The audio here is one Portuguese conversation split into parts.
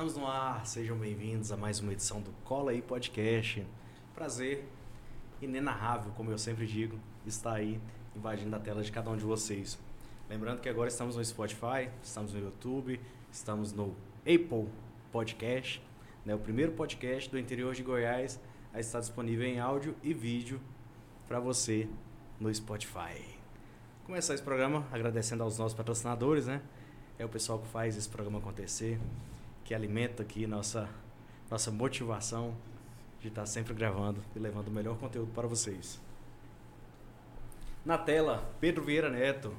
Estamos no ar, sejam bem-vindos a mais uma edição do Cola aí Podcast. Prazer inenarrável, como eu sempre digo, estar aí invadindo a tela de cada um de vocês. Lembrando que agora estamos no Spotify, estamos no YouTube, estamos no Apple Podcast, né, o primeiro podcast do interior de Goiás a estar disponível em áudio e vídeo para você no Spotify. Começar esse programa agradecendo aos nossos patrocinadores, né? É o pessoal que faz esse programa acontecer, que alimenta aqui nossa nossa motivação de estar sempre gravando e levando o melhor conteúdo para vocês. Na tela, Pedro Vieira Neto,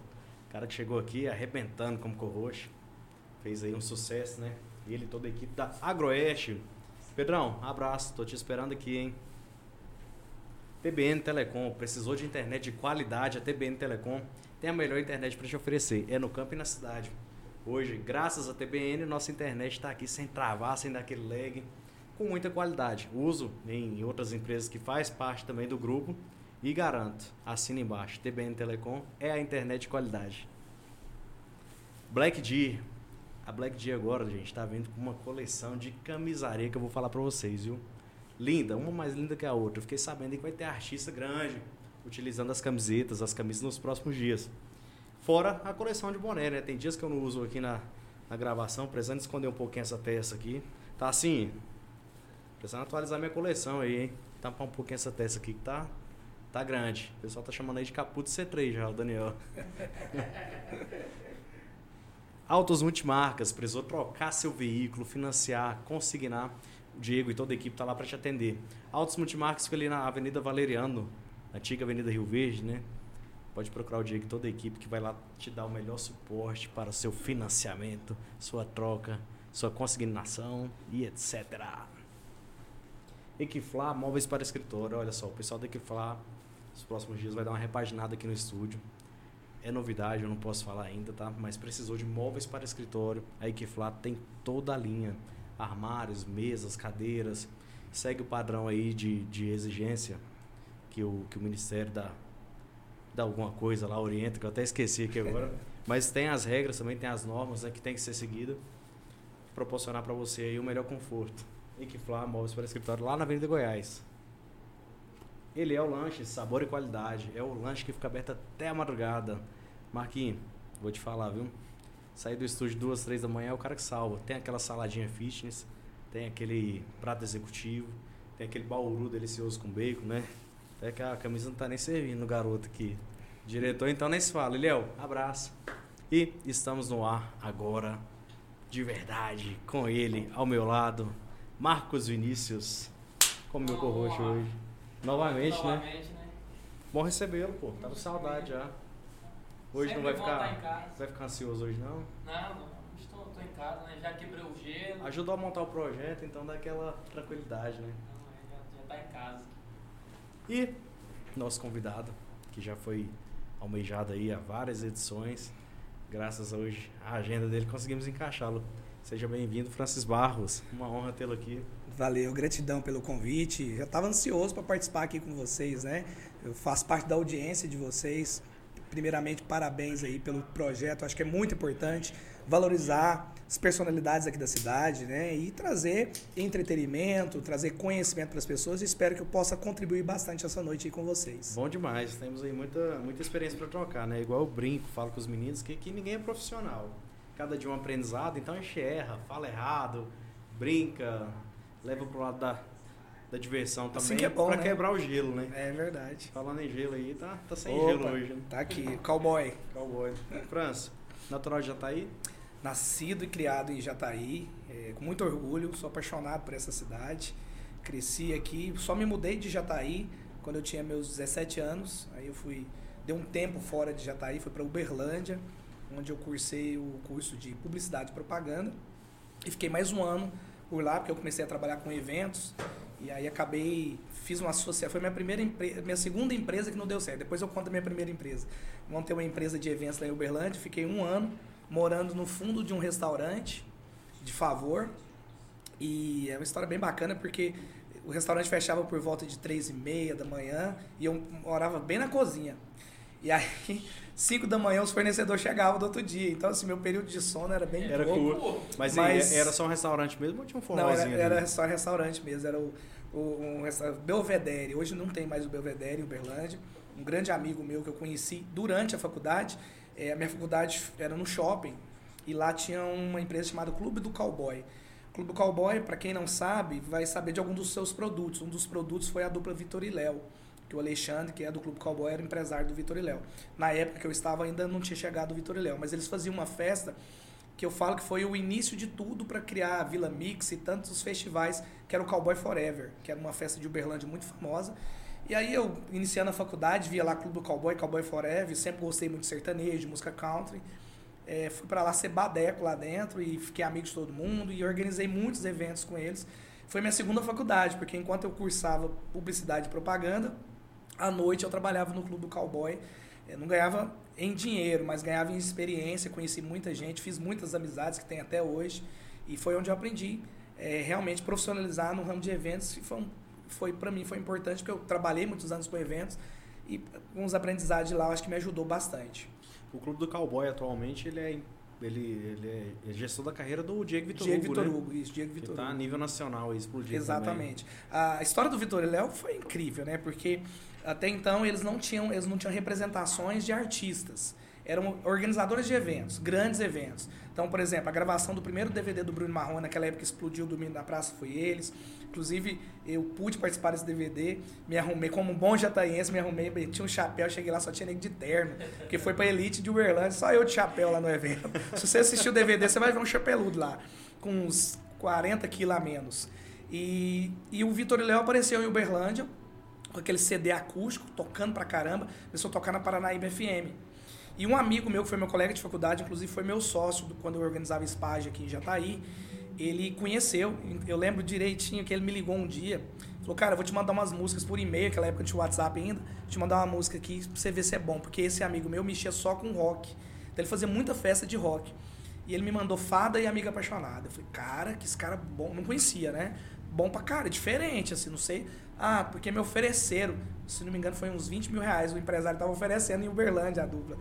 cara que chegou aqui arrebentando como co-host, fez aí um sucesso, né? Ele e toda a equipe da Agroeste. Pedrão, abraço, tô te esperando aqui, hein? TBN Telecom, precisou de internet de qualidade, a TBN Telecom tem a melhor internet para te oferecer, é no campo e na cidade. Hoje, graças à TBN, nossa internet está aqui sem travar, sem dar aquele lag, com muita qualidade. Uso em outras empresas que faz parte também do grupo e garanto, assina embaixo, TBN Telecom é a internet de qualidade. Black Deer, a Black Deer agora, gente, está vindo com uma coleção de camisaria que eu vou falar para vocês, viu? Linda, uma mais linda que a outra. Fiquei sabendo que vai ter artista grande utilizando as camisetas, as camisas nos próximos dias. Fora a coleção de boné, né? Tem dias que eu não uso aqui na, na gravação, precisando esconder um pouquinho essa peça aqui. Tá assim, precisando atualizar minha coleção aí, hein? Tampar um pouquinho essa peça aqui que tá, tá grande. O pessoal tá chamando aí de Caputo C3 já, o Daniel. Autos multimarcas, precisou trocar seu veículo, financiar, consignar. O Diego e toda a equipe tá lá para te atender. Autos multimarcas fica ali na Avenida Valeriano, antiga Avenida Rio Verde, né? Pode procurar o Diego e toda a equipe que vai lá te dar o melhor suporte para o seu financiamento, sua troca, sua consignação e etc. Equiflar, móveis para escritório. Olha só, o pessoal da Equiflar, nos próximos dias vai dar uma repaginada aqui no estúdio. É novidade, eu não posso falar ainda, tá? Mas precisou de móveis para escritório. A Equiflar tem toda a linha. Armários, mesas, cadeiras. Segue o padrão aí de, de exigência que o, que o Ministério da, dá alguma coisa lá, orienta, que eu até esqueci aqui agora. Mas tem as regras também, tem as normas né, que tem que ser seguida. Proporcionar para você aí o melhor conforto. Equiflar Móveis para Escritório, lá na Avenida Goiás. Ele é o lanche, sabor e qualidade. É o lanche que fica aberto até a madrugada. Marquinhos, vou te falar, viu? Sair do estúdio duas, três da manhã é o cara que salva. Tem aquela saladinha fitness, tem aquele prato executivo, tem aquele bauru delicioso com bacon, né? Até que a camisa não tá nem servindo, garoto aqui. Diretor, então nem se fala. Léo, abraço. E estamos no ar agora, de verdade, com ele ao meu lado, Marcos Vinícius, como meu corroxo hoje. Novamente, Novamente, né? né? Bom recebê-lo, pô. Tá com saudade já. Hoje não vai Sempre estar em ficar, casa. vai ficar ansioso hoje não? Não, não, estou, estou em casa, né? Já quebrei o gelo. Ajudou a montar o projeto, então dá aquela tranquilidade, né? Não, já, já tá em casa. E nosso convidado, que já foi almejado aí a várias edições, graças a hoje à agenda dele conseguimos encaixá-lo. Seja bem-vindo, Francis Barros. Uma honra tê-lo aqui. Valeu, gratidão pelo convite. Já estava ansioso para participar aqui com vocês, né? Eu faço parte da audiência de vocês. Primeiramente, parabéns aí pelo projeto. Acho que é muito importante valorizar as personalidades aqui da cidade, né? E trazer entretenimento, trazer conhecimento para as pessoas. Espero que eu possa contribuir bastante essa noite aí com vocês. Bom demais, temos aí muita, muita experiência para trocar, né? Igual eu brinco, falo com os meninos que, que ninguém é profissional. Cada dia um aprendizado, então a gente erra, fala errado, brinca, leva pro lado da, da diversão também. Assim que é bom, pra né? quebrar o gelo, né? É verdade. Falando em gelo aí, tá, tá sem Opa, gelo hoje, né? Tá aqui, cowboy. Cowboy. França, natural de Jataí? Nascido e criado em Jataí, é, com muito orgulho, sou apaixonado por essa cidade. Cresci aqui, só me mudei de Jataí quando eu tinha meus 17 anos. Aí eu fui, dei um tempo fora de Jataí, fui para Uberlândia, onde eu cursei o curso de Publicidade e Propaganda. E fiquei mais um ano por lá, porque eu comecei a trabalhar com eventos. E aí acabei, fiz uma associação, foi minha primeira empresa, minha segunda empresa que não deu certo. Depois eu conto a minha primeira empresa. Montei uma empresa de eventos lá em Uberlândia, fiquei um ano morando no fundo de um restaurante de favor. E é uma história bem bacana porque o restaurante fechava por volta de três e meia da manhã e eu morava bem na cozinha. E aí, 5 da manhã, os fornecedores chegavam do outro dia. Então, assim, meu período de sono era bem Era pouco. curto. Mas, Mas- era só um restaurante mesmo ou tinha um Não, era, forrozinho era só restaurante mesmo. Era o, o um resta- Belvedere. Hoje não tem mais o Belvedere em Uberlândia. Um grande amigo meu que eu conheci durante a faculdade. Eh, a minha faculdade era no shopping. E lá tinha uma empresa chamada Clube do Cowboy. Clube do Cowboy, para quem não sabe, vai saber de algum dos seus produtos. Um dos produtos foi a dupla Vitor e Léo. Que o Alexandre, que é do Clube Cowboy, era empresário do Vitor e Léo. Na época que eu estava, ainda não tinha chegado o Vitor e Léo. Mas eles faziam uma festa que eu falo que foi o início de tudo para criar a Vila Mix e tantos festivais, que era o Cowboy Forever, que era uma festa de Uberlândia muito famosa. E aí eu, iniciando a faculdade, via lá Clube do Cowboy, Cowboy Forever, sempre gostei muito de sertanejo, de música country. É, fui para lá ser badeco lá dentro e fiquei amigo de todo mundo e organizei muitos eventos com eles. Foi minha segunda faculdade, porque enquanto eu cursava publicidade e propaganda, à noite eu trabalhava no Clube do Cowboy. Eu não ganhava em dinheiro, mas ganhava em experiência, conheci muita gente, fiz muitas amizades que tem até hoje. E foi onde eu aprendi é, realmente profissionalizar no ramo de eventos. E foi, um, foi para mim foi importante, porque eu trabalhei muitos anos com eventos e com os aprendizados lá, eu acho que me ajudou bastante. O Clube do Cowboy atualmente ele é, ele, ele é gestor da carreira do Diego Vitor Diego Hugo, Vitor né? Hugo, isso, Diego Que Vitor tá a Hugo. nível nacional aí explodindo Exatamente. A história do Vitor e Léo foi incrível, né? Porque até então eles não tinham, eles não tinham representações de artistas. Eram organizadores de eventos, grandes eventos. Então, por exemplo, a gravação do primeiro DVD do Bruno Marrone, naquela época explodiu o Domingo da Praça, foi eles. Inclusive, eu pude participar desse DVD, me arrumei como um bom jataiense, me arrumei, tinha um chapéu, cheguei lá, só tinha nego de terno, porque foi pra elite de Uberlândia, só eu de chapéu lá no evento. Se você assistir o DVD, você vai ver um chapeludo lá, com uns 40 quilos a menos. E, e o Vitor Léo apareceu em Uberlândia, com aquele CD acústico, tocando pra caramba, começou a tocar na Paranaíba FM. E um amigo meu, que foi meu colega de faculdade, inclusive foi meu sócio do- quando eu organizava Spage aqui em Jataí, ele conheceu, eu lembro direitinho que ele me ligou um dia, falou, cara, eu vou te mandar umas músicas por e-mail, aquela época tinha WhatsApp ainda, vou te mandar uma música aqui pra você ver se é bom, porque esse amigo meu mexia só com rock. Então ele fazia muita festa de rock. E ele me mandou Fada e Amiga Apaixonada. Eu falei, cara, que esse cara bom, não conhecia, né? Bom pra cara, diferente, assim, não sei. Ah, porque me ofereceram, se não me engano, foi uns 20 mil reais. O empresário tava oferecendo em Uberlândia a dupla.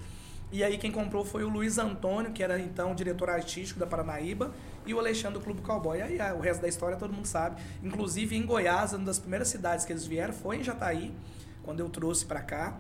E aí quem comprou foi o Luiz Antônio, que era então diretor artístico da Paranaíba, e o Alexandre do Clube Cowboy. Aí ah, o resto da história todo mundo sabe. Inclusive em Goiás, uma das primeiras cidades que eles vieram foi em Jataí, quando eu trouxe pra cá,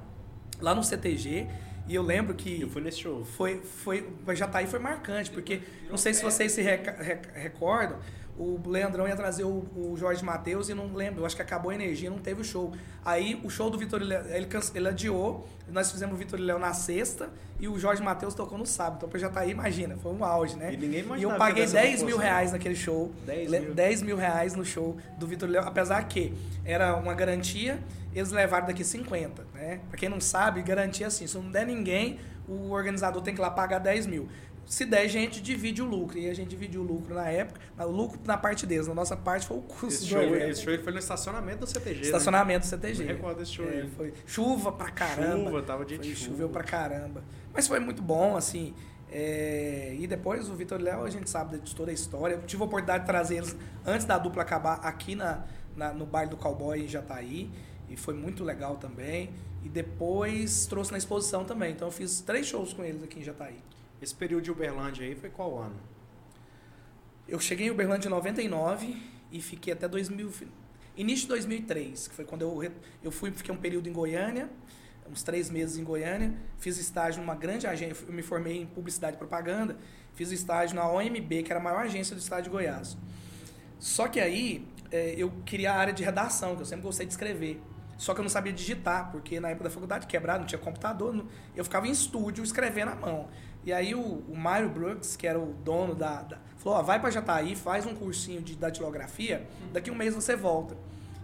lá no CTG. E eu lembro que Eu fui nesse show. foi, foi, Jataí foi marcante, porque não sei se vocês se recordam, o Leandrão ia trazer o, o Jorge Matheus e não lembro, eu acho que acabou a energia, não teve o show. Aí o show do Vitor e Léo, ele, ele adiou, nós fizemos o Vitor e Léo na sexta e o Jorge Matheus tocou no sábado. Então pra Jataí, imagina, foi um auge, né? E ninguém E eu paguei ia ter 10 essa mil reais naquele show. 10 Le- mil. 10 mil reais no show do Vitor Leão, apesar que era uma garantia, eles levaram daqui 50, né? Pra quem não sabe, garantia é assim, se não der ninguém, o organizador tem que ir lá pagar 10 mil. Se der gente, divide o lucro. E a gente dividiu o lucro na época, o lucro na parte deles, na nossa parte foi o custo Esse do show, evento. esse show foi no estacionamento do CTG. Estacionamento do Né? CTG. Me recordo desse show É, aí. foi chuva pra caramba. Chuva, tava de Foi, chuva. choveu pra caramba. Mas foi muito bom, assim. é, E depois o Vitor e Léo, a gente sabe de toda a história. Eu tive a oportunidade de trazer eles antes da dupla acabar aqui na, na- no bairro do Cowboy em Jataí. E foi muito legal também. E depois trouxe na exposição também. Então eu fiz três shows com eles aqui em Jataí. Esse período de Uberlândia aí foi qual ano? Eu cheguei em Uberlândia em 99 e fiquei até 2000, fi- início de 2003, que foi quando eu, eu fui, fiquei um período em Goiânia, uns três meses em Goiânia, fiz estágio numa grande agência, eu me formei em publicidade e propaganda, fiz estágio na OMB, que era a maior agência do estado de Goiás. Só que aí eh, eu queria a área de redação, que eu sempre gostei de escrever. Só que eu não sabia digitar, porque na época da faculdade quebrado, não tinha computador, eu ficava em estúdio escrevendo à mão. E aí o, o Mário Brooks, que era o dono da. da falou: vai pra Jataí, faz um cursinho de datilografia, daqui um mês você volta.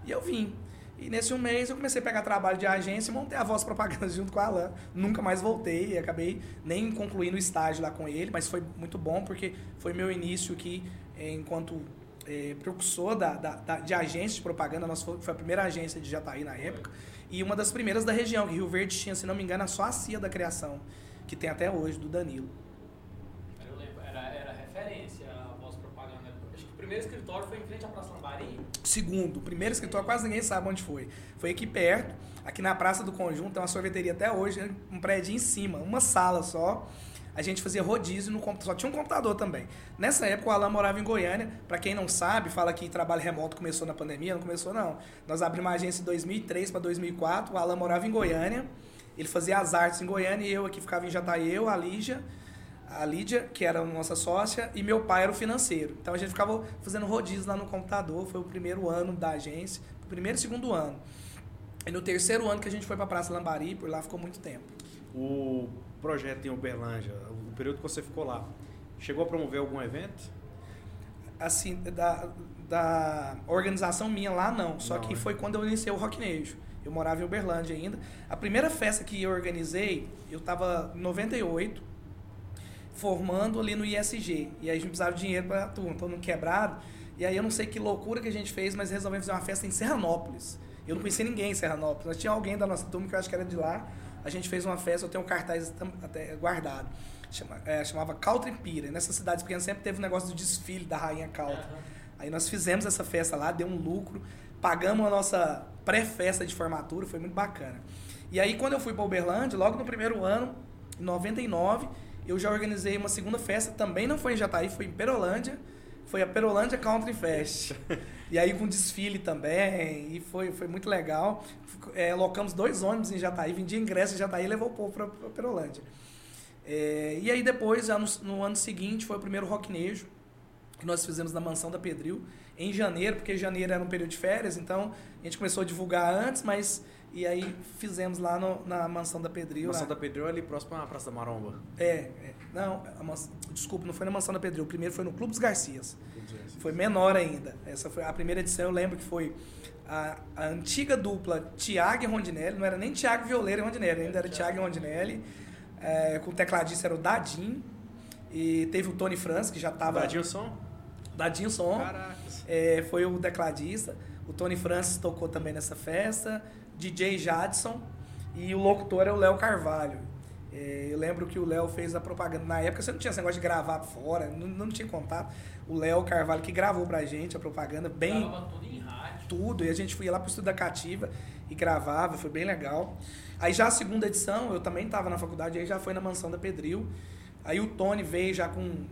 E eu vim. E nesse um mês eu comecei a pegar trabalho de agência e montei a voz propaganda junto com a Alan. Nunca mais voltei e acabei nem concluindo o estágio lá com ele, mas foi muito bom porque foi meu início aqui eh, enquanto eh, precursor da, da- da- de agência de propaganda. Nós foi, foi a primeira agência de Jataí na época e uma das primeiras da região, que Rio Verde tinha, se não me engano, só a CIA da criação, que tem até hoje, do Danilo. Eu lembro, era, era referência a voz propaganda. Acho que o primeiro escritório foi em frente à Praça Lambari. Segundo, o primeiro escritório quase ninguém sabe onde foi. Foi aqui perto. Aqui na Praça do Conjunto tem uma sorveteria até hoje, um prédio em cima, uma sala só. A gente fazia rodízio no computador, só tinha um computador também. Nessa época o Alan morava em Goiânia. Para quem não sabe, fala que trabalho remoto começou na pandemia, não começou não. Nós abrimos uma agência em 2003 para 2004, o Alan morava em Goiânia. Ele fazia as artes em Goiânia e eu aqui ficava em Jataí, eu, a Lígia, a Lídia, que era a nossa sócia, e meu pai era o financeiro. Então a gente ficava fazendo rodízio lá no computador, foi o primeiro ano da agência, o primeiro e segundo ano. E no terceiro ano que a gente foi para Praça Lambari, por lá ficou muito tempo. O projeto em Uberlândia, o período que você ficou lá, chegou a promover algum evento? Assim, da, da organização minha lá não, só Não, que né? foi quando eu iniciei o Rocknejo. Eu morava em Uberlândia ainda. A primeira festa que eu organizei, eu estava em 98, formando ali no ISG. E aí a gente precisava de dinheiro para turma, todo mundo quebrado. E aí eu não sei que loucura que a gente fez, mas resolvemos fazer uma festa em Serranópolis. Eu não conhecia ninguém em Serranópolis, mas tinha alguém da nossa turma que eu acho que era de lá. A gente fez uma festa, eu tenho um cartaz até guardado. Chama, é, chamava Caltrimpira. E nessas cidades pequenas sempre teve um negócio do desfile da Rainha Caltri. Aham. Aí nós fizemos essa festa lá, deu um lucro, pagamos a nossa pré-festa de formatura, foi muito bacana. E aí quando eu fui para Uberlândia, logo no primeiro ano, em 99, eu já organizei uma segunda festa, também não foi em Jataí, foi em Perolândia, foi a Perolândia Country Fest. e aí com desfile também, e foi, foi muito legal. É, locamos dois ônibus em Jataí, vendia ingresso em Jataí e levou o povo para Perolândia. É, e aí depois, já no, no ano seguinte, foi o primeiro rocknejo, que nós fizemos na Mansão da Pedril, em janeiro, porque janeiro era um período de férias, então a gente começou a divulgar antes, mas e aí fizemos lá no- na Mansão da Pedril. Mansão lá. da Pedreira ali próximo à Praça da Maromba. É, é, não, desculpa, não foi na Mansão da Pedril, o primeiro foi no Clube dos Garcias. Foi menor ainda. Essa foi a primeira edição, eu lembro que foi a, a antiga dupla Tiago e Rondinelli, não era nem Tiago Violeiro e Rondinelli, ainda era Tiago e Rondinelli. É, com o tecladista era o Dadinho. E teve o Tony Franz, que já estava. Dadinho Som? Dadinho Som. É, foi o tecladista. O Tony Francis tocou também nessa festa. DJ Jadson. E o locutor é o Léo Carvalho. É, eu lembro que o Léo fez a propaganda. Na época você não tinha esse negócio de gravar fora, não, não tinha contato. O Léo Carvalho que gravou pra gente a propaganda, bem Gravava tudo em rádio. tudo. E a gente ia lá pro Estúdio da Cativa e gravava, foi bem legal. Aí já a segunda edição, eu também estava na faculdade, aí já foi na Mansão da Pedril. Aí o Tony veio já com.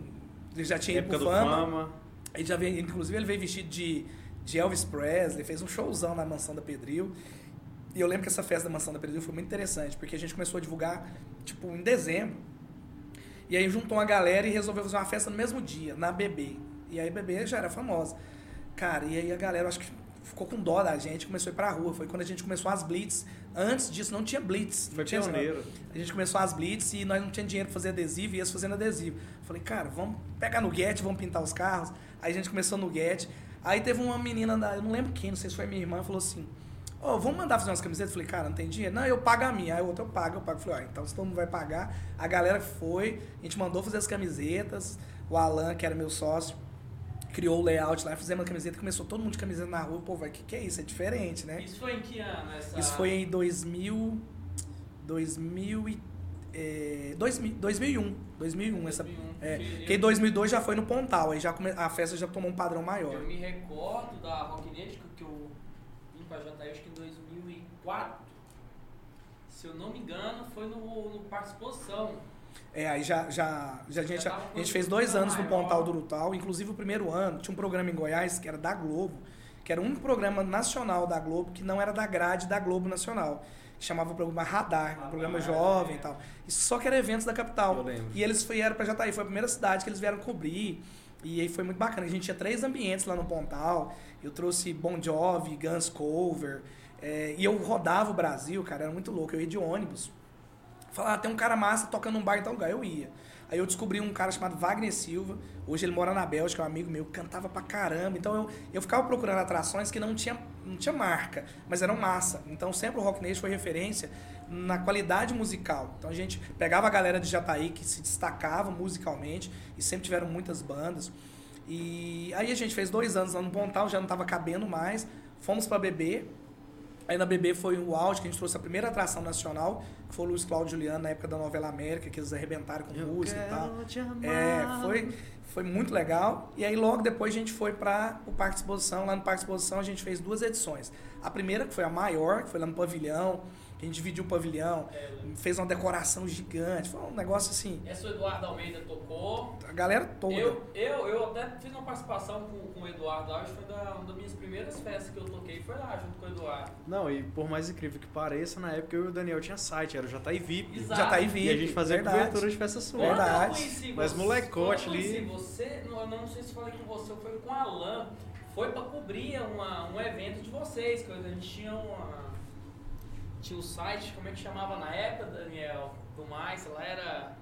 Ele já tinha ido pro Fama. Fama. Ele já veio, inclusive ele veio vestido de, de Elvis Presley, fez um showzão na Mansão da Pedril. E eu lembro que essa festa da Mansão da Pedril foi muito interessante, porque a gente começou a divulgar, tipo, em dezembro. E aí juntou uma galera e resolveu fazer uma festa no mesmo dia, na BB. E aí BB já era famosa. Cara, e aí a galera, acho que ficou com dó da gente, começou a ir pra rua. Foi quando a gente começou as blitz. Antes disso não tinha blitz. não Foi tinha pioneiro. a gente começou as blitz e nós não tínhamos dinheiro pra fazer adesivo e ia fazendo adesivo. Falei, cara, vamos pegar no Get, vamos pintar os carros. Aí a gente começou no Get. Aí teve uma menina, da, eu não lembro quem, não sei se foi minha irmã, falou assim: Ô, vamos mandar fazer umas camisetas? Falei, cara, não tem dinheiro? Não, eu pago a minha. Aí o outro eu pago, eu pago. Falei, ó, então se todo mundo vai pagar. A galera foi, a gente mandou fazer as camisetas. O Alan, que era meu sócio, criou o layout lá, fizemos a camiseta, começou todo mundo de camiseta na rua. Pô, vai, que que é isso? É diferente, né? Isso foi em que ano? Essa... Isso foi em 2000, 2000 e, é, 2000, 2001, 2001 essa, 2001. é, Que porque em eu- 2002 já foi no Pontal, aí já come, a festa já tomou um padrão maior. Eu me recordo da Rocknet que eu vim pra Jataí acho que em 2004. Se eu não me engano, foi no, no Exposição. É, aí já, já, já, a, gente, Já já- tava a gente fez dois anos no maior. Pontal do Urutau, inclusive o primeiro ano tinha um programa em Goiás que era da Globo, que era único programa nacional da Globo que não era da grade da Globo Nacional, chamava o programa Radar, um Radar, programa é. jovem e tal. E só que era eventos da capital. Eu lembro. E eles vieram para Jataí, foi a primeira cidade que eles vieram cobrir. E aí foi muito bacana. A gente tinha três ambientes lá no Pontal. Eu trouxe Bon Jovi, Guns Cover. é, e eu rodava o Brasil, cara, era muito louco. Eu ia de ônibus. Falava, ah, tem um cara massa tocando num bar em tal lugar. Eu ia. Aí eu descobri um cara chamado Wagner Silva. Hoje ele mora na Bélgica, é um amigo meu, cantava pra caramba. Então eu, eu ficava procurando atrações que não tinha, não tinha marca, mas eram massa. Então sempre o Rock Nation foi referência na qualidade musical. Então a gente pegava a galera de Jataí que se destacava musicalmente e sempre tiveram muitas bandas. E aí a gente fez dois anos lá no Pontal, já não estava cabendo mais. Fomos para beber. Aí na BB foi o auge, que a gente trouxe a primeira atração nacional, que foi o Luiz Cláudio Juliano, na época da novela América, que eles arrebentaram com Eu música e tal. te amar. É, foi, foi muito legal. E aí logo depois a gente foi para o Parque de Exposição. Lá no Parque de Exposição a gente fez duas edições. A primeira, que foi a maior, que foi lá no pavilhão, a gente dividiu o pavilhão, É, eu fez uma decoração gigante. Foi um negócio assim, Essa o Eduardo Almeida tocou. a galera toda. Eu, eu, eu até fiz uma participação com, com o Eduardo lá, acho que foi da, uma das minhas primeiras festas que eu toquei, foi lá junto com o Eduardo. Não, e por mais incrível que pareça, na época eu e o Daniel tinha site, era o JI VIP. Exato. Já tá aí VIP. E a gente fazia verdade. cobertura de festa sua. Verdade. eu conheci Mas você- molecote eu ali. Você, não, eu não sei se falei com você ou foi com o Alan. Foi pra cobrir uma, um evento de vocês, que a gente tinha uma. Tinha o site, como é que chamava na época, Daniel? Do mais, lá, era.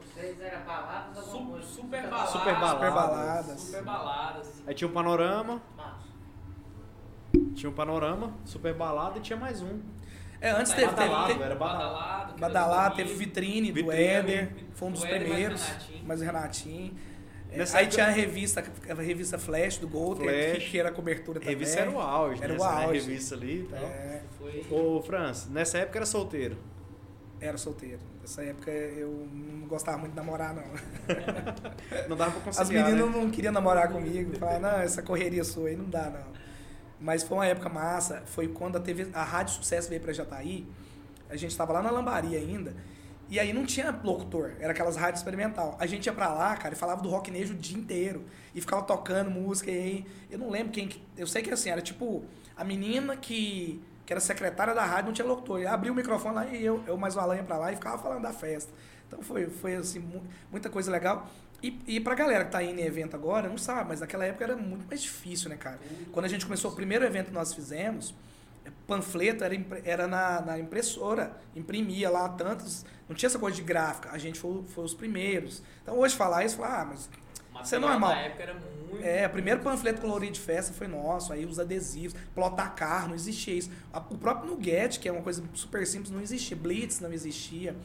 Vocês eram baladas alguma Su- coisa? super baladas. Super baladas. Super baladas. Super baladas. Aí tinha um panorama, tinha um panorama, super balada e tinha mais um. É, antes teve, Badalado, teve, era badalado. Badalado. era teve domingo. vitrine do Vitrine, Éder, foi um dos primeiros, Renatinho. mas o Renatinho. É, Nessa aí época- tinha a revista, a revista Flash do Golden, Flash. que, era a cobertura A também. revista era o auge, Era né? o né, auge. revista ali e tal. É, Foi. Ô, Franz, nessa época era solteiro. era solteiro. Nessa época eu não gostava muito de namorar, não. Não dava pra As conciliar, meninas né? não queriam namorar comigo. Falavam, não, essa correria sua aí não dá, não. Mas foi uma época massa. Foi quando a TV, a Rádio Sucesso veio pra Jataí. A gente estava lá na Lambaria ainda. E aí não tinha locutor, era aquelas rádios experimental. A gente ia pra lá, cara, e falava do rocknejo o dia inteiro. E ficava tocando música. E aí, eu não lembro quem. que- Eu sei que assim, era tipo a menina que, que era secretária da rádio, não tinha locutor. E abria o microfone lá e eu, eu mais o Alan pra lá e ficava falando da festa. Então foi, foi assim, mu- muita coisa legal. E, e pra galera que tá indo em evento agora, não sabe, mas naquela época era muito mais difícil, né, cara? Quando a gente começou o primeiro evento que nós fizemos, panfleto era, era na, na impressora, imprimia lá tantos. Não tinha essa coisa de gráfica, a gente foi, foi os primeiros. Então hoje falar isso, falar, ah, mas. Isso é normal. Na época era muito. É, o primeiro panfleto colorido de festa foi nosso, aí os adesivos, plotar carro, não existia isso. O próprio Nugget, que é uma coisa super simples, não existia. Blitz não existia.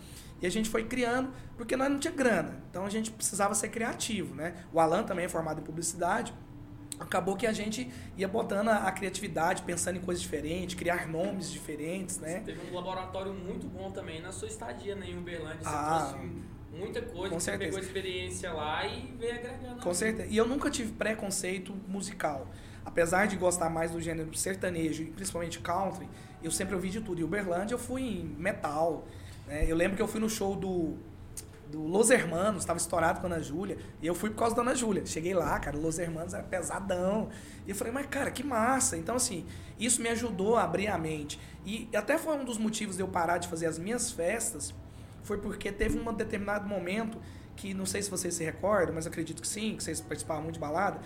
E a gente foi criando, porque nós não tinha grana. Então a gente precisava ser criativo, né? O Alan também é formado em publicidade. Acabou que a gente ia botando a, criatividade, pensando em coisas diferentes, criar nomes diferentes, né? Teve um laboratório muito bom também na sua estadia né, em Uberlândia. Você Ah, muita coisa, com você certeza. pegou experiência lá e veio agregando. Com certeza. E eu nunca tive preconceito musical. Apesar de gostar mais do gênero sertanejo e principalmente country, eu sempre ouvi de tudo. Em Uberlândia eu fui em metal. né? Eu lembro que eu fui no show do, do Los Hermanos, estava estourado com a Ana Júlia. E eu fui por causa da Ana Júlia. Cheguei lá, cara, Los Hermanos era pesadão. E eu falei, mas cara, que massa. Então, assim, isso me ajudou a abrir a mente. E até foi um dos motivos de eu parar de fazer as minhas festas, foi porque teve um determinado momento que, não sei se vocês se recordam, mas acredito que sim, que vocês participavam muito de balada,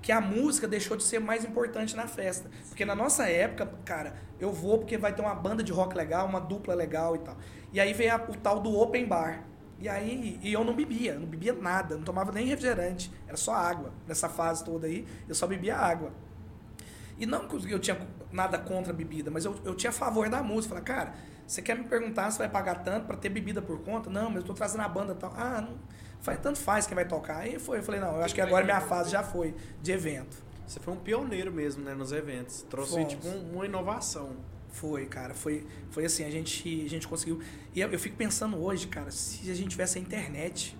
que a música deixou de ser mais importante na festa. Porque na nossa época, cara, eu vou porque vai ter uma banda de rock legal, uma dupla legal e tal. E aí veio a- o tal do open bar. E aí, e eu não bebia, não bebia nada, não tomava nem refrigerante, era só água. Nessa fase toda aí, eu só bebia água. E não que eu tinha nada contra a bebida, mas eu, eu tinha a favor da música. Falei, cara, você quer me perguntar se vai pagar tanto para ter bebida por conta? Não, mas eu tô trazendo a banda e tal. Ah, não, faz, tanto faz quem vai tocar. Aí foi, eu falei, não, eu acho que agora minha fase já foi de evento. Você foi um pioneiro mesmo, né, nos eventos. Trouxe, Fomos. tipo, um- uma inovação. Foi, cara, foi, foi assim, a gente, a gente conseguiu. E eu, eu fico pensando hoje, cara, se a gente tivesse a internet.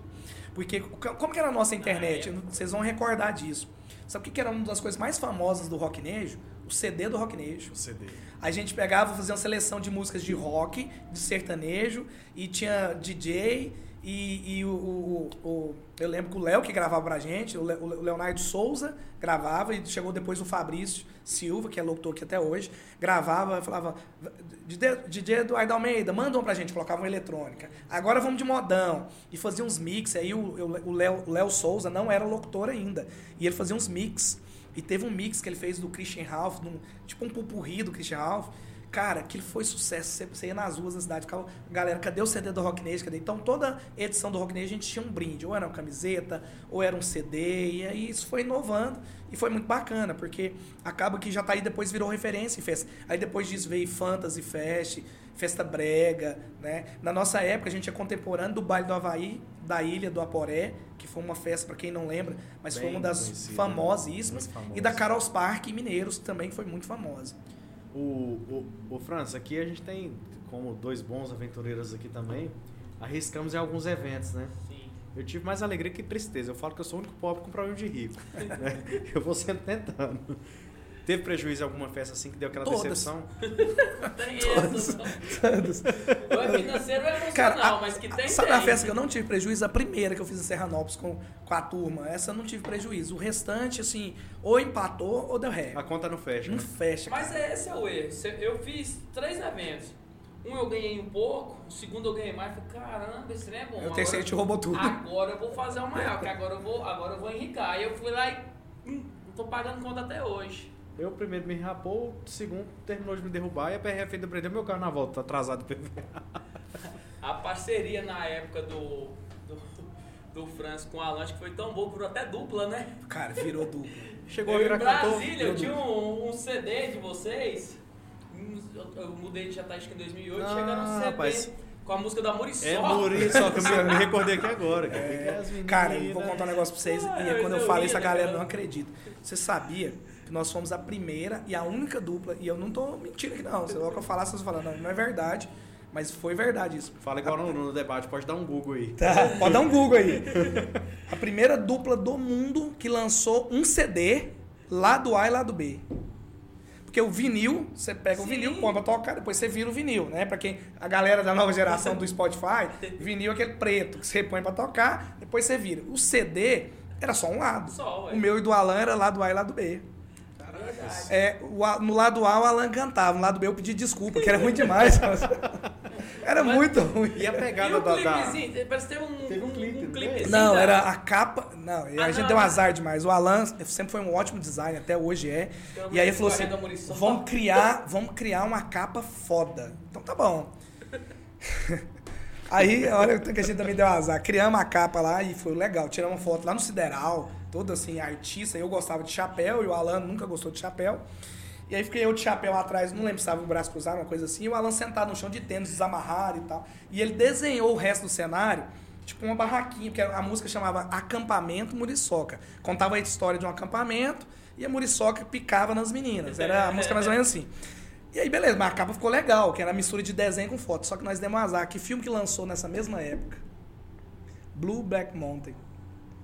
Porque co- como que era a nossa internet? Vocês vão recordar disso. Sabe o que que era uma das coisas mais famosas do rocknejo? O CD do rocknejo. O CD. A gente pegava, fazia uma seleção de músicas de rock, de sertanejo, e tinha DJ, e, e o, o- o- Eu lembro que o Léo que gravava pra gente, o Le- o Leonardo Souza gravava, e chegou depois o Fabrício Silva, que é locutor aqui até hoje, gravava, falava. DJ, Eduardo Almeida, manda um pra gente, colocava uma eletrônica. Agora vamos de modão. E fazia uns mix. Aí o Léo Souza não era locutor ainda. E ele fazia uns mix. E teve um mix que ele fez do Christian Ralph, tipo um pupurri do Christian Ralph. Cara, aquilo foi sucesso. Você, ia nas ruas da cidade, ficava, galera, cadê o CD do Rock Nation? Cadê? Então, toda edição do Rock Nation a gente tinha um brinde. Ou era uma camiseta, ou era um CD. E aí isso foi inovando. E foi muito bacana, porque acaba que já tá aí depois virou referência em festa. Aí depois disso veio Fantasy Fest, Festa Brega, né? Na nossa época, a gente é contemporâneo do Baile do Havaí, da Ilha do Aporé, que foi uma festa, para quem não lembra, mas foi Bem uma das conhecida, famosíssimas. E da Carol's Park em Mineiros, que também foi muito famosa. O, o, o Franz, aqui a gente tem, como dois bons aventureiros aqui também, arriscamos em alguns eventos, né? Sim. Eu tive mais alegria que tristeza. Eu falo que eu sou o único pobre com problema de rico. né? Eu vou sempre tentando. Teve prejuízo em alguma festa assim que deu aquela Todas. decepção? Tem isso. Todos. Ou é financeiro ou é emocional, Cara, a- mas que tem, Sabe tem. a festa que eu não tive prejuízo? A primeira que eu fiz em Serranópolis com, com a turma. Essa eu não tive prejuízo. O restante, assim, ou empatou ou deu ré. A conta não fecha. Não né? fecha. Mas é, esse é o erro. Eu fiz três eventos. Um eu ganhei um pouco, o segundo eu ganhei mais. Falei, caramba, esse trem é bom. O terceiro te roubou tudo. Agora eu vou fazer o maior, que agora eu vou, agora eu vou enricar. Aí eu fui lá e hum, não tô pagando conta até hoje. Eu primeiro me rapou, o segundo terminou de me derrubar e a PRF ainda prendeu meu carro na volta, tá atrasado do PV. A parceria na época do, do, do Franz com o Alan, acho que foi tão boa, virou até dupla, né? Cara, virou dupla. Chegou a Eu, virar em cantor. Brasília, eu tinha um, um CD de vocês. Eu, eu mudei de que em 2008, Ah, chegaram um CD rapaz. com a música da Muriçoca. É Muri, só que eu me, recordei aqui agora. meninas- Cara, eu vou contar um negócio pra vocês. Ah, e é quando eu eu falo isso, a galera cara? não acredita. Você sabia que nós fomos a primeira e a única dupla, e eu não tô mentindo aqui não. Se logo que eu falar, vocês falam, não, não é verdade. Mas foi verdade isso. Fala igual no, no debate, pode dar um Google aí. Tá, pode dar um Google aí. A primeira dupla do mundo que lançou um CD lado A e lado B. Porque o vinil, você pega o Sim. vinil, põe pra tocar, depois você vira o vinil, né? Pra quem, a galera da nova geração do Spotify, vinil é aquele preto que você põe pra tocar, depois você vira. O CD era só um lado. Só. O meu e do Alan era lado A e lado B. É, o A- no lado A o Alan cantava, no lado B eu pedi desculpa, que era ruim demais. era Mas- muito ruim. E a E pegada o da, da-? Parece teve um, Teve um um, clipe, um não clipezinho Não, da- era a capa. Não, a Ah, gente não, deu um não. azar demais. O Alan sempre foi um ótimo designer, até hoje é. Então, E aí ele falou assim: a vamos criar, vamos criar uma capa foda. Então tá bom. Aí, olha o que a gente também deu azar. Criamos a capa lá e foi legal. Tiramos uma foto lá no Sideral, todo assim, artista. Eu gostava de chapéu e o Alan nunca gostou de chapéu. E aí fiquei eu de chapéu atrás, não lembro se estava o braço cruzado, uma coisa assim, e o Alan sentado no chão de tênis, desamarrado e tal. E ele desenhou o resto do cenário, tipo uma barraquinha, porque a música chamava Acampamento Muriçoca. Contava a história de um acampamento e a Muriçoca picava nas meninas. Era a música mais ou menos assim. E aí, beleza, mas a capa ficou legal, que era mistura de desenho com foto. Só que nós demos azar. Que filme que lançou nessa mesma época? Blue Black Mountain.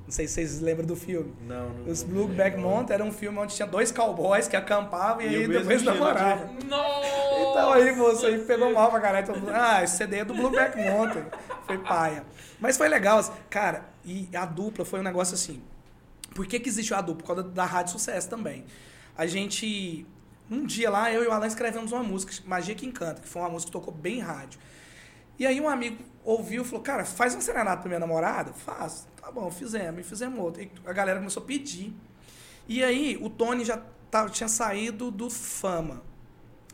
Não sei se vocês lembram do filme. Não, não. Os Blue Black Mountain era um filme onde tinha dois cowboys que acampavam e, E aí depois namoravam. Nossa! Então aí você aí pegou mal pra caralho. Todo mundo, ah, esse CD é do Blue Black Mountain. Foi paia. Mas foi legal. assim, Cara, e a dupla foi um negócio assim. Por que, que existe a dupla? Por causa da Rádio Sucesso também. A gente. Um dia lá, eu e o Alan escrevemos uma música, Magia que Encanta, que foi uma música que tocou bem em rádio. E aí um amigo ouviu e falou, cara, faz uma serenata pra minha namorada? Faz. Tá bom, fizemos. E fizemos outra. E a galera começou a pedir. E aí o Tony já tava, tinha saído do Fama.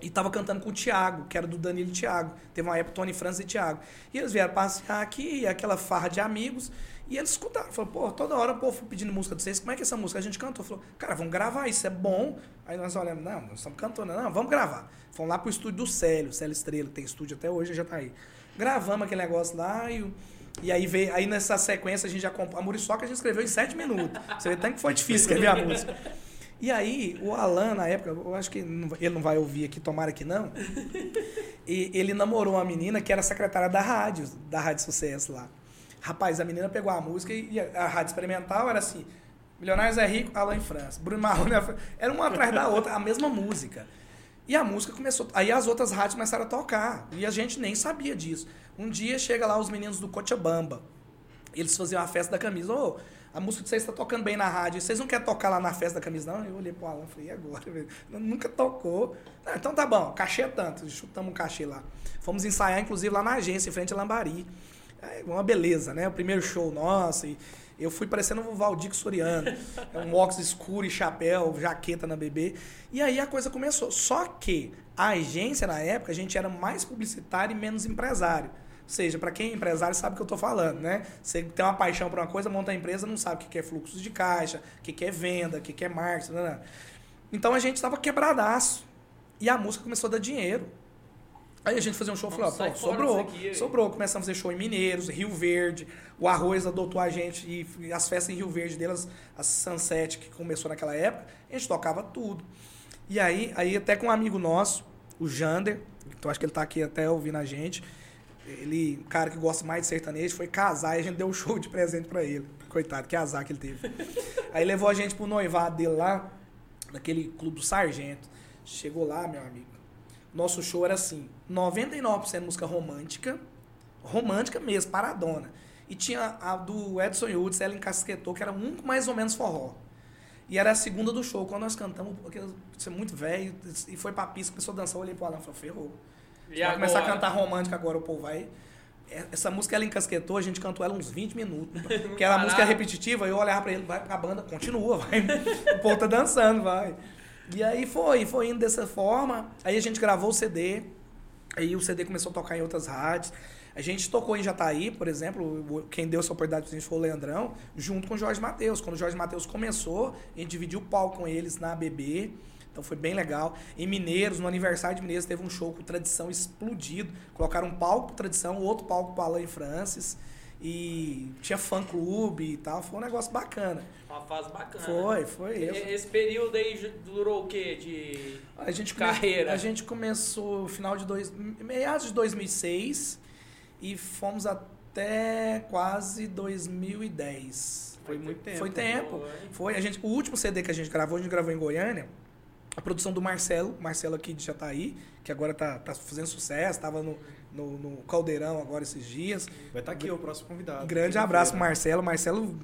E tava cantando com o Thiago, que era do Danilo e Thiago. Teve uma época Tony França e Thiago. E eles vieram passear aqui, aquela farra de amigos. E eles escutaram. Falaram, pô, toda hora o povo pedindo música de vocês. Como é que é essa música? A gente cantou. Falou, cara, vamos gravar, isso é bom. Aí nós olhamos, não, nós estamos cantando. Não, vamos gravar. Fomos lá pro estúdio do Célio, Célio Estrela, tem estúdio até hoje, já tá aí. Gravamos aquele negócio lá e... E aí veio, aí nessa sequência a gente já comprou. A Muriçoca a gente escreveu em sete minutos. Você vê tanto que foi difícil escrever a música. E aí, o Alan, na época, eu acho que ele não vai ouvir aqui, tomara que não. E ele namorou uma menina que era secretária da rádio, da Rádio Sucesso lá. Rapaz, a menina pegou a música e a, rádio experimental era assim: Milionários é Rico, Alan em França. Bruno Marrone é era uma atrás da outra, a mesma música. E a música começou. Aí as outras rádios começaram a tocar. E a gente nem sabia disso. Um dia chega lá os meninos do Cochabamba. Eles faziam a festa da camisa. Ô, a música de vocês está tocando bem na rádio. Vocês não querem tocar lá na festa da camisa, não? Eu olhei pro Alan e falei, e agora? Nunca tocou. Não, então tá bom, cachê é tanto. Chutamos um cachê lá. Fomos ensaiar, inclusive, lá na agência, em frente a Lambari. É uma beleza, né? O primeiro show nosso. E eu fui parecendo o Valdir Soriano. É um óculos escuro e chapéu, jaqueta na bebê. E aí a coisa começou. Só que a agência, na época, a gente era mais publicitário e menos empresário. Ou seja, para quem é empresário sabe o que eu estou falando, né? Você tem uma paixão por uma coisa, monta a empresa, não sabe o que é fluxo de caixa, o que é venda, o que que é marketing, não, não. Então a gente estava quebradaço. E a música começou a dar dinheiro. Aí a gente fazia um show, falou, Vamos sair pô, sobrou, aqui, sobrou. Começamos a fazer show em Mineiros, Rio Verde, o Arroz adotou a gente e, e as festas em Rio Verde delas, a Sunset, que começou naquela época, a gente tocava tudo. E aí, aí até com um amigo nosso, o Jander, então acho que ele tá aqui até ouvindo a gente. Ele, um cara que gosta mais de sertanejo, foi casar e a gente deu um show de presente pra ele. Coitado, que azar que ele teve. aí levou a gente pro noivado dele lá, naquele clube do Sargento. Chegou lá, meu amigo. Nosso show era assim: 99% música romântica, romântica mesmo, paradona. E tinha a do Edson Hudson, ela encasquetou, que era um mais ou menos forró. E era a segunda do show. Quando nós cantamos, porque você é muito velho, e foi pra pista, começou a dançar, eu olhei pro Alan e falei, ferrou. E vai começar a cantar romântica agora, o povo vai. É, Essa música ela encasquetou, a gente cantou ela uns 20 minutos. Porque era a Parar. música repetitiva, eu olhava pra ele, vai pra banda, continua, vai. O povo tá dançando, vai. E aí foi, foi indo dessa forma. Aí a gente gravou o CD. Aí o CD começou a tocar em outras rádios. A gente tocou em Jataí, por exemplo, quem deu essa oportunidade pra gente foi o Leandrão, junto com o Jorge Matheus. Quando o Jorge Matheus começou, a gente dividiu o palco com eles na ABB. Então foi bem legal. Em Mineiros, no aniversário de Mineiros, teve um show com Tradição explodido. Colocaram um palco pro Tradição, outro palco pro Alan e Francis. E tinha fã-clube e tal. Foi um negócio bacana. Uma fase bacana. Foi, foi. E- Eu, Esse período aí durou o quê? De. A gente come- Carreira. A gente começou no final de dois, meados de 2006 e fomos até quase 2010. Foi muito tempo. Foi tempo. Foi. Foi a gente, o último CD que a gente gravou, a gente gravou em Goiânia. A produção do Marcelo, Marcelo aqui de Jataí, que agora tá, tá fazendo sucesso, tava no, no, no Caldeirão agora esses dias. Vai estar aqui o próximo convidado. Grande abraço Quinta-feira. Marcelo. Marcelo,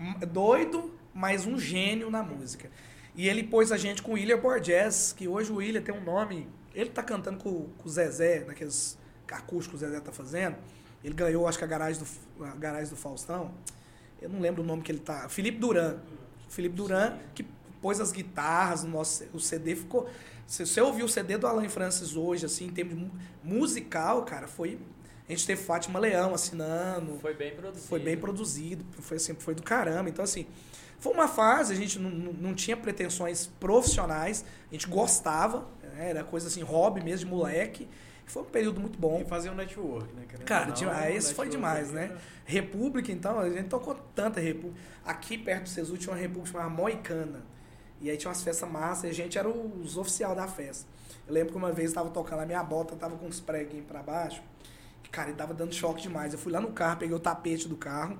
hum, doido, mas um gênio na música. E ele pôs a gente com o William Borges, que hoje o William tem um nome. Ele tá cantando com, com o Zezé, naqueles acústicos que o Zezé tá fazendo. Ele ganhou, acho que a garagem do, a garagem do Faustão. Eu não lembro o nome que ele tá. Felipe Duran. Felipe Duran, que pôs as guitarras no nosso. O CD ficou. Se você ouviu o CD do Alan Francis hoje, assim, em termos mu- musical, cara, foi. A gente teve Fátima Leão assinando. Foi bem produzido. Foi bem produzido, foi assim, foi do caramba. Então, assim, foi uma fase, a gente não, não, tinha pretensões profissionais, a gente gostava, né, era coisa assim, hobby mesmo, de moleque. Foi um período muito bom. E fazer um network, né? Querendo Cara, não, ah, esse foi demais, né? era- República, então, a gente tocou tanta República. Aqui perto do Cesu tinha uma República chamada Moicana. E aí tinha umas festas massas e a gente era os oficial da festa. Eu lembro que uma vez eu tava tocando, a minha bota tava com uns preguinhos pra baixo. E, cara, ele tava dando choque demais. Eu fui lá no carro, peguei o tapete do carro,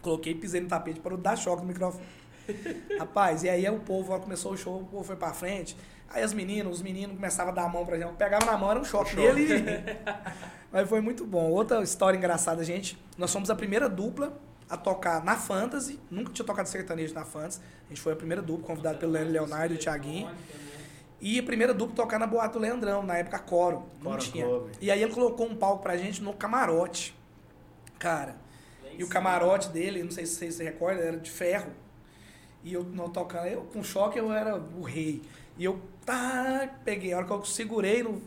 coloquei, pisei no tapete para dar choque no microfone. Rapaz, e aí o povo, ó, começou o show, o povo foi pra frente. Aí as meninas, os meninos começavam a dar a mão pra gente. Pegava na mão, era um choque, choque. nele. Mas foi muito bom. Outra história engraçada, gente. Nós fomos a primeira dupla a tocar na Fantasy. Nunca tinha tocado sertanejo na Fantasy. A gente foi a primeira dupla, convidado pelo Leandro Leonardo e o Thiaguinho. E a primeira dupla tocar na boate do Leandrão, na época Coro. Não Coro tinha. Club. E aí ele colocou um palco pra gente no camarote. Cara, e o camarote dele, não sei se vocês se recordam, era de ferro. E eu não tocando, eu com choque eu era o rei. E eu tá, peguei, a hora que eu segurei, no,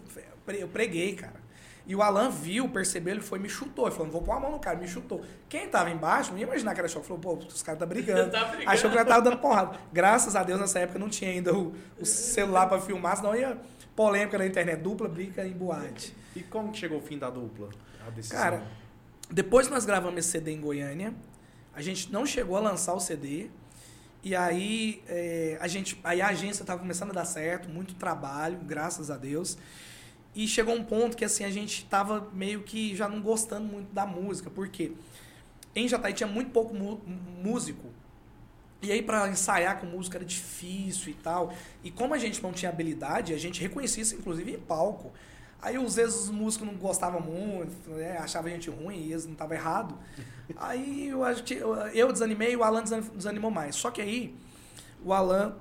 eu preguei, cara. E o Alan viu, percebeu, ele foi e me chutou. Ele falou, não vou pôr a mão no cara, me chutou. Quem tava embaixo, não ia imaginar que era choque. Falou, pô, os caras tá brigando. Tá brigando. Achou que eu tava dando porrada. Graças a Deus, nessa época não tinha ainda o, o celular pra filmar, senão ia polêmica na internet, dupla briga em boate. E como que chegou o fim da dupla? A decisão. Cara, depois que nós gravamos esse CD em Goiânia, a gente não chegou a lançar o CD. E aí, é, a gente, aí a agência estava começando a dar certo, muito trabalho, graças a Deus. E chegou um ponto que assim a gente estava meio que já não gostando muito da música, porque em Jataí tinha muito pouco músico. E aí para ensaiar com música era difícil e tal. E como a gente não tinha habilidade, a gente reconhecia isso inclusive em palco. Aí às vezes os músicos não gostavam muito, né? achavam a gente ruim e eles não estavam errado. Aí eu eu, desanimei e o Alan desan- desanimou mais. Só que aí o Alan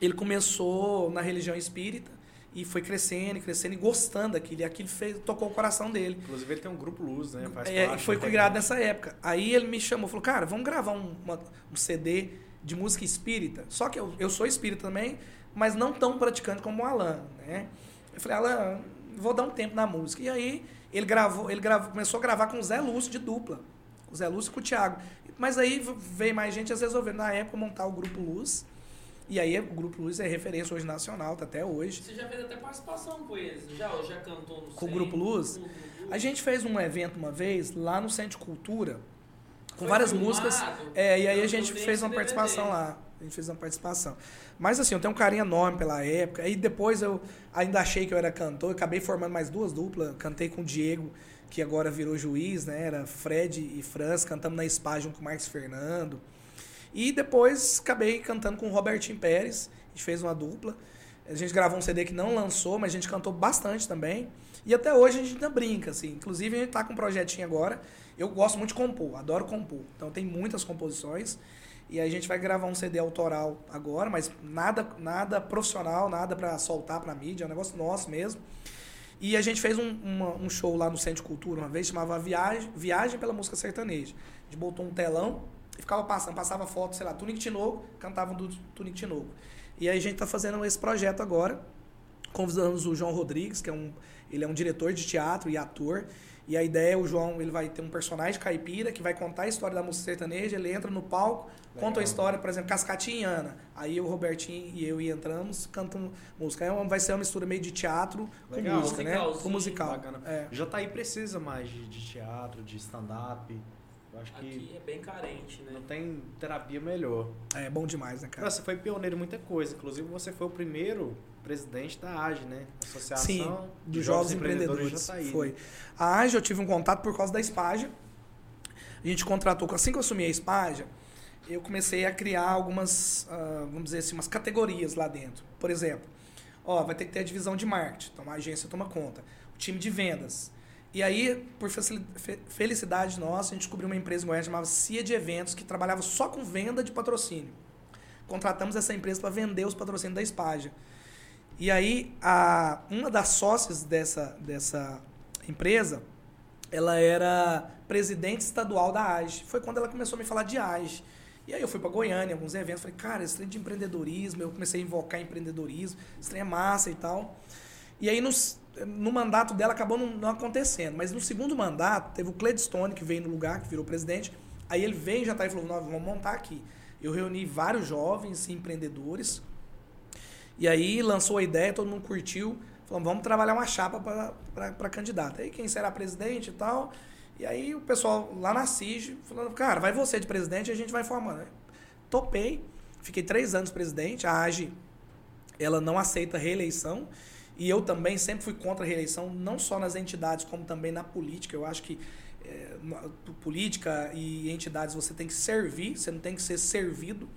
ele começou na religião espírita e foi crescendo, crescendo e gostando daquilo. E aquilo fez, tocou o coração dele. Inclusive ele tem um grupo Luz, né? Faz É, parte, foi integrante. criado nessa época. Aí ele me chamou, falou, cara, vamos gravar um, uma- um CD de música espírita. Só que eu, eu sou espírita também, mas não tão praticante como o Alan, né? Eu falei, Alan, vou dar um tempo na música. E aí ele gravou, ele gravou, começou a gravar com o Zé Lúcio de dupla. O Zé Lúcio e com o Thiago. Mas aí veio mais gente, às resolveu, na época, montar o Grupo Luz. E aí o Grupo Luz é referência hoje nacional, tá até hoje. Você já fez até participação com eles, já? Ou já cantou no Com o Grupo Luz? Grupo Luz? A gente fez um evento uma vez lá no Centro de Cultura, com Foi várias filmado? músicas. É, e aí a gente fez uma participação DVD. lá. A gente fez uma participação. Mas assim, eu tenho um carinho enorme pela época. Aí depois eu ainda achei que eu era cantor, acabei formando mais duas duplas. Cantei com o Diego, que agora virou juiz, né? Era Fred e Franz, cantamos na SPA junto com o Marcos Fernando. E depois acabei cantando com o Robertinho Pérez, a gente fez uma dupla. A gente gravou um CD que não lançou, mas a gente cantou bastante também. E até hoje a gente ainda brinca, assim. Inclusive a gente tá com um projetinho agora. Eu gosto muito de compor, adoro compor. Então tem muitas composições. E a gente vai gravar um CD autoral agora, mas nada, nada profissional, nada para soltar para mídia, é um negócio nosso mesmo. E a gente fez um, uma, um show lá no Centro de Cultura uma vez, chamava Viagem, Viagem pela Música Sertaneja. A gente botou um telão e ficava passando, passava foto, sei lá, Tunic Tinoco, cantavam do Tunic Tinoco. E aí a gente está fazendo esse projeto agora. Convidamos o João Rodrigues, que é um, ele é um diretor de teatro e ator. E a ideia é o João, ele vai ter um personagem caipira que vai contar a história da música sertaneja, ele entra no palco, Legal. conta a história, por exemplo, Cascatinha e Ana. Aí o Robertinho e eu e entramos, cantamos música. Aí vai ser uma mistura meio de teatro Legal. com música, né? Com musical. Bacana. É. aí precisa mais de, de teatro, de stand-up. Eu acho que Aqui é bem carente, né? Não tem terapia melhor. É bom demais, né, cara? Você foi pioneiro em muita coisa. Inclusive, você foi o primeiro presidente da AGE, né? Associação Sim, de, de Jovens, Jovens Empreendedores. Empreendedores foi. A AGE eu tive um contato por causa da Espaja. A gente contratou, assim que eu assumi a Espaja, eu comecei a criar algumas, uh, vamos dizer assim, umas categorias lá dentro. Por exemplo, ó, vai ter que ter a divisão de marketing, então a agência toma conta. O time de vendas, e aí, por felicidade nossa, a gente descobriu uma empresa em Goiás chamada CIA de Eventos, que trabalhava só com venda de patrocínio. Contratamos essa empresa para vender os patrocínios da Espaja. E aí, a, uma das sócias dessa, dessa empresa, ela era presidente estadual da AGE. Foi quando ela começou a me falar de AGE. E aí eu fui para Goiânia, alguns eventos, falei, cara, esse trem de empreendedorismo, eu comecei a invocar empreendedorismo, esse trem é massa e tal. E aí, nos, no mandato dela, acabou não, não, acontecendo. Mas no segundo mandato, teve o Cledstone, que veio no lugar, que virou presidente. Aí ele veio já tá e falou, nós vamos montar aqui. Eu reuni vários jovens empreendedores. E aí lançou a ideia, todo mundo curtiu. Falamos, vamos trabalhar uma chapa para candidata. Aí quem será presidente e tal. E aí o pessoal lá na CIG falando, cara, vai você de presidente e a gente vai formando. Topei. Fiquei três anos presidente. A AGE, ela não aceita reeleição. E eu também sempre fui contra a reeleição, não só nas entidades, como também na política. Eu acho que é, política e entidades você tem que servir, você não tem que ser servido.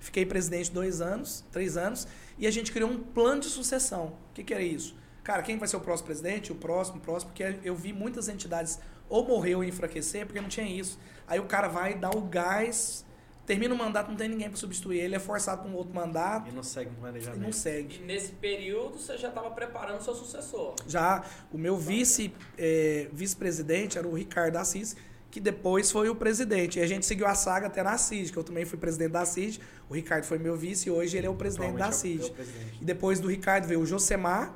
Fiquei presidente dois anos, três anos, e a gente criou um plano de sucessão. O que, que era isso? Cara, quem vai ser o próximo presidente? O próximo, o próximo, porque eu vi muitas entidades ou morrer ou enfraquecer porque não tinha isso. Aí o cara vai dar o gás termina o mandato, não tem ninguém para substituir ele, é forçado para um outro mandato. E não segue o planejamento. E não segue. E nesse período você já estava preparando o seu sucessor. Já. O meu vice, é, vice-presidente era o Ricardo Assis, que depois foi o presidente. E a gente seguiu a saga até na CID, que eu também fui presidente da CID. O Ricardo foi meu vice e hoje ele é o presidente da CID. É e depois do Ricardo veio o Josemar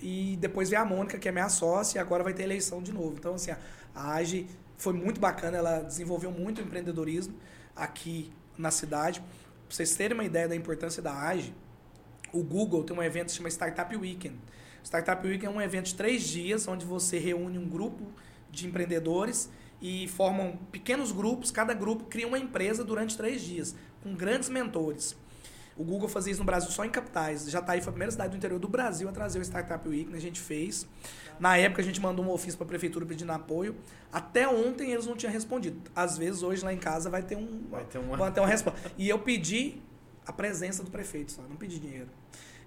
e depois veio a Mônica, que é minha sócia, e agora vai ter eleição de novo. Então, assim, a AGE foi muito bacana, ela desenvolveu muito o empreendedorismo aqui na cidade. Para vocês terem uma ideia da importância da AGE, o Google tem um evento que se chama Startup Weekend. Startup Weekend é um evento de três dias, onde você reúne um grupo de empreendedores e formam pequenos grupos. Cada grupo cria uma empresa durante três dias, com grandes mentores. O Google fazia isso no Brasil só em capitais. Já está aí, foi a primeira cidade do interior do Brasil a trazer o Startup Week, né? a gente fez. Na época a gente mandou um ofício para a prefeitura pedindo apoio. Até ontem eles não tinham respondido. Às vezes hoje lá em casa vai ter um vai ter uma, vai ter uma resposta. E eu pedi a presença do prefeito, só não pedi dinheiro.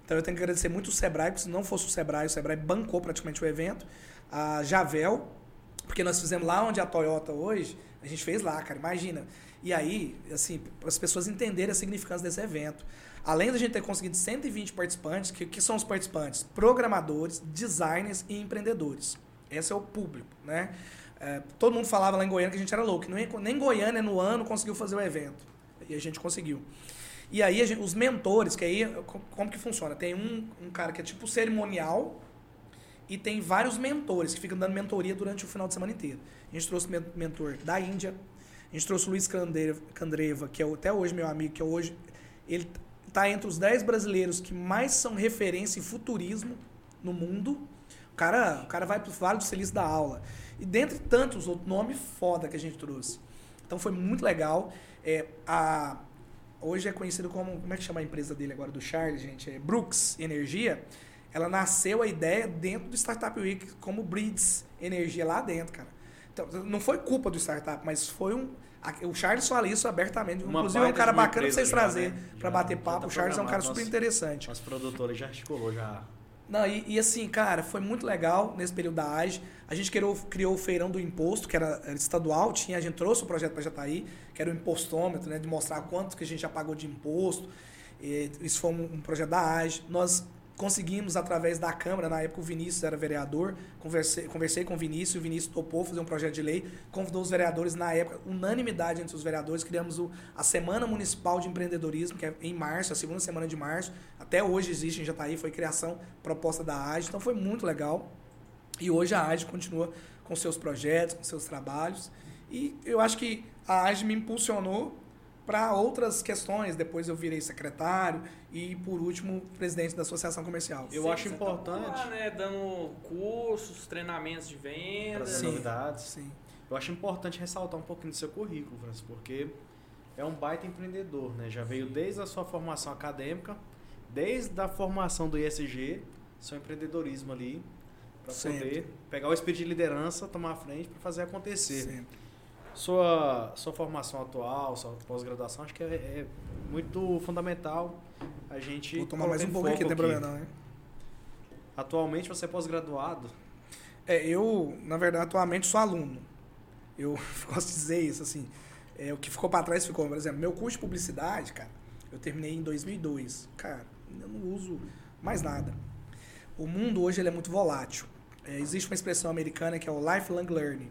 Então eu tenho que agradecer muito o Sebrae, porque se não fosse o Sebrae, o Sebrae bancou praticamente o evento. A Javel, porque nós fizemos lá onde a Toyota hoje, a gente fez lá, cara, imagina. E aí, assim, para as pessoas entenderem a significância desse evento. Além da gente ter conseguido 120 participantes, que, que são os participantes? Programadores, designers e empreendedores. Esse é o público, né? É, todo mundo falava lá em Goiânia que a gente era louco, nem, nem Goiânia no ano conseguiu fazer o evento. E a gente conseguiu. E aí gente, os mentores, que aí como que funciona? Tem um, um cara que é tipo cerimonial e tem vários mentores que ficam dando mentoria durante o final de semana inteiro. A gente trouxe mentor da Índia, a gente trouxe o Luiz Candreva, que é até hoje meu amigo, que é hoje. Ele está entre os 10 brasileiros que mais são referência em futurismo no mundo. O cara, o cara vai para o Vale do Silício da aula. E dentre tantos outros nomes foda que a gente trouxe. Então foi muito legal. É, a, hoje é conhecido como, como é que chama a empresa dele agora, do Charles, gente? É Brooks Energia. Ela nasceu a ideia dentro do Startup Week, como Breeds Energia lá dentro, cara. Então, não foi culpa do startup, mas foi um. O Charles fala isso abertamente. Uma Inclusive, é um cara bacana pra vocês já, trazerem né? pra Já- bater já papo. tá o Charles é um cara super Nosso- interessante. Nosso produtor já articulou já. Não, e, e assim, cara, foi muito legal nesse período da AGE. A gente criou, criou o feirão do imposto, que era, era estadual, tinha, a gente trouxe o projeto para Jataí, que era o impostômetro, né, de mostrar quanto que a gente já pagou de imposto. E isso foi um, um projeto da AGE. Nós conseguimos, através da Câmara, na época o Vinícius era vereador, conversei, conversei com o Vinícius, o Vinícius topou fazer um projeto de lei, convidou os vereadores, na época, unanimidade entre os vereadores, criamos o, a Semana Municipal de Empreendedorismo, que é em março, a segunda semana de março, até hoje existe em Jataí, foi criação, proposta da AGE, então foi muito legal. E hoje a AGE continua com seus projetos, com seus trabalhos. E eu acho que a AGE me impulsionou para outras questões. Depois eu virei secretário e, por último, presidente da Associação Comercial. Eu Você- acho você tá importante. lá, né, dando cursos, treinamentos de venda. Trazer Sim. novidades. Sim. Eu acho importante ressaltar um pouquinho do seu currículo, Francis, porque é um baita empreendedor, né? Já veio desde a sua formação acadêmica, desde a formação do ISG, seu empreendedorismo ali, para poder pegar o espírito de liderança, tomar a frente para fazer acontecer. Sempre. Sua, sua formação atual, sua pós-graduação, acho que é, é muito fundamental a gente. Vou tomar mais um pouco aqui, não tem problema não, né? Atualmente você é pós-graduado. É, eu, na verdade, atualmente sou aluno. Eu gosto de dizer isso, assim. É, o que ficou para trás ficou, por exemplo, meu curso de publicidade, cara, eu terminei em 2002. Cara, eu não uso mais nada. O mundo hoje ele é muito volátil. É, existe uma expressão americana que é o lifelong learning.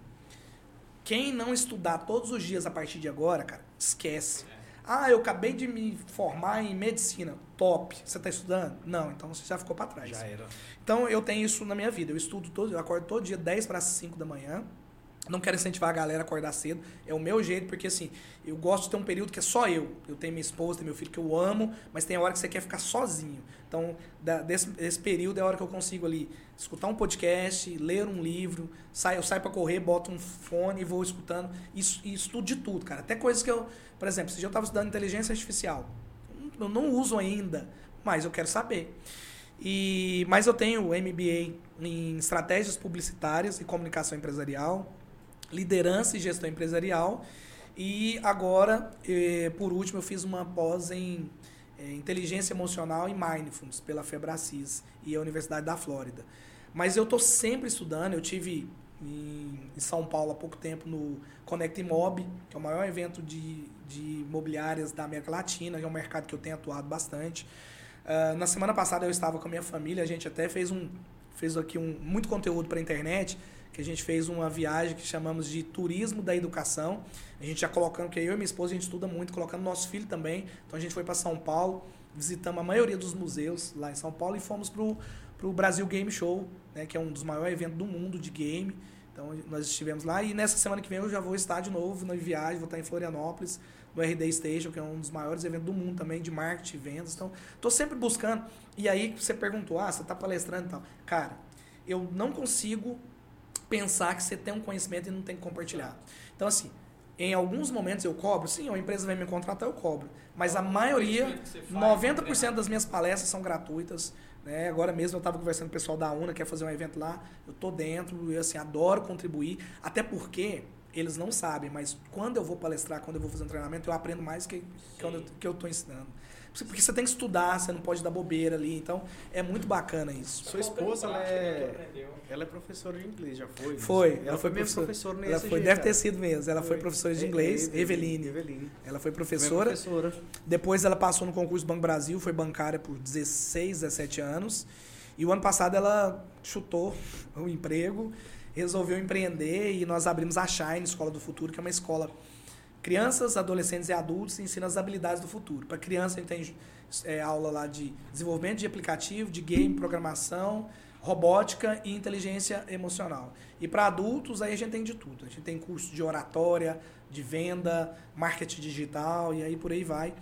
Quem não estudar todos os dias a partir de agora, cara, esquece. Ah, eu acabei de me formar em medicina. Top. Você está estudando? Não, então você já ficou para trás. Já era. Então eu tenho isso na minha vida. Eu estudo todo, eu acordo todo dia 10 para 5 da manhã. Não quero incentivar a galera a acordar cedo. É o meu jeito, porque assim, eu gosto de ter um período que é só eu. Eu tenho minha esposa, tenho meu filho que eu amo, mas tem a hora que você quer ficar sozinho. Então, da- desse, desse período é a hora que eu consigo ali escutar um podcast, ler um livro, saio, eu saio para correr, boto um fone e vou escutando. Isso, e estudo de tudo, cara. Até coisas que eu. Por exemplo, dia eu estava estudando inteligência artificial. Eu não uso ainda, mas eu quero saber. E, mas eu tenho MBA em estratégias publicitárias e comunicação empresarial, liderança e gestão empresarial. E agora, eh, por último, eu fiz uma pós em eh, inteligência emocional e mindfulness pela Febracis e a Universidade da Flórida. Mas eu estou sempre estudando. Eu tive em, São Paulo há pouco tempo no Connect Mob, que é o maior evento de, de imobiliárias da América Latina, que é um mercado que eu tenho atuado bastante. Ah, na semana passada eu estava com a minha família, a gente até fez um fez aqui um muito conteúdo para a internet, que a gente fez uma viagem que chamamos de turismo da educação. A gente já colocando que eu e minha esposa a gente estuda muito, colocando nosso filho também. Então a gente foi para São Paulo, visitamos a maioria dos museus lá em São Paulo e fomos pro pro Brasil Game Show, né, que é um dos maiores eventos do mundo de game. Então nós estivemos lá e nessa semana que vem eu já vou estar de novo na viagem, vou estar em Florianópolis, no RD Station, que é um dos maiores eventos do mundo também de marketing e vendas. Então, tô sempre buscando. E aí você perguntou: "Ah, você tá palestrando e tal". Cara, eu não consigo pensar que você tem um conhecimento e não tem que compartilhar. Então assim, em alguns momentos eu cobro, sim, a empresa vai me contratar, eu cobro. Mas a maioria, conhecimento que você faz, 90% das minhas palestras são gratuitas. Né? Agora mesmo eu estava conversando com o pessoal da UNA, quer fazer um evento lá, eu tô dentro, eu assim, adoro contribuir, até porque eles não sabem, mas quando eu vou palestrar, quando eu vou fazer um treinamento, eu aprendo mais que, que, eu, que eu tô ensinando. Porque você tem que estudar, você não pode dar bobeira ali, então é muito bacana isso. Sua esposa, ela é, ela é professora de inglês, já foi? Foi, Ela, ela foi foi professora- professora no Ela foi, deve cara. ter sido mesmo, ela foi professora de É, inglês, é, Eveline. Eveline. Ela foi é professora, professora. depois ela passou no concurso Banco Brasil, foi bancária por 16, 17 anos. E o ano passado ela chutou o emprego, resolveu empreender e nós abrimos a Shine, Escola do Futuro, que é uma escola crianças, adolescentes e adultos ensina as habilidades do futuro. Para criança a gente tem é, aula lá de desenvolvimento de aplicativo, de game, programação, robótica e inteligência emocional. E para adultos aí a gente tem de tudo. A gente tem curso de oratória, de venda, marketing digital e aí por aí vai.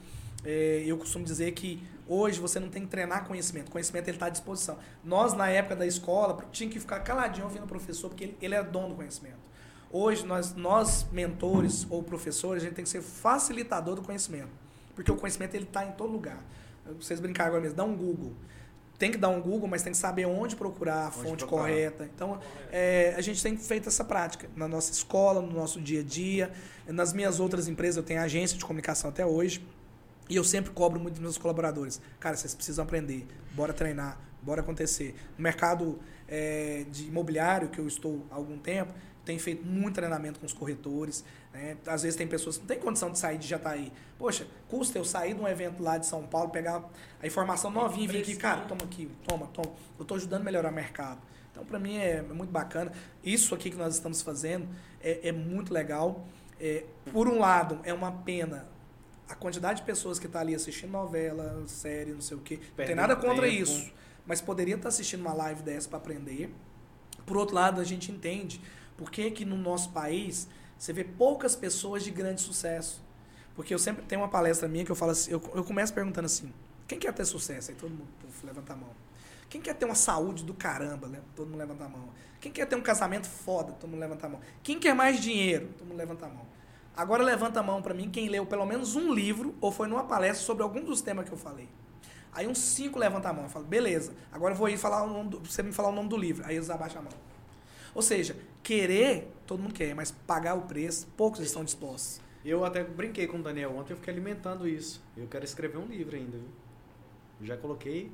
É, eu costumo dizer que hoje você não tem que treinar conhecimento, conhecimento ele está à disposição. Nós, na época da escola, tinha que ficar caladinho ouvindo o professor, porque ele, ele é dono do conhecimento. Hoje, nós, nós, mentores ou professores, a gente tem que ser facilitador do conhecimento. Porque o conhecimento ele está em todo lugar. Vocês brincaram agora mesmo, dá um Google. Tem que dar um Google, mas tem que saber onde procurar a Onde fonte procurar. correta. Então, é, a gente tem feito essa prática na nossa escola, no nosso dia a dia. Nas minhas outras empresas, eu tenho agência de comunicação até hoje. E eu sempre cobro muito dos meus colaboradores. Cara, vocês precisam aprender. Bora treinar. Bora acontecer. No mercado é, de imobiliário, que eu estou há algum tempo, tenho feito muito treinamento com os corretores. né? Às vezes tem pessoas que não têm condição de sair de Jataí. Poxa, custa eu sair de um evento lá de São Paulo, pegar a informação novinha e vir aqui, cara, toma aqui, toma, toma. Eu estou ajudando a melhorar o mercado. Então, para mim, é muito bacana. Isso aqui que nós estamos fazendo é, é muito legal. É, por um lado, é uma pena a quantidade de pessoas que está ali assistindo novela, série, não sei o quê. Não tem nada contra tempo. isso. Mas poderia estar assistindo uma live dessa para aprender. Por outro lado, a gente entende por que, que no nosso país você vê poucas pessoas de grande sucesso. Porque eu sempre tenho uma palestra minha que eu falo assim, eu, eu começo perguntando assim, quem quer ter sucesso? Aí todo mundo puf, levanta a mão. Quem quer ter uma saúde do caramba? né? Todo mundo levanta a mão. Quem quer ter um casamento foda? Todo mundo levanta a mão. Quem quer mais dinheiro? Todo mundo levanta a mão. Agora levanta a mão para mim quem leu pelo menos um livro ou foi numa palestra sobre algum dos temas que eu falei. Aí uns cinco levantam a mão. Eu falo, beleza, agora eu vou ir falar o nome do, você me falar o nome do livro. Aí eles abaixam a mão. Ou seja, querer, todo mundo quer, mas pagar o preço, poucos estão dispostos. Eu até brinquei com o Daniel ontem, eu fiquei alimentando isso. Eu quero escrever um livro ainda, viu? Já coloquei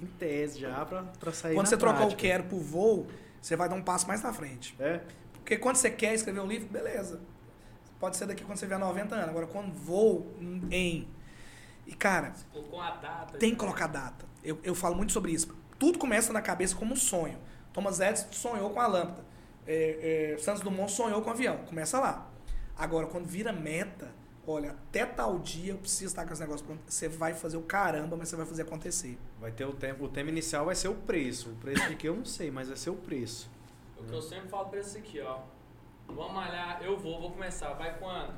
em tese já pra, pra sair quando você trocar o quero por vou, você vai dar um passo mais na frente. É, Porque quando você quer escrever um livro, beleza. Pode ser daqui quando você vier 90 anos. Agora, quando vou em. E, cara, Você colocou uma data. tem que colocar data. Eu, eu falo muito sobre isso. Tudo começa na cabeça como um sonho. Thomas Edison sonhou com a lâmpada. É, é, Santos Dumont sonhou com o avião. Começa lá. Agora, quando vira meta, olha, até tal dia eu preciso estar com esse negócio pronto. Você vai fazer o caramba, mas você vai fazer acontecer. vai ter o tempo. O tema inicial vai ser o preço. O preço de que eu não sei, mas vai ser o preço. O que eu sempre falo pra esse aqui, ó. Vamos malhar, eu vou, vou começar. Vai quando?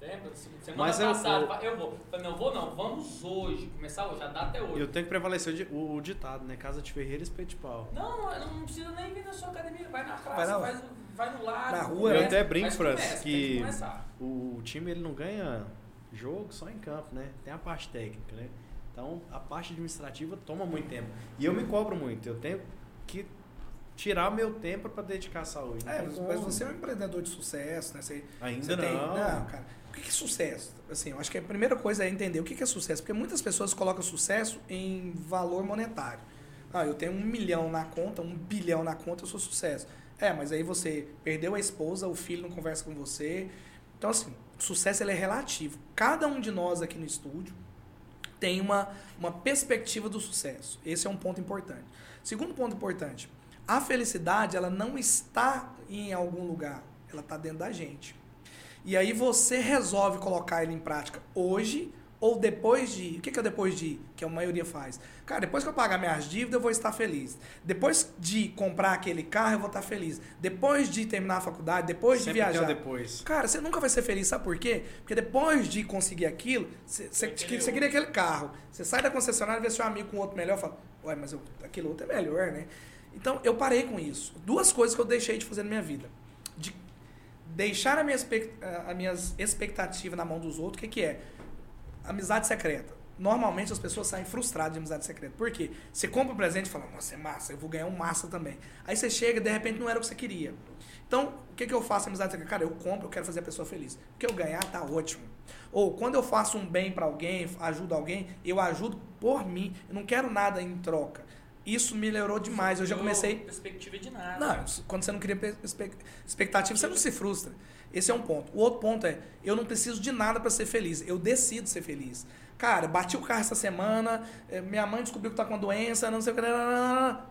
Lembra? Semana Mas eu passada, vou. vai- eu vou. Falei, não vou não, vamos hoje. Começar hoje, já dá até hoje. Eu tenho que prevalecer o, di- o- o ditado, né? Casa de Ferreira, espeto de pau. Não, não, não precisa nem vir na sua academia. Vai na praça, Vai na- vai, vai no lago. na rua, começa, né? Eu até brinco, começa, que- que. O, time ele não ganha jogo só em campo, né? Tem a parte técnica, né? Então a parte administrativa toma muito tempo. E eu me cobro muito. Eu tenho que tirar meu tempo para dedicar à saúde. É, mas, mas você é um empreendedor de sucesso, né? Você, Ainda você não. tem- não, cara. O que é sucesso? Assim, eu acho que a primeira coisa é entender o que é sucesso. Porque muitas pessoas colocam sucesso em valor monetário. Ah, eu tenho um milhão na conta, um bilhão na conta, eu sou sucesso. É, mas aí você perdeu a esposa, o filho não conversa com você. Então, assim, sucesso ele é relativo. Cada um de nós aqui no estúdio tem uma, uma perspectiva do sucesso. Esse é um ponto importante. Segundo ponto importante, a felicidade ela não está em algum lugar, ela está dentro da gente. E aí você resolve colocar ele em prática hoje ou depois de. O que é depois de? Que a maioria faz. Cara, depois que eu pagar minhas dívidas, eu vou estar feliz. Depois de comprar aquele carro, eu vou estar feliz. Depois de terminar a faculdade, depois Sempre de viajar. depois. Cara, você nunca vai ser feliz, sabe por quê? Porque depois de conseguir aquilo, você, você, você queria aquele carro. Você sai da concessionária, vê seu amigo com outro melhor e fala, ué, mas eu, aquele outro é melhor, né? Então, eu parei com isso. Duas coisas que eu deixei de fazer na minha vida. De deixar a minha expec- a- as minhas expectativas na mão dos outros, o que, que é? Amizade secreta. Normalmente as pessoas saem frustradas de amizade secreta. Por quê? Você compra um presente e fala, nossa, é massa, eu vou ganhar um massa também. Aí você chega e de repente não era o que você queria. Então, o que, que eu faço amizade secreta? Cara, eu compro, eu quero fazer a pessoa feliz. O que eu ganhar tá ótimo. Ou quando eu faço um bem para alguém, ajudo alguém, eu ajudo por mim. Eu não quero nada em troca. Isso melhorou demais. Eu já Não comecei. perspectiva de nada. Não, quando você não cria expectativa, você não se frustra. Esse é um ponto. O outro ponto é, eu não preciso de nada para ser feliz. Eu decido ser feliz. Cara, bati o carro essa semana, eh, minha mãe descobriu que tá com uma doença, não sei o que.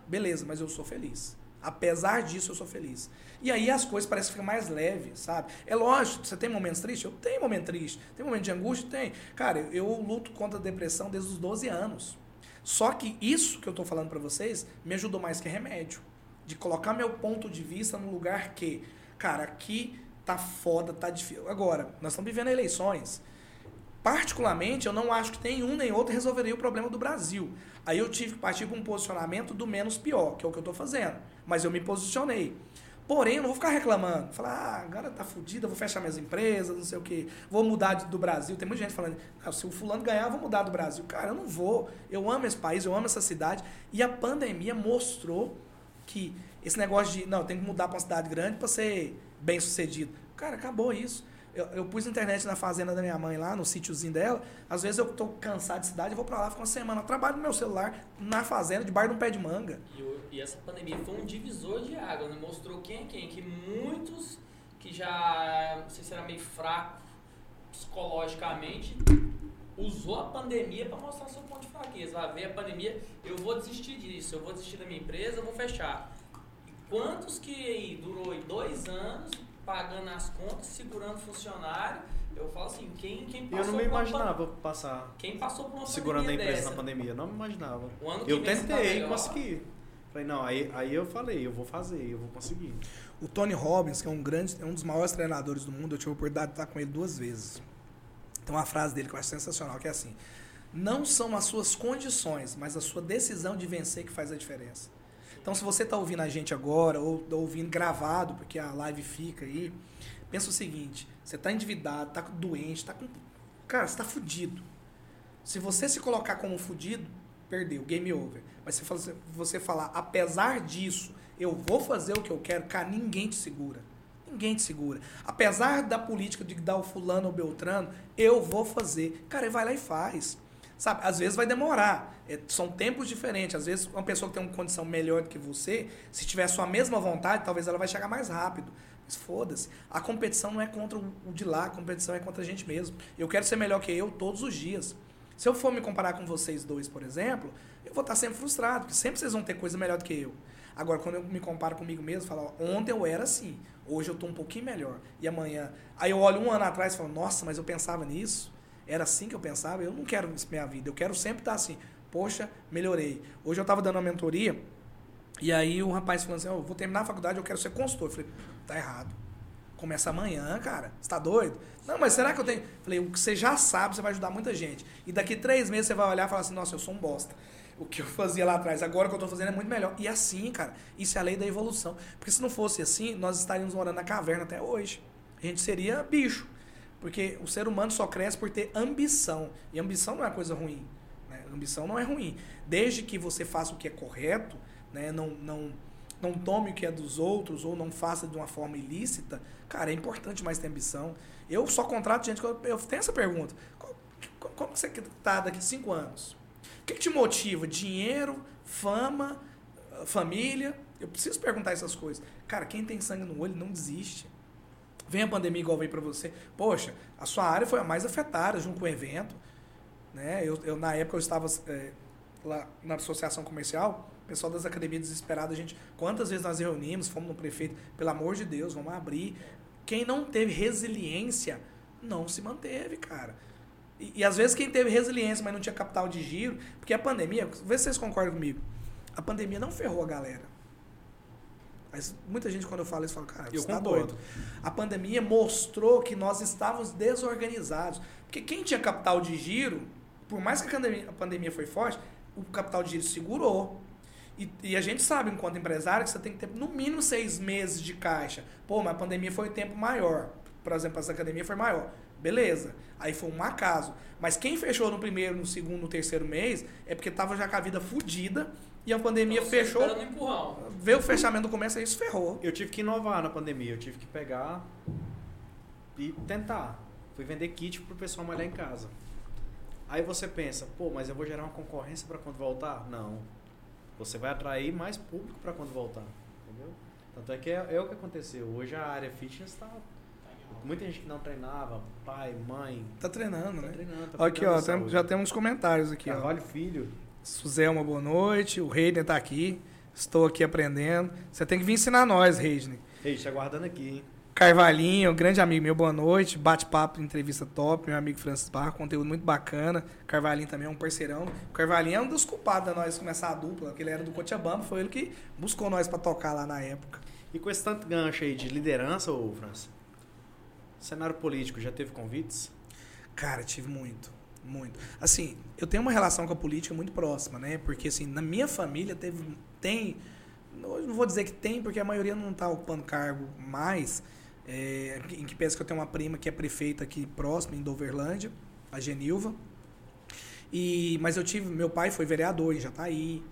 Beleza, mas eu sou feliz. Apesar disso, eu sou feliz. E aí as coisas parecem ficar mais leves, sabe? É lógico, você tem momentos tristes? Eu tenho momento triste. Tem momento de angústia? Tem. Cara, eu luto contra a depressão desde os 12 anos. Só que isso que eu tô falando para vocês me ajudou mais que remédio. De colocar meu ponto de vista no lugar que, cara, aqui tá foda, tá difícil. Agora, nós estamos vivendo eleições. Particularmente, eu não acho que tem um nem outro resolveria o problema do Brasil. Aí eu tive que partir para um posicionamento do menos pior, que é o que eu estou fazendo. Mas eu me posicionei. Porém, eu não vou ficar reclamando. Falar, ah, agora tá fudido, eu vou fechar minhas empresas, não sei o quê. Vou mudar do Brasil. Tem muita gente falando, ah, se o fulano ganhar, eu vou mudar do Brasil. Cara, eu não vou. Eu amo esse país, eu amo essa cidade. E a pandemia mostrou que esse negócio de, não, tem que mudar pra uma cidade grande pra ser bem sucedido. Cara, acabou isso. Eu, eu pus internet na fazenda da minha mãe lá, no sítiozinho dela. Às vezes eu tô cansado de cidade, eu vou pra lá, fico uma semana. Eu trabalho no meu celular, na fazenda, debaixo de um pé de manga. E, o- e essa pandemia foi um divisor de água, né? Mostrou quem é quem. Que muitos que já, não sei se era meio fraco psicologicamente, usou a pandemia para mostrar seu ponto de fraqueza. Vai ver a pandemia, eu vou desistir disso, eu vou desistir da minha empresa, eu vou fechar. E quantos que aí durou dois anos pagando as contas, segurando funcionário? Eu falo assim, quem, quem Eu passou não me uma imaginava passar Quem passou por uma segurando a empresa dessa? na pandemia. Não me imaginava. O ano que Eu tá tentei, consegui. Falei, não, aí, aí eu falei, eu vou fazer, eu vou conseguir. O Tony Robbins, que é um grande, é um dos maiores treinadores do mundo, eu tive a oportunidade de estar com ele duas vezes. Tem uma frase dele que eu acho sensacional, que é assim: não são as suas condições, mas a sua decisão de vencer que faz a diferença. Então, se você está ouvindo a gente agora, ou tá ouvindo gravado, porque a live fica aí, pensa o seguinte: você está endividado, está doente, está com. Cara, você está fudido. Se você se colocar como fudido, perdeu, game over. Mas se você- você falar, apesar disso, eu vou fazer o que eu quero, cara, ninguém te segura. Ninguém te segura. Apesar da política de dar o fulano ou beltrano, eu vou fazer. Cara, vai lá e faz. Sabe, às vezes vai demorar. É, são tempos diferentes. Às vezes, uma pessoa que tem uma condição melhor do que você, se tiver sua mesma vontade, talvez ela vai chegar mais rápido. Mas foda-se. A competição não é contra o de lá, a competição é contra a gente mesmo. Eu quero ser melhor que eu todos os dias. Se eu for me comparar com vocês dois, por exemplo, eu vou estar sempre frustrado, porque sempre vocês vão ter coisa melhor do que eu. Agora, quando eu me comparo comigo mesmo, falo, ontem eu era assim, hoje eu tô um pouquinho melhor. E amanhã. Aí eu olho um ano atrás e falo, nossa, mas eu pensava nisso? Era assim que eu pensava? Eu não quero isso minha vida. Eu quero sempre estar assim, poxa, melhorei. Hoje eu tava dando uma mentoria, e aí o rapaz falou assim, eu vou terminar a faculdade, eu quero ser consultor. Eu falei, tá errado. Começa amanhã, cara. Você tá doido? Não, mas será que eu tenho. Falei, o que você já sabe, você vai ajudar muita gente. E daqui três meses você vai olhar e falar assim, nossa, eu sou um bosta. O que eu fazia lá atrás, agora o que eu tô fazendo é muito melhor. E assim, cara, isso é a lei da evolução. Porque se não fosse assim, nós estaríamos morando na caverna até hoje. A gente seria bicho. Porque o ser humano só cresce por ter ambição. E ambição não é uma coisa ruim. Né? Ambição não é ruim. Desde que você faça o que é correto, né? não, não, não tome o que é dos outros ou não faça de uma forma ilícita, cara, é importante mais ter ambição. Eu só contrato gente eu, tenho essa pergunta. Como, você está daqui cinco anos? O que, que te motiva? Dinheiro, fama, família? Eu preciso perguntar essas coisas. Cara, quem tem sangue no olho não desiste. Vem a pandemia igual veio para você. Poxa, a sua área foi a mais afetada junto com o evento. Né? Eu, eu, na época, eu estava é, lá na associação comercial, o pessoal das academias desesperadas, a gente, quantas vezes nós reunimos, fomos no prefeito, pelo amor de Deus, vamos abrir. Quem não teve resiliência, não se manteve, cara. E, e às vezes quem teve resiliência, mas não tinha capital de giro, porque a pandemia, vê se vocês concordam comigo, a pandemia não ferrou a galera. Mas muita gente, quando eu falo isso, fala, cara, Eu você tá doido. A pandemia mostrou que nós estávamos desorganizados. Porque quem tinha capital de giro, por mais que a pandemia, a pandemia foi forte, o capital de giro segurou. E, e a gente sabe, enquanto empresário, que você tem que ter no mínimo seis meses de caixa. Pô, mas a pandemia foi um tempo maior. Por exemplo, essa academia foi maior. Beleza. Aí foi um acaso. Mas quem fechou no primeiro, no segundo, no terceiro mês, é porque tava já com a vida fodida e a pandemia Então, fechou. Veio o fechamento do comércio, aí isso ferrou. Eu tive que inovar na pandemia, eu tive que pegar e tentar. Fui vender kit pro pessoal malhar em casa. Aí você pensa, pô, mas eu vou gerar uma concorrência para quando voltar? Não. Você vai atrair mais público para quando voltar, entendeu? Tanto é que é, é o que aconteceu. Hoje a área fitness tá muita gente que não treinava, pai, mãe, Tá treinando, tá né? treinando, tá Aqui, ó, tem- já temos comentários aqui, ó. Carvalho Filho. Suzelma, boa noite. O Reidner tá aqui. Estou aqui aprendendo. Você tem que vir ensinar nós, Reidner. Ei, te aguardando aqui, hein? Carvalhinho, grande amigo meu, boa noite. Bate-papo, entrevista top. Meu amigo Francis Barro, conteúdo muito bacana. Carvalhinho também é um parceirão. O Carvalhinho é um dos culpados da nós começar a dupla, que ele era do Cochabamba, foi ele que buscou nós pra tocar lá na época. E com esse tanto gancho aí de liderança, ô França, cenário político já teve convites? Cara, tive muito, muito. Assim, eu tenho uma relação com a política muito próxima, né? Porque assim, na minha família teve tem não vou dizer que tem, porque a maioria não está ocupando cargo mais. É, em que pensa que eu tenho uma prima que é prefeita aqui próxima, em Doverlândia, a Genilva. E, mas eu tive, meu pai foi vereador em Jataí,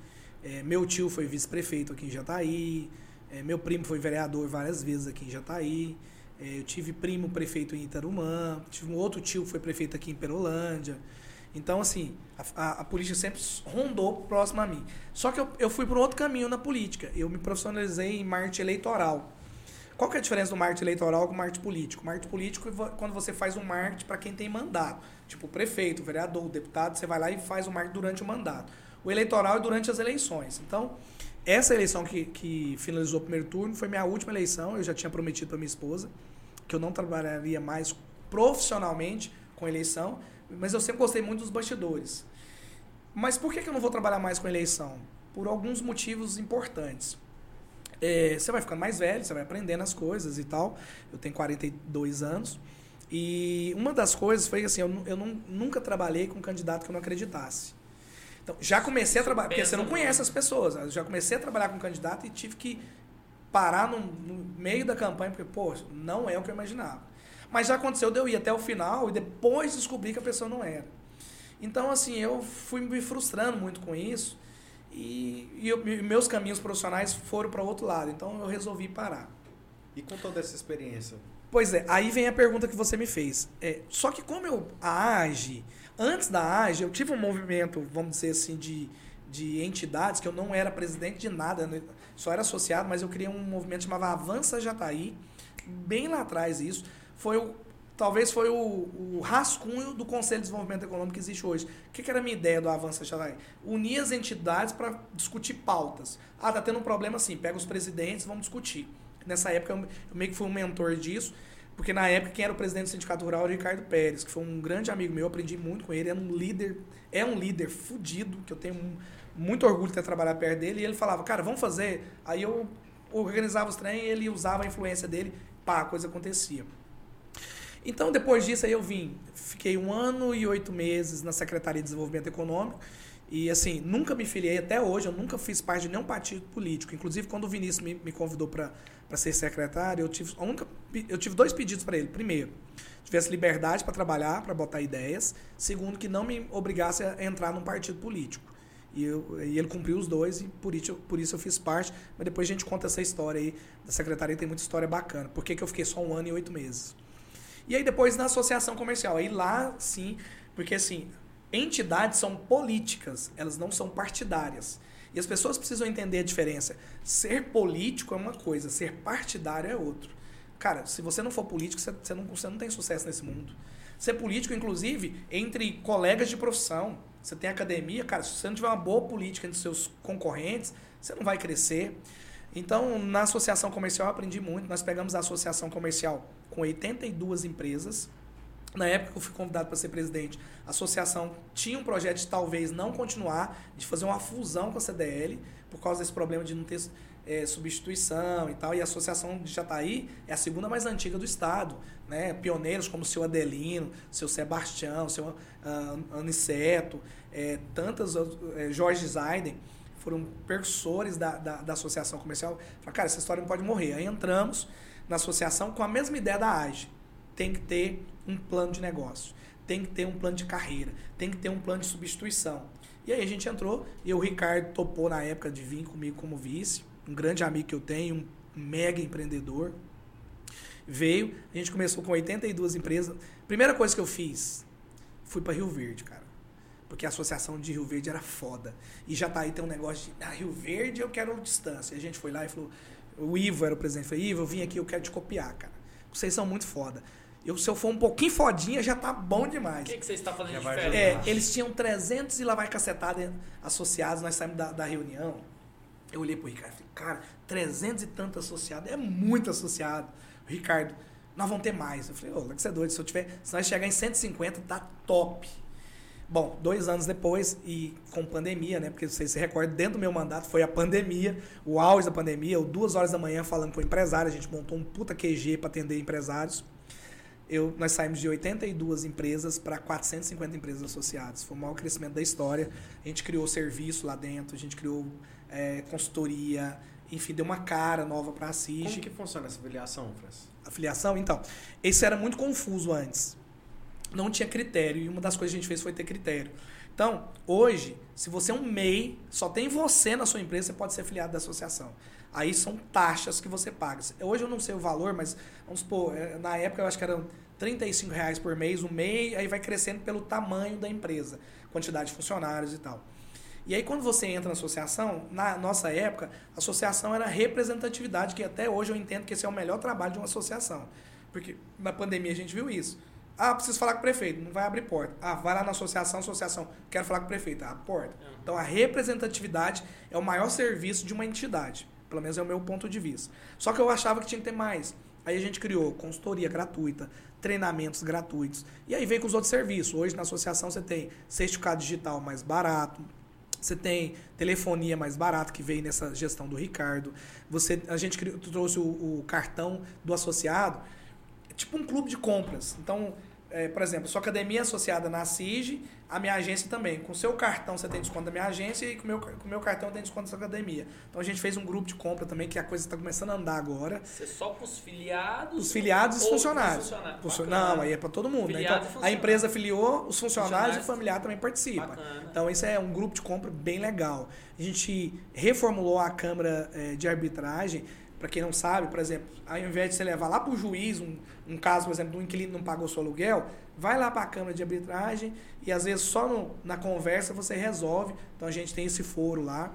é, meu tio foi vice-prefeito aqui em Jataí, é, meu primo foi vereador várias vezes aqui em Jataí, eu tive primo prefeito em Itarumã, tive um outro tio que foi prefeito aqui em Perolândia. Então, assim, a, a, a, política sempre rondou próximo a mim. Só que eu, eu fui por outro caminho na política. Eu me profissionalizei em marketing eleitoral. Qual que é a diferença do marketing eleitoral com o marketing político? Marketing político é quando você faz um marketing para quem tem mandato. Tipo o prefeito, o vereador, o deputado, você vai lá e faz o marketing durante o mandato. O eleitoral é durante as eleições. Então, essa eleição que, que finalizou o primeiro turno foi minha última eleição. Eu já tinha prometido para minha esposa que eu não trabalharia mais profissionalmente com eleição, mas eu sempre gostei muito dos bastidores. Mas por que, que eu não vou trabalhar mais com eleição? Por alguns motivos importantes. É, você vai ficando mais velho, você vai aprendendo as coisas e tal. Eu tenho 42 anos. E uma das coisas foi assim, eu, eu não, nunca trabalhei com um candidato que eu não acreditasse. Então, já comecei a trabalhar, porque você não conhece as pessoas. Eu já comecei a trabalhar com um candidato e tive que parar no, no, meio da campanha, porque, pô, não é o que eu imaginava. Mas já aconteceu de eu ir até o final e depois descobrir que a pessoa não era. Então, assim, eu fui me frustrando muito com isso. E, e, eu, meus caminhos profissionais foram para outro lado. Então eu resolvi parar. E com toda essa experiência? Pois é, aí vem a pergunta que você me fez. É, só que como eu, AGE, antes da AGE, eu tive um movimento, vamos dizer assim, de, de entidades, que eu não era presidente de nada, né? só era associado, mas eu criei um movimento que chamava Avança Jataí, bem lá atrás isso. Foi o, talvez foi o, o, rascunho do Conselho de Desenvolvimento Econômico que existe hoje. O que, que era a minha ideia do Avança Xalai? Unir as entidades para discutir pautas. Ah, tá tendo um problema assim, pega os presidentes, vamos discutir. Nessa época eu, eu meio que fui um mentor disso, porque na época quem era o presidente do Sindicato Rural era o Ricardo Pérez, que foi um grande amigo meu, eu aprendi muito com ele, é um líder, é um líder fudido, que eu tenho muito orgulho de ter trabalhado perto dele, e ele falava, cara, vamos fazer. Aí eu organizava os trem ele usava a influência dele, pá, a coisa acontecia. Então, depois disso, aí eu vim. Fiquei um ano e oito meses na Secretaria de Desenvolvimento Econômico. E, assim, nunca me filiei até hoje, eu nunca fiz parte de nenhum partido político. Inclusive, quando o Vinícius me, me convidou para ser secretário, eu tive, nunca, eu tive dois pedidos para ele. Primeiro, tivesse liberdade para trabalhar, para botar ideias. Segundo, que não me obrigasse a entrar num partido político. E, eu, e ele cumpriu os dois e por isso, por isso eu fiz parte. Mas depois a gente conta essa história aí da secretaria, tem muita história bacana. Por que, que eu fiquei só um ano e oito meses? E aí depois na associação comercial. Aí lá sim, porque assim, entidades são políticas, elas não são partidárias. E as pessoas precisam entender a diferença. Ser político é uma coisa, ser partidário é outro. Cara, se você não for político, você não, você não tem sucesso nesse mundo. Ser político, inclusive, entre colegas de profissão. Você tem academia, cara, se você não tiver uma boa política entre seus concorrentes, você não vai crescer. Então, na associação comercial eu aprendi muito. Nós pegamos a associação comercial com 82 empresas. Na época que eu fui convidado para ser presidente, a associação tinha um projeto de talvez não continuar, de fazer uma fusão com a CDL, por causa desse problema de não ter é, substituição e tal. E a associação de Jataí é a segunda mais antiga do estado. Né? Pioneiros como o seu Adelino, seu Sebastião, seu uh, Aniceto, é, tantas, é, Jorge Zaiden foram percussores da, da, da associação comercial. Falaram, cara, essa história não pode morrer. Aí entramos na associação com a mesma ideia da AGE. Tem que ter um plano de negócio, tem que ter um plano de carreira, tem que ter um plano de substituição. E aí a gente entrou e o Ricardo topou na época de vir comigo como vice, um grande amigo que eu tenho, um mega empreendedor. Veio, a gente começou com 82 empresas. Primeira coisa que eu fiz, fui para Rio Verde, cara porque a associação de Rio Verde era foda. E já tá aí tem um negócio de ah, Rio Verde eu quero distância. E a gente foi lá e falou, o Ivo era o presidente, falou, Ivo, eu vim aqui, eu quero te copiar, cara. Vocês são muito foda. Eu, se eu for um pouquinho fodinha, já tá bom demais. O que, que você está fazendo de diferente? É, eles tinham 300 e lá vai cacetada associados, nós saímos da, da reunião. Eu olhei pro Ricardo e falei, cara, 300 e tanto associados, é muito associado. O Ricardo, nós vamos ter mais. Eu falei, ô, que você é doido, se eu tiver, se nós chegar em 150, tá top. Bom, dois anos depois, e com pandemia, né? Porque vocês se recordam, dentro do meu mandato foi a pandemia, o auge da pandemia, eu duas horas da manhã falando com empresário, a gente montou um puta QG para atender empresários. Eu, nós saímos de 82 empresas para 450 empresas associadas. Foi o maior crescimento da história. A gente criou serviço lá dentro, a gente criou é, consultoria, enfim, deu uma cara nova para a Como CIG. que funciona essa filiação, Fras? A filiação, então, esse era muito confuso antes. Não tinha critério, e uma das coisas que a gente fez foi ter critério. Então, hoje, se você é um MEI, só tem você na sua empresa, você pode ser filiado da associação. Aí são taxas que você paga. Hoje eu não sei o valor, mas vamos supor, eh, na época eu acho que eram 35 reais por mês, o MEI, aí vai crescendo pelo tamanho da empresa, quantidade de funcionários e tal. E aí, quando você entra na associação, na nossa época, a associação era representatividade, que até hoje eu entendo que esse é o melhor trabalho de uma associação. Porque na pandemia a gente viu isso. Ah, preciso falar com o prefeito, não vai abrir porta. Ah, vai lá na associação, associação, quero falar com o prefeito, abre porta. Então a representatividade é o maior serviço de uma entidade. Pelo menos é o meu ponto de vista. Só que eu achava que tinha que ter mais. Aí a gente criou consultoria gratuita, treinamentos gratuitos. E aí veio com os outros serviços. Hoje na associação você tem certificado digital mais barato, você tem telefonia mais barata que veio nessa gestão do Ricardo. Você, a gente criou- trouxe o, o cartão do associado, é tipo um clube de compras. Então, é, por exemplo, sua academia é associada na CIG, a minha agência também. Com seu cartão você tem desconto da minha agência e com o meu, com meu cartão tem desconto da sua academia. Então a gente fez um grupo de compra também, que a coisa está começando a andar agora. Você só para os filiados? Os filiados e os funcionários. funcionários? Não, aí é para todo mundo. Né? Então, a empresa filiou, os funcionários, e o familiar também participam. Bacana. Então, esse é um grupo de compra bem legal. A gente reformulou a Câmara eh, de Arbitragem. Para quem não sabe, por exemplo, ao invés de você levar lá para o juiz um, um caso, por exemplo, de um inquilino não pagou seu aluguel, vai lá para a Câmara de Arbitragem e às vezes só no- na conversa você resolve. Então a gente tem esse foro lá.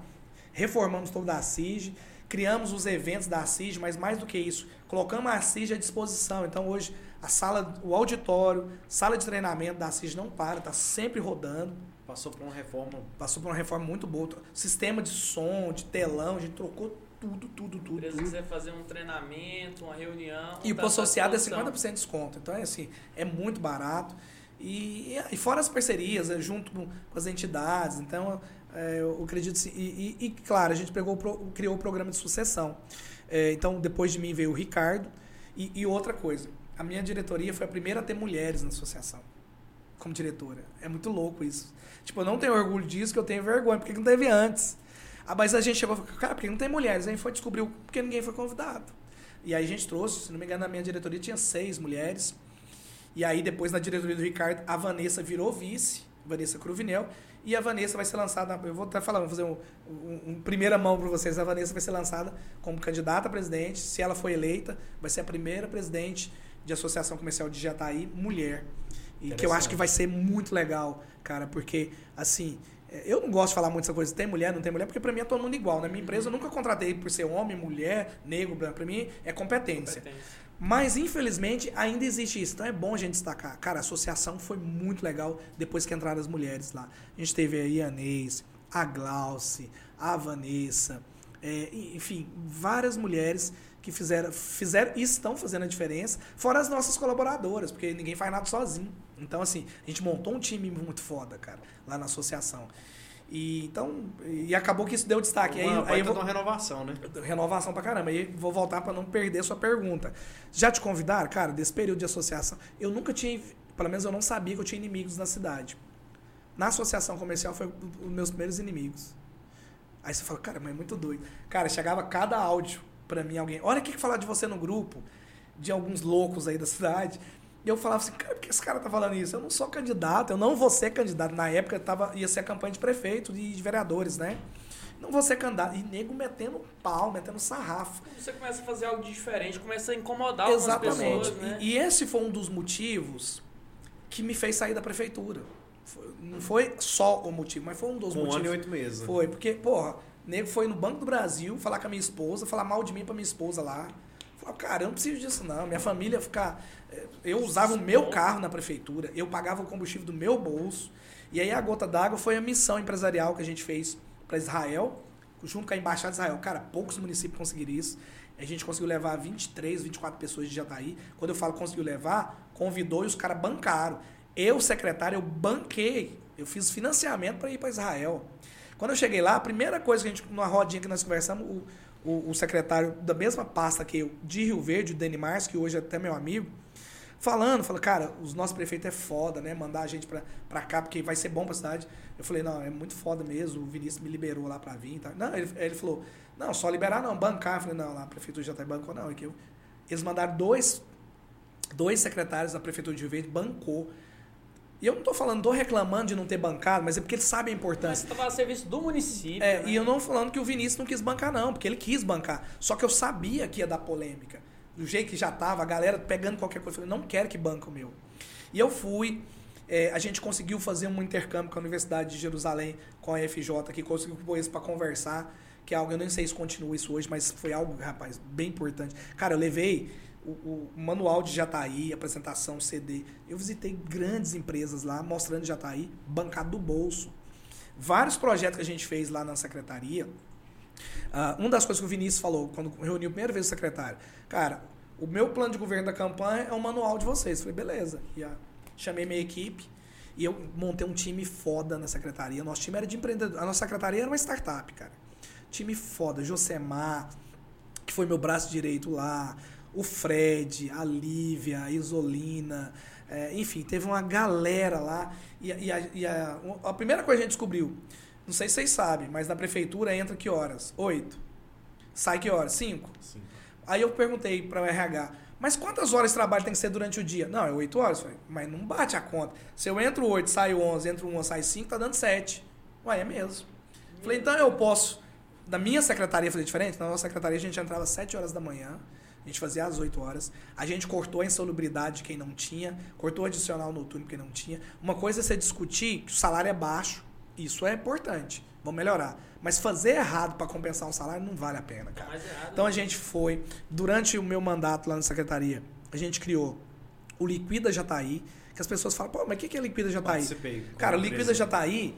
Reformamos toda a CIG, criamos os eventos da CIG, mas mais do que isso, colocamos a CIG à disposição. Então hoje a sala, o auditório, sala de treinamento da CIG não para, está sempre rodando. Passou por uma reforma. Passou por uma reforma muito boa. Sistema de som, de telão, a gente trocou tudo, tudo, Se tudo. tudo. quiser fazer um treinamento, uma reunião. E o tá- associado é disposição. 50% de desconto. Então, é assim, é muito barato. E, e fora as parcerias, é, junto com, com as entidades. Então, é, eu acredito... assim, E, e- e, claro, a gente pegou, criou o programa de sucessão. É, então, depois de mim veio o Ricardo. E, e outra coisa, a minha diretoria foi a primeira a ter mulheres na associação. Como diretora. É muito louco isso. Tipo, eu não tenho orgulho disso, que eu tenho vergonha. Porque não teve antes. Ah, mas a gente chegou e falou, cara, porque não tem mulheres? Aí foi descobrir porque ninguém foi convidado. E aí a gente trouxe, se não me engano, na minha diretoria tinha seis mulheres. E aí depois na diretoria do Ricardo, a Vanessa virou vice, Vanessa Cruvinel, e a Vanessa vai ser lançada, eu vou até falar, vou fazer um, um, um primeira mão para vocês, a Vanessa vai ser lançada como candidata a presidente, se ela for eleita, vai ser a primeira presidente de Associação Comercial de Jataí, mulher. E que eu acho que vai ser muito legal, cara, porque, assim, eu não gosto de falar muito essa coisa, tem mulher, não tem mulher, porque pra mim é todo mundo igual. Na minha empresa eu nunca contratei por ser homem, mulher, negro, branco. Pra mim é competência. Competência. Mas, infelizmente, ainda existe isso. Então é bom a gente destacar. Cara, a associação foi muito legal depois que entraram as mulheres lá. A gente teve a Ianês, a Glauce, a Vanessa, é, enfim, várias mulheres que fizeram, fizeram e estão fazendo a diferença, fora as nossas colaboradoras, porque ninguém faz nada sozinho. Então, assim, a gente montou um time muito foda, cara, lá na associação. E então, e acabou que isso deu destaque. Aí, uma aí eu vou, uma renovação, né? Renovação pra caramba. E vou voltar pra não perder sua pergunta. Já te convidaram? Cara, desse período de associação, eu nunca tinha, pelo menos eu não sabia que eu tinha inimigos na cidade. Na associação comercial foi os meus primeiros inimigos. Aí você fala, cara, mas é muito doido. Cara, chegava cada áudio pra mim, alguém, olha o que que falar de você no grupo, de alguns loucos aí da cidade. E eu falava assim, cara, por que esse cara tá falando isso? Eu não sou candidato, eu não vou ser candidato. Na época tava, ia ser a campanha de prefeito e de vereadores, né? Não vou ser candidato. E nego metendo pau, metendo sarrafo. Você começa a fazer algo diferente, começa a incomodar algumas Exatamente. pessoas, né? e, e esse foi um dos motivos que me fez sair da prefeitura. Foi- não foi só o motivo, mas foi um dos Com um ano e motivos. oito meses. Foi, porque, porra, nego foi no Banco do Brasil falar com a minha esposa, falar mal de mim pra minha esposa lá. Falar, cara, eu não preciso disso não. Minha família ficar. eh, Eu usava o meu carro na prefeitura, eu pagava o combustível do meu bolso. E aí a gota d'água foi a missão empresarial que a gente fez para Israel, junto com a Embaixada de Israel. Cara, poucos municípios conseguiram isso. A gente conseguiu levar 23, 24 pessoas de Jataí. Quando eu falo conseguiu levar, convidou e os caras bancaram. Eu, secretário, eu banquei. Eu fiz financiamento para ir para Israel. Quando eu cheguei lá, a primeira coisa que a gente, numa rodinha que nós conversamos, o, o, o secretário da mesma pasta que eu, de Rio Verde, o Dani Mars, que hoje é até meu amigo, falando, falou, cara, os nossos prefeitos é foda, né? Mandar a gente pra, pra cá, porque vai ser bom pra cidade. Eu falei, não, é muito foda mesmo, o Vinícius me liberou lá pra vir. Tá? Não, ele, ele falou, Não, só liberar não, bancar. Eu falei, não, lá a prefeitura já tá bancou, não. É que eu... Eles mandaram dois, dois secretários da prefeitura de Rio Verde, bancou. E eu não tô falando, tô reclamando de não ter bancado, mas é porque eles sabem a Mas importância. você tava a serviço do município. É, né? e eu não falando que o Vinícius não quis bancar, não, porque ele quis bancar. Só que eu sabia que ia dar polêmica. Do jeito que já tava, a galera pegando qualquer coisa. Eu falei, não quero que banque o meu. E eu fui. é, a gente conseguiu fazer um intercâmbio com a Universidade de Jerusalém, com a FJ, que conseguiu pôr isso para conversar, que é algo, eu nem sei se continua isso hoje, mas foi algo, rapaz, bem importante. Cara, eu levei o, o manual de Jataí, apresentação, CD. Eu visitei grandes empresas lá, mostrando Jataí, bancado do bolso. Vários projetos que a gente fez lá na secretaria. Ah, uma das coisas que o Vinícius falou quando reuniu a primeira vez o secretário, cara, o meu plano de governo da campanha é o manual de vocês. Eu falei, beleza. E, ah, chamei minha equipe e eu montei um time foda na secretaria. Nosso time era de empreendedor. A nossa secretaria era uma startup, cara. Time foda. Josemar, que foi meu braço direito lá. O Fred, a Lívia, a Isolina. é, enfim, teve uma galera lá. E, e a, e a- a primeira coisa que a gente descobriu, não sei se vocês sabem, mas na prefeitura entra que horas? Oito. Sai que horas? Cinco. Sim. Aí eu perguntei para o RH, mas quantas horas de trabalho tem que ser durante o dia? Não, é 8 horas. Falei, mas não bate a conta. Se eu entro 8, saio 11, entro 1, saio 5, tá dando 7. Ué, é mesmo. Falei, então eu posso. Da minha secretaria fazer diferente? Na nossa secretaria a gente entrava às 7 horas da manhã, a gente fazia às 8 horas. A gente cortou a insalubridade de quem não tinha, cortou o adicional noturno quem não tinha. Uma coisa é você discutir que o salário é baixo, isso é importante, vamos melhorar. Mas fazer errado para compensar um salário não vale a pena, Tá cara. Então a gente foi, durante o meu mandato lá na secretaria, a gente criou o Liquida Jataí, que as pessoas falam, pô, mas o que que é Liquida Jataí? Participei. como Cara, o empresa. Liquida Jataí,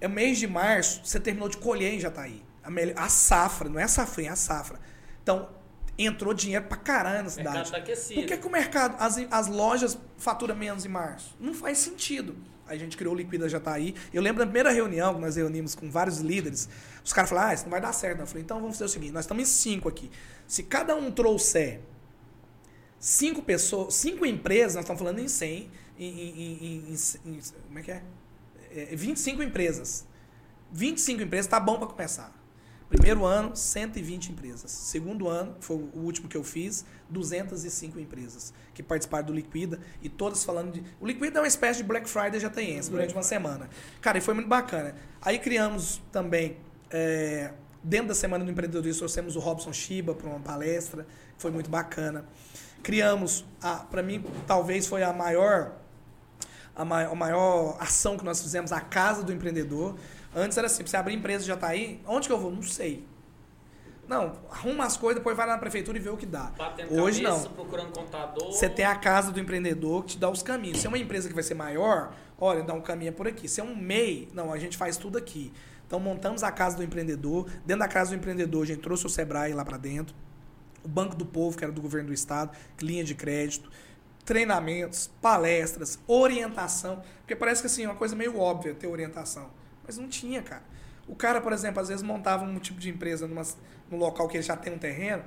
é mês de março, você terminou de colher em Jataí. A, mel- a safra, não é a safrinha, é a safra. Então, entrou dinheiro pra caralho na o mercado cidade. tá aquecido. Por que, que o mercado, as, as lojas faturam menos em março? Não faz sentido. A gente criou o Liquida Jataí. Eu lembro da primeira reunião que nós reunimos com vários líderes. Os caras falaram, ah, isso não vai dar certo. Eu falei, então vamos fazer o seguinte, nós estamos em cinco aqui. Se cada um trouxer cinco pessoas, cinco empresas, nós estamos falando em 100, em, em, em, em- em- como é que é? é? 25 empresas. 25 empresas tá bom para começar. Primeiro ano, 120 empresas. Segundo ano, foi o último que eu fiz, 205 empresas que participaram do Liquida e todas falando de. O Liquida é uma espécie de Black Friday jataiense durante uma semana. Cara, e foi muito bacana. Aí criamos também, é, dentro da Semana do Empreendedorismo, trouxemos o Robson Shiba para uma palestra, foi muito bacana. Criamos, para mim, talvez foi a maior a mai- a maior ação que nós fizemos, a Casa do Empreendedor. Antes era assim, você abrir empresa já tá aí, onde que eu vou? Não sei. Não, arruma as coisas, depois vai lá na prefeitura e vê o que dá. Batendo Hoje cabeça, não. procurando contador. Você tem a casa do empreendedor que te dá os caminhos. Se é uma empresa que vai ser maior, olha, dá um caminho por aqui. Se é um MEI, não, a gente faz tudo aqui. Então montamos a casa do empreendedor. Dentro da casa do empreendedor, a gente trouxe o Sebrae lá para dentro. O Banco do Povo, que era do governo do estado, linha de crédito, treinamentos, palestras, orientação. Porque parece que assim, é uma coisa meio óbvia ter orientação. Mas não tinha, cara. O cara, por exemplo, às vezes montava um tipo de empresa numa, num local que ele já tem um terreno,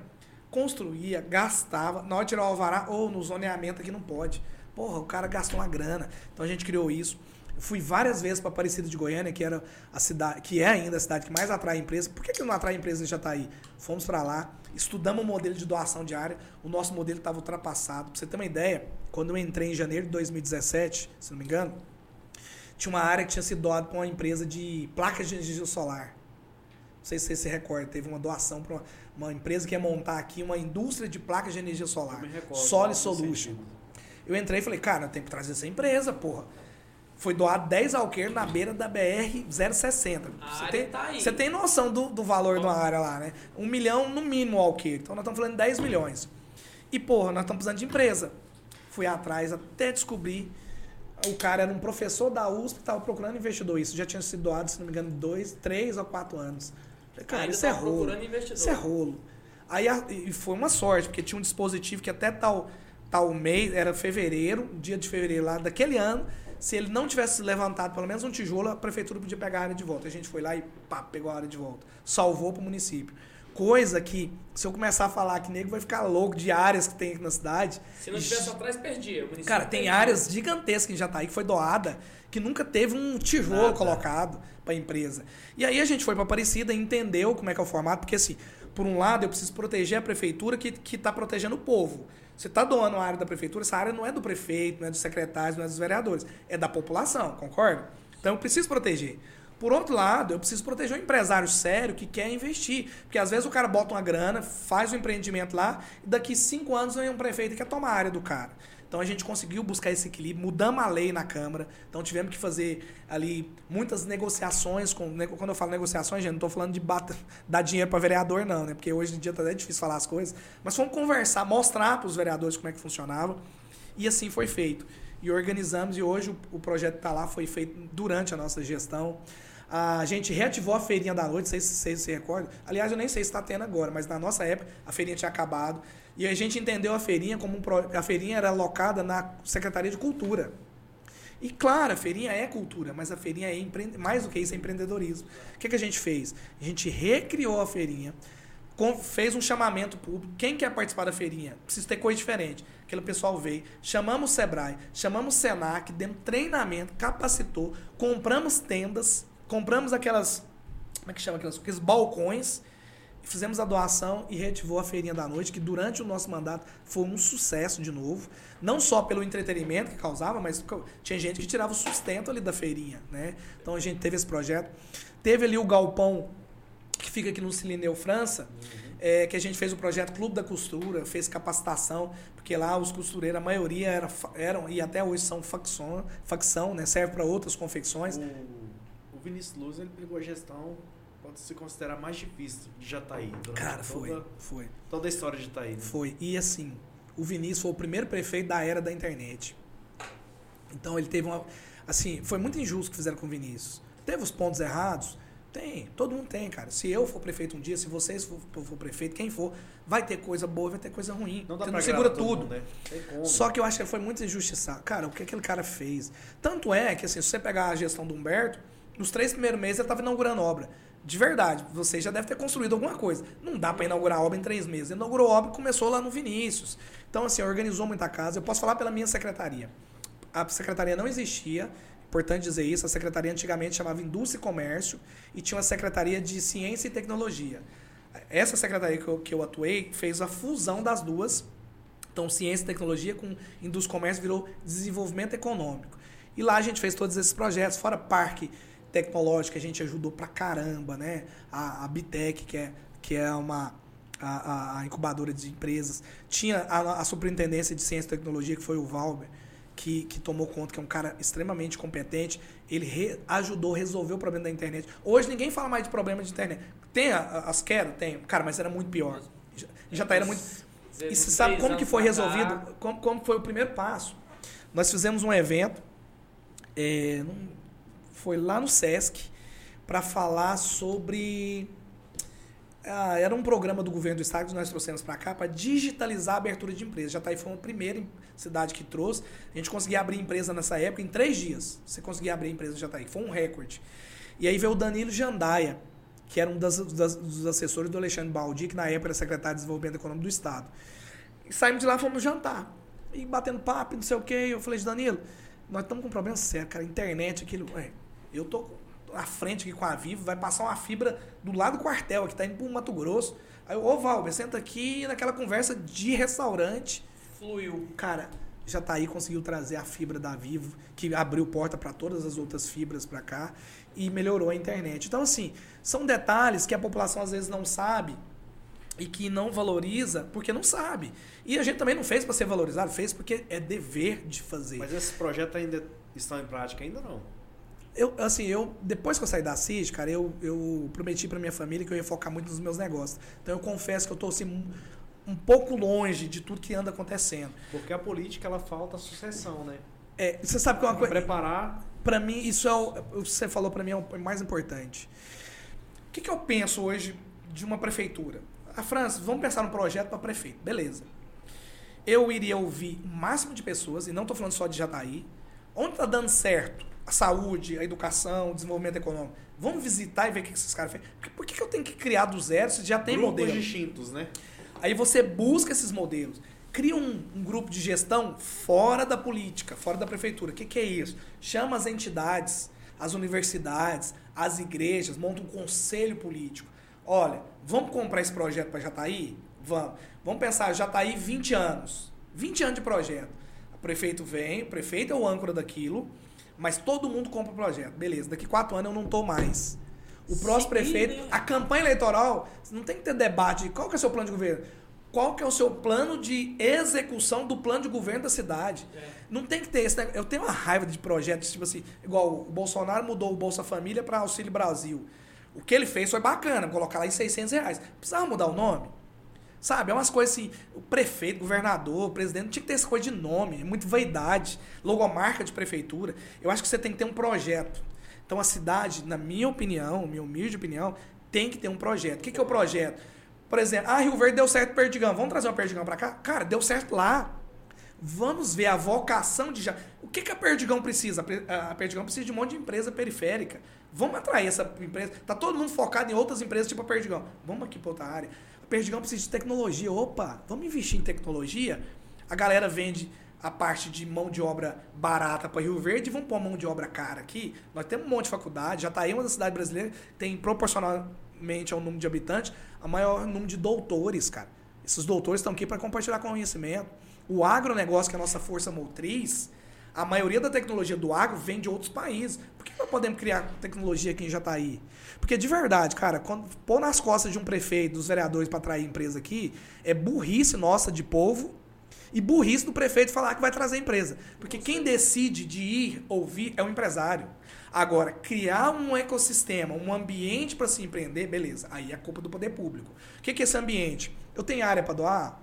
construía, gastava, na hora de tirar o alvará, ou no zoneamento aqui não pode. Porra, o cara gastou uma grana. Então a gente criou isso. Fui várias vezes para Aparecida de Goiânia, que era a cidade, que é ainda a cidade que mais atrai empresa. Por que, que não atrai empresa em Jataí? Fomos para lá, estudamos o modelo de doação diária. O nosso modelo estava ultrapassado. Para você ter uma ideia, quando eu entrei em janeiro de 2017, se não me engano, tinha uma área que tinha sido doada para uma empresa de placas de energia solar. Não sei se você se recorda, teve uma doação para uma, uma empresa que ia montar aqui uma indústria de placas de energia solar. Recordo, Solid Solution. Eu entrei e falei, cara, tem que trazer essa empresa, porra. Foi doado 10 alqueires na beira da BR 060. A Você área tem, tá você tem noção do, do valor de uma área lá, né? Um milhão no mínimo o alqueire. Então nós estamos falando de 10 milhões. E, porra, nós estamos precisando de empresa. Fui atrás até descobrir. O cara era um professor da USP que estava procurando investidor. Isso já tinha sido doado, se não me engano, dois, três ou quatro anos. Falei, cara, isso é rolo. procurando investidor. Isso é rolo. Aí a- e foi uma sorte, porque tinha um dispositivo que até tal, tal mês, era fevereiro, dia de fevereiro lá daquele ano, se ele não tivesse levantado pelo menos um tijolo, a prefeitura podia pegar a área de volta. A gente foi lá e pá, pegou a área de volta. Salvou para o município. Coisa que, se eu começar a falar que nego vai ficar louco de áreas que tem aqui na cidade. Se não tivesse atrás, perdia. Cara, tem perdia. áreas gigantescas em Jataí que foi doada, que nunca teve um tijolo Nada. colocado para a empresa. E aí a gente foi para Aparecida e entendeu como é que é o formato, porque assim, por um lado eu preciso proteger a prefeitura que que está protegendo o povo. Você está doando a área da prefeitura, essa área não é do prefeito, não é dos secretários, não é dos vereadores, é da população, concorda? Então eu preciso proteger. Por outro lado, eu preciso proteger o empresário sério que quer investir. Porque às vezes o cara bota uma grana, faz um empreendimento lá, e daqui cinco anos vem um prefeito que quer tomar a área do cara. Então a gente conseguiu buscar esse equilíbrio, mudamos a lei na Câmara, então tivemos que fazer ali muitas negociações. Com, quando eu falo negociações, gente, não estou falando de bata, dar dinheiro para vereador, não, né? Porque hoje em dia tá até difícil falar as coisas. Mas fomos conversar, mostrar para os vereadores como é que funcionava. E assim foi feito. E organizamos, e hoje o, o projeto está lá, foi feito durante a nossa gestão. A gente reativou a feirinha da noite, não sei se vocês se recordam. Aliás, eu nem sei se está tendo agora, mas na nossa época a feirinha tinha acabado. E a gente entendeu a feirinha como um. pro- A feirinha era alocada na Secretaria de Cultura. E claro, a feirinha é cultura, mas a feirinha é empre... mais do que isso, é empreendedorismo. O que, que a gente fez? A gente recriou a feirinha, fez um chamamento público. Quem quer participar da feirinha? Precisa ter coisa diferente. Aquele pessoal veio, chamamos o Sebrae, chamamos o Senac, demos treinamento, capacitou, compramos tendas, compramos aquelas. Como é que chama aquelas? Aqueles balcões. Fizemos a doação e reativou a Feirinha da Noite, que durante o nosso mandato foi um sucesso de novo. Não só pelo entretenimento que causava, mas tinha gente que tirava o sustento ali da feirinha. Né? Então a gente teve esse projeto. Teve ali o galpão que fica aqui no Cilineu França, é, que a gente fez o projeto Clube da Costura, fez capacitação, porque lá os costureiros, a maioria era, eram, e até hoje são facção, facção né? serve para outras confecções. O Vinícius Luz ele pegou a gestão, pode se considerar mais difícil de Jataí. durante Cara, foi, Toda, foi. toda a história de Jataí. né? Foi. E assim, o Vinícius foi o primeiro prefeito da era da internet. Então ele teve uma. Assim, foi muito injusto o que fizeram com o Vinícius. Teve os pontos errados? Tem. Todo mundo tem, cara. Se eu for prefeito um dia, se vocês for, for prefeito, quem for, vai ter coisa boa, vai ter coisa ruim. Não dá Você pra não segura tudo. mundo, né? Só que eu acho que foi muito injustiçado. Cara, o que aquele cara fez? Tanto é que, assim, se você pegar a gestão do Humberto, nos três primeiros meses ele estava inaugurando obra. De verdade, você já deve ter construído alguma coisa. Não dá para inaugurar obra em três meses. Inaugurou obra e começou lá no Vinícius. Então, assim, organizou muita casa. Eu posso falar pela minha secretaria. A secretaria não existia. Importante dizer isso. A secretaria antigamente chamava Indústria e Comércio e tinha uma secretaria de Ciência e Tecnologia. Essa secretaria que eu, que eu atuei fez a fusão das duas então, ciência e tecnologia com indústria e comércio virou desenvolvimento econômico. E lá a gente fez todos esses projetos, fora parque tecnológico, a gente ajudou pra caramba, né? A, a Bitec, que é, que é uma a, a- incubadora de empresas. Tinha a, a superintendência de ciência e tecnologia, que foi o Valber, que, que tomou conta, que é um cara extremamente competente. Ele re- ajudou a resolver o problema da internet. Hoje ninguém fala mais de problema de internet. Tem as quedas? Tem. Cara, mas era muito pior. Já, já tá, era muito... E você sabe como que foi resolvido? Como, como foi o primeiro passo? Nós fizemos um evento, é, num- foi lá no Sesc, para falar sobre. ah, era um programa do governo do estado que nós trouxemos para cá para digitalizar a abertura de empresas. Jataí foi a primeira cidade que trouxe. A gente conseguia abrir empresa nessa época em três dias. Você conseguia abrir empresa em Jataí. Foi um recorde. E aí veio o Danilo Jandaia, que era um das- das- dos assessores do Alexandre Baldi, que na época era secretário de Desenvolvimento Econômico do Estado. E saímos de lá, fomos jantar. E batendo papo, não sei o quê. Eu falei, Danilo, nós estamos com um problema sério, cara. Internet, aquilo. Ué, eu tô à frente aqui com a Vivo, vai passar uma fibra do lado do quartel, que tá indo pro Mato Grosso. Aí, ô Valber, senta aqui naquela conversa de restaurante. Fluiu. Cara, já tá aí, conseguiu trazer a fibra da Vivo, que abriu porta para todas as outras fibras para cá e melhorou a internet. Então, assim, são detalhes que a população às vezes não sabe e que não valoriza porque não sabe. E a gente também não fez para ser valorizado, fez porque é dever de fazer. Mas esses projetos ainda estão em prática ainda não? Eu, assim, eu, depois que eu saí da CID, cara, eu, eu prometi pra minha família que eu ia focar muito nos meus negócios. Então eu confesso que eu tô, assim, um, pouco longe de tudo que anda acontecendo. Porque a política ela falta sucessão, né? É, você sabe que é uma coisa. Preparar Pra mim, isso é o, o que você falou pra mim é o mais importante. O que, que eu penso hoje de uma prefeitura? A França, vamos pensar num projeto para prefeito. Beleza. Eu iria ouvir o máximo de pessoas, e não estou falando só de Jataí. Onde está dando certo? A saúde, a educação, o desenvolvimento econômico. Vamos visitar e ver o que esses caras fazem. Por, que eu tenho que criar do zero se já tem Grupos modelo? distintos, né? Aí você busca esses modelos. Cria um, um grupo de gestão fora da política, fora da prefeitura. O que, que é isso? Chama as entidades, as universidades, as igrejas, monta um conselho político. Olha, vamos comprar esse projeto para Jataí? Vamos. Vamos pensar, Jataí 20 anos. 20 anos de projeto. O prefeito vem, o prefeito é o âncora daquilo, mas todo mundo compra o projeto. Beleza, daqui quatro anos eu não tô mais. O próximo Sim, prefeito, né? a campanha eleitoral, não tem que ter debate de qual que é o seu plano de governo. Qual que é o seu plano de execução do plano de governo da cidade? É. Não tem que ter esse negócio. Eu tenho uma raiva de projetos, tipo assim, igual o Bolsonaro mudou o Bolsa Família para Auxílio Brasil. O que ele fez foi bacana, colocar lá em 600 reais. Precisava mudar o nome? Sabe, é umas coisas assim, o prefeito, governador, presidente, não tinha que ter essa coisa de nome, é muito vaidade, logomarca de prefeitura. Eu acho que você tem que ter um projeto. Então a cidade, na minha opinião, minha humilde opinião, tem que ter um projeto. O que, que é o projeto? Por exemplo, ah, Rio Verde deu certo Perdigão, vamos trazer uma Perdigão pra cá? Cara, deu certo lá. Vamos ver a vocação de já. O que, que a Perdigão precisa? A Perdigão precisa de um monte de empresa periférica. Vamos atrair essa empresa. Tá todo mundo focado em outras empresas, tipo a Perdigão. Vamos aqui pra outra área. Perdigão precisa de tecnologia. Opa, vamos investir em tecnologia? A galera vende a parte de mão de obra barata para Rio Verde vamos pôr mão de obra cara aqui. Nós temos um monte de faculdade, já está aí uma das cidades brasileiras, tem proporcionalmente ao número de habitantes, a maior número de doutores, cara. Esses doutores estão aqui para compartilhar conhecimento. O agronegócio, que é a nossa força motriz, a maioria da tecnologia do agro vem de outros países. Por que nós podemos criar tecnologia aqui em Jataí? Porque de verdade, cara, quando pôr nas costas de um prefeito, dos vereadores para atrair empresa aqui, é burrice nossa de povo e burrice do prefeito falar que vai trazer empresa. Porque quem decide de ir ou vir é o empresário. Agora, criar um ecossistema, um ambiente para se empreender, beleza. Aí é culpa do poder público. O que que é esse ambiente? Eu tenho área para doar?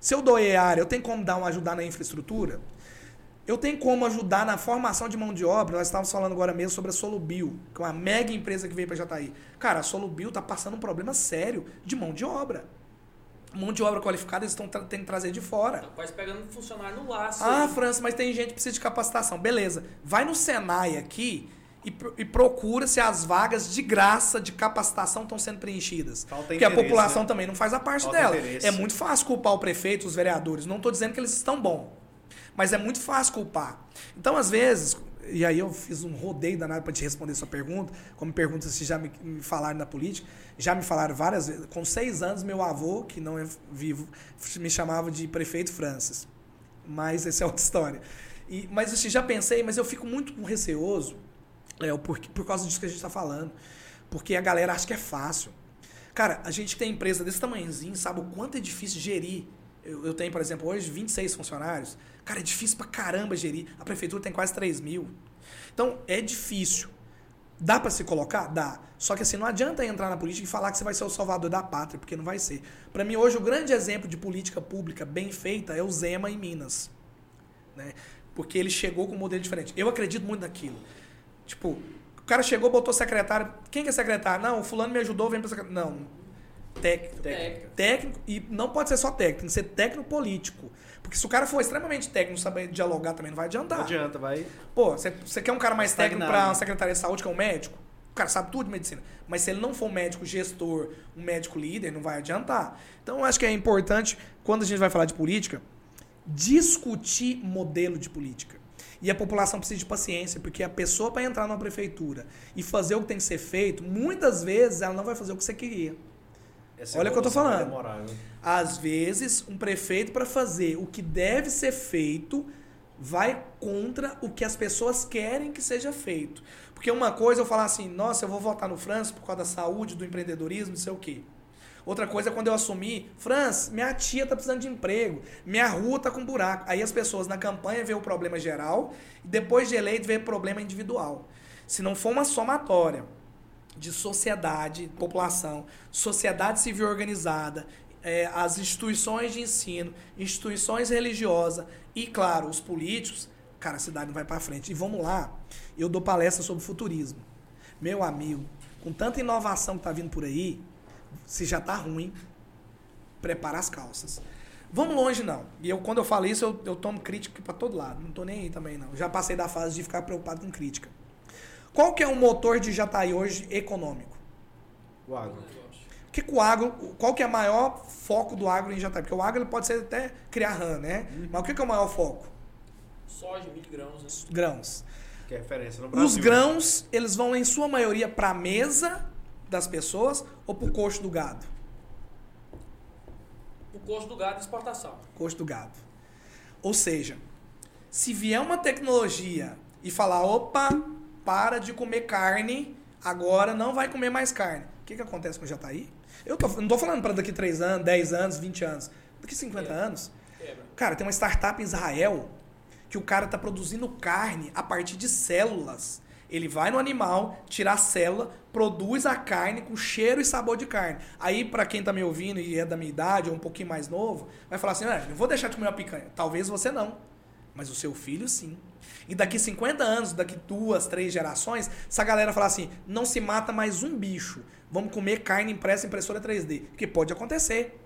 Se eu doei área, eu tenho como dar uma ajudar na infraestrutura? Eu tenho como ajudar na formação de mão de obra. Nós estávamos falando agora mesmo sobre a Solubil, que é uma mega empresa que veio para Jataí. Cara, a Solubil está passando um problema sério de mão de obra. Mão de obra qualificada eles estão tra- tendo que trazer de fora. Tá quase pegando funcionário no laço. Ah, aí. França, mas tem gente que precisa de capacitação. Beleza. Vai no Senai aqui e, pro- e procura se as vagas de graça de capacitação estão sendo preenchidas. Falta Porque a população né? também não faz a parte Falta dela. interesse. É muito fácil culpar o prefeito, os vereadores. Não estou dizendo que eles estão bons. Mas é muito fácil culpar. Então, às vezes, e aí eu fiz um rodeio danado para te responder sua pergunta, como pergunta se já me, me falaram na política, já me falaram várias vezes. Com seis anos, meu avô, que não é vivo, me chamava de prefeito Francis. Mas essa é outra história. E, mas assim, já pensei, mas eu fico muito receoso é, por, por causa disso que a gente está falando. Porque a galera acha que é fácil. Cara, a gente tem empresa desse tamanhozinho, sabe o quanto é difícil gerir. Eu, eu tenho, por exemplo, hoje 26 funcionários. Cara, é difícil pra caramba gerir. A prefeitura tem quase 3 mil. Então, é difícil. Dá pra se colocar? Dá. Só que assim, não adianta entrar na política e falar que você vai ser o salvador da pátria, porque não vai ser. Pra mim, hoje, o grande exemplo de política pública bem feita é o Zema em Minas. Né? Porque ele chegou com um modelo diferente. Eu acredito muito naquilo. Tipo, o cara chegou, botou secretário. Quem que é secretário? Não, o fulano me ajudou, vem pra secretário. Não. Técnico. Técnico. Técnico, e não pode ser só técnico, tem que ser técnico político. Porque se o cara for extremamente técnico, saber dialogar também não vai adiantar. Não adianta, vai. Pô, você, quer um cara mais técnico para uma né? secretaria de saúde, que é um médico? O cara sabe tudo de medicina. Mas se ele não for um médico gestor, um médico líder, não vai adiantar. Então, eu acho que é importante, quando a gente vai falar de política, discutir modelo de política. E a população precisa de paciência, porque a pessoa para entrar numa prefeitura e fazer o que tem que ser feito, muitas vezes ela não vai fazer o que você queria. Essa Olha o que eu tô falando. demorar, né? Às vezes, um prefeito, para fazer o que deve ser feito, vai contra o que as pessoas querem que seja feito. Porque uma coisa é eu falar assim, nossa, eu vou votar no França por causa da saúde, do empreendedorismo, não sei o quê. Outra coisa é quando eu assumir, França, minha tia tá precisando de emprego, minha rua tá com buraco. Aí as pessoas na campanha vê o problema geral e depois de eleito vê o problema individual. Se não for uma somatória de sociedade, população, sociedade civil organizada, eh, as instituições de ensino, instituições religiosas e, claro, os políticos, cara, a cidade não vai para frente. E vamos lá, eu dou palestra sobre futurismo. Meu amigo, com tanta inovação que tá vindo por aí, se já tá ruim, prepara as calças. Vamos longe, não. E eu, quando eu falo isso, eu, eu tomo crítica pra todo lado. Não tô nem aí também, não. Já passei da fase de ficar preocupado com crítica. Qual que é o motor de Jataí hoje econômico? O agro. O que, que o agro, qual que é o maior foco do agro em Jataí? Porque o agro ele pode ser até criar rã, né? Mas o que, que é o maior foco? Soja, milho, grãos, né? Grãos. Que é referência no Brasil. Os grãos, eles vão em sua maioria para a mesa das pessoas ou para o coxo do gado? O custo do gado e exportação. Coxo do gado. Ou seja, se vier uma tecnologia e falar, opa, para de comer carne, agora não vai comer mais carne. O que, que acontece com o Jataí? Eu tô, não tô falando para daqui 3 anos, 10 anos, 20 anos. Daqui 50 É. anos. Cara, tem uma startup em Israel que o cara tá produzindo carne a partir de células. Ele vai no animal, tira a célula, produz a carne com cheiro e sabor de carne. Aí, pra quem tá me ouvindo e é da minha idade ou um pouquinho mais novo, vai falar assim: ah, não vou deixar de comer uma picanha. Talvez você não. Mas o seu filho sim. E daqui 50 anos, daqui duas, três gerações, essa galera falar assim: não se mata mais um bicho. Vamos comer carne impressa em impressora 3D. Que pode acontecer.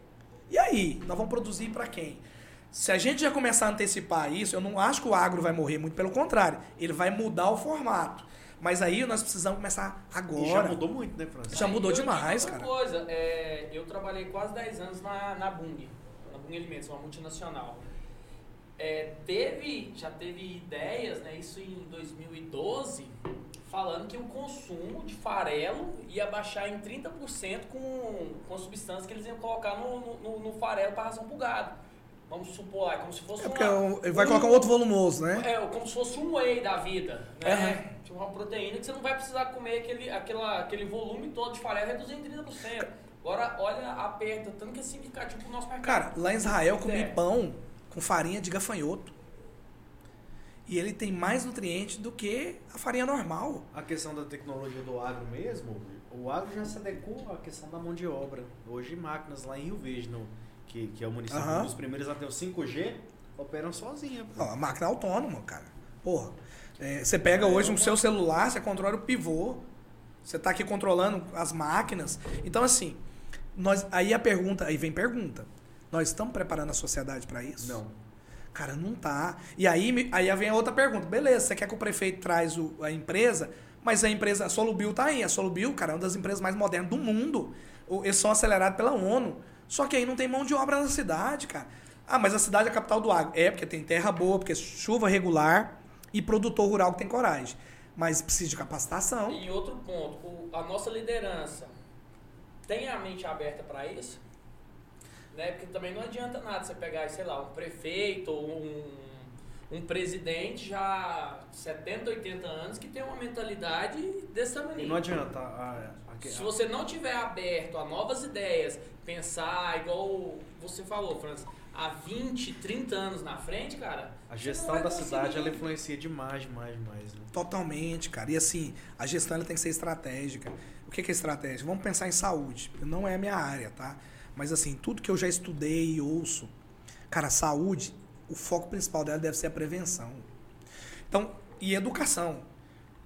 E aí? Nós vamos produzir para quem? Se a gente já começar a antecipar isso, eu não acho que o agro vai morrer, muito pelo contrário. Ele vai mudar o formato. Mas aí nós precisamos começar agora. E já mudou muito, né, Francisco? Já mudou demais, cara. coisa, é, eu trabalhei quase 10 anos na, na Bung, na Bung Alimentos, uma multinacional. É, teve, já teve ideias, né, isso em 2012, falando que o consumo de farelo ia baixar em 30% com, com a substância que eles iam colocar no, no, no farelo para ração pro gado. Vamos supor lá, como se fosse É porque uma, ele vai colocar um outro volumoso, né? é, como se fosse um whey da vida, né? Aham. Tipo uma proteína que você não vai precisar comer aquele, aquela, aquele volume todo de farelo reduzir em 30%. Agora, olha, aperta, tanto que é significativo pro nosso mercado. Cara, lá em Israel É. pão com farinha de gafanhoto. E ele tem mais nutrientes do que a farinha normal. A questão da tecnologia do agro mesmo, o agro já se adequou à questão da mão de obra. Hoje máquinas lá em Rio Verde, no, que, que é o município Aham. dos primeiros a ter o 5G, operam sozinha. pô. Não, a máquina é autônoma, cara. Porra. É, você pega hoje um seu celular, você controla o pivô. Você tá aqui controlando as máquinas. Então, assim, nós, aí a pergunta, aí vem pergunta. Nós estamos preparando a sociedade para isso? Não. Cara, não tá. E aí, aí vem a outra pergunta. Beleza, você quer que o prefeito traz o- a empresa, mas a empresa, a Solubil tá aí. A Solubil, cara, é uma das empresas mais modernas do mundo. Eles são acelerados pela ONU. Só que aí não tem mão de obra na cidade, cara. Ah, mas a cidade é a capital do agro. É, porque tem terra boa, porque é chuva regular e produtor rural que tem coragem. Mas precisa de capacitação. E outro ponto, a nossa liderança tem a mente aberta para isso? Né? Porque também não adianta nada você pegar, sei lá, um prefeito ou um, um presidente já 70, 80 anos que tem uma mentalidade desse E tamanho. não adianta. A, a, a, Se você não tiver aberto a novas ideias, pensar igual você falou, Francis, há 20, 30 anos na frente, cara. a gestão da cidade ela influencia demais, demais, demais. Né? Totalmente, cara. E assim, a gestão ela tem que ser estratégica. O que que é estratégia? Vamos pensar em saúde. Não é a minha área, tá? Mas assim, tudo que eu já estudei e ouço, cara, saúde, o foco principal dela deve ser a prevenção. Então, e educação.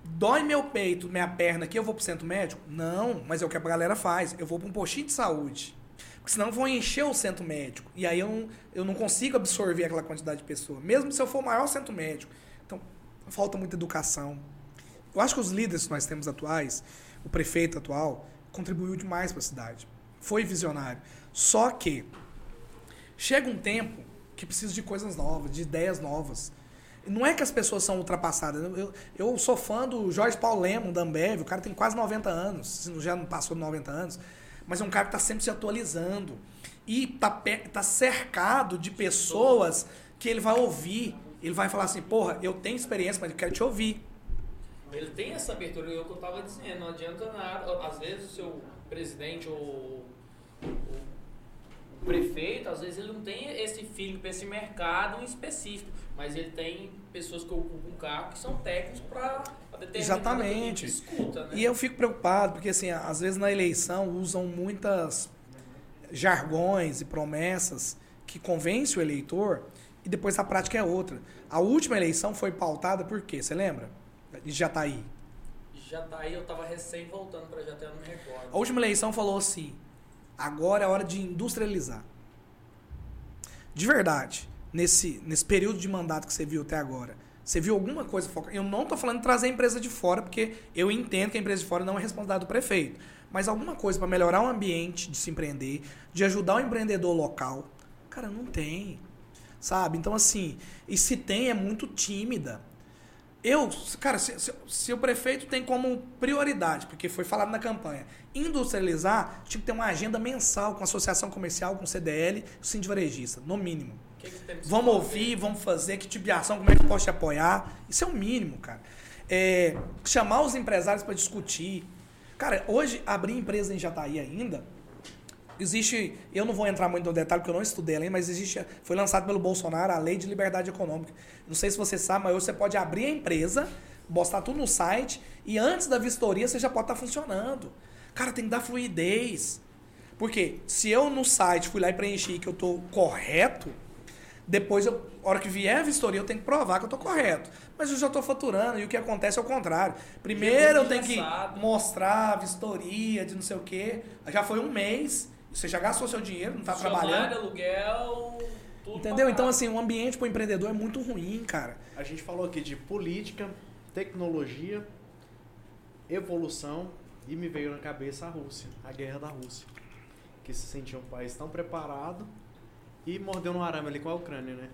Dói meu peito, minha perna aqui, eu vou pro centro médico? Não, mas é o que a galera faz. Eu vou para um postinho de saúde. Porque senão vou encher o centro médico. E aí eu não, eu não consigo absorver aquela quantidade de pessoa. Mesmo se eu for o maior centro médico. Então, falta muita educação. Eu acho que os líderes que nós temos atuais, o prefeito atual, contribuiu demais para a cidade. Foi visionário. Só que chega um tempo que precisa de coisas novas, de ideias novas. Não é que as pessoas são ultrapassadas. Eu, eu, sou fã do Jorge Paulo Lemo, da Ambev. O cara tem quase 90 anos, já não passou de 90 anos. Mas é um cara que está sempre se atualizando. E está tá cercado de pessoas que ele vai ouvir. Ele vai falar assim, porra, eu tenho experiência, mas eu quero te ouvir. Ele tem essa abertura, é o que eu estava dizendo, não adianta nada. Às vezes o seu presidente ou prefeito, às vezes ele não tem esse feeling para esse mercado específico, mas ele tem pessoas que ocupam um cargo que são técnicos para determinar Exatamente. escuta, né? E eu fico preocupado, porque assim, às vezes na eleição usam muitas jargões e promessas que convencem o eleitor e depois a prática é outra. A última eleição foi pautada por quê? Você lembra? E já tá aí. Já tá aí, eu tava recém voltando para Jataí, eu não me recordo. A última eleição falou assim: agora é hora de industrializar. de verdade, nesse, nesse período de mandato que você viu até agora, você viu alguma coisa focada? Eu não estou falando de trazer a empresa de fora, porque eu entendo que a empresa de fora não é responsabilidade do prefeito. Mas alguma coisa para melhorar o ambiente de se empreender, de ajudar o empreendedor local. Cara, não tem. Sabe? Então, assim, e se tem, é muito tímida. Eu, cara, se, se, se, o prefeito tem como prioridade, porque foi falado na campanha, industrializar, tinha que ter uma agenda mensal com a associação comercial, com o CDL, o Cindy Varejista, no mínimo. Que que vamos ouvir, vamos fazer, que tipo de ação, como é que pode te apoiar. Isso é o mínimo, cara. É, chamar os empresários para discutir. Cara, hoje, abrir empresa em Jataí ainda, existe, eu não vou entrar muito no detalhe porque eu não estudei além, mas existe, foi lançado pelo Bolsonaro a Lei de Liberdade Econômica. Não sei se você sabe, mas hoje você pode abrir a empresa, postar tudo no site e antes da vistoria você já pode estar tá funcionando. Cara, tem que dar fluidez. Porque se eu no site fui lá e preenchi que eu estou correto, depois, eu, a hora que vier a vistoria, eu tenho que provar que eu estou correto. Mas eu já estou faturando e o que acontece é o contrário. Primeiro eu tenho que mostrar a vistoria de não sei o quê. Já foi um mês, você já gastou seu dinheiro, não está trabalhando. aluguel, tudo Entendeu? Então, assim, o ambiente para o empreendedor é muito ruim, cara. A gente falou aqui de política, tecnologia, evolução e me veio na cabeça a Rússia, a guerra da Rússia. Que se sentia um país tão preparado e mordeu no arame ali com a Ucrânia, né?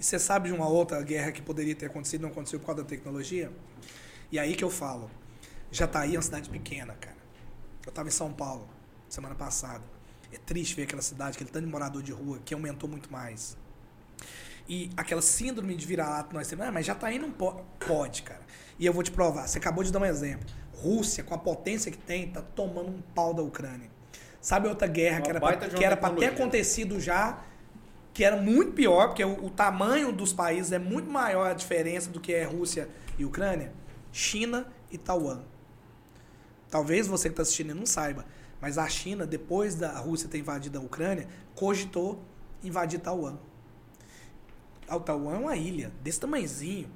E você sabe de uma outra guerra que poderia ter acontecido e não aconteceu por causa da tecnologia? E aí que eu falo, Jataí é uma cidade pequena, cara. Eu estava em São Paulo semana passada. É triste ver aquela cidade, aquele tanto de morador de rua que aumentou muito mais. E aquela síndrome de vira-lata que nós temos, ah, mas Jataí não pode. Pode, cara. E eu vou te provar. Você acabou de dar um exemplo. Rússia, com a potência que tem, tá tomando um pau da Ucrânia. Sabe outra guerra Uma que era pra, que era para ter acontecido já, que era muito pior, porque o, o, tamanho dos países é muito maior a diferença do que é Rússia e Ucrânia? China e Taiwan. Talvez você que está assistindo não saiba, mas a China, depois da Rússia ter invadido a Ucrânia, cogitou invadir Taiwan. O Taiwan é uma ilha desse tamanhozinho.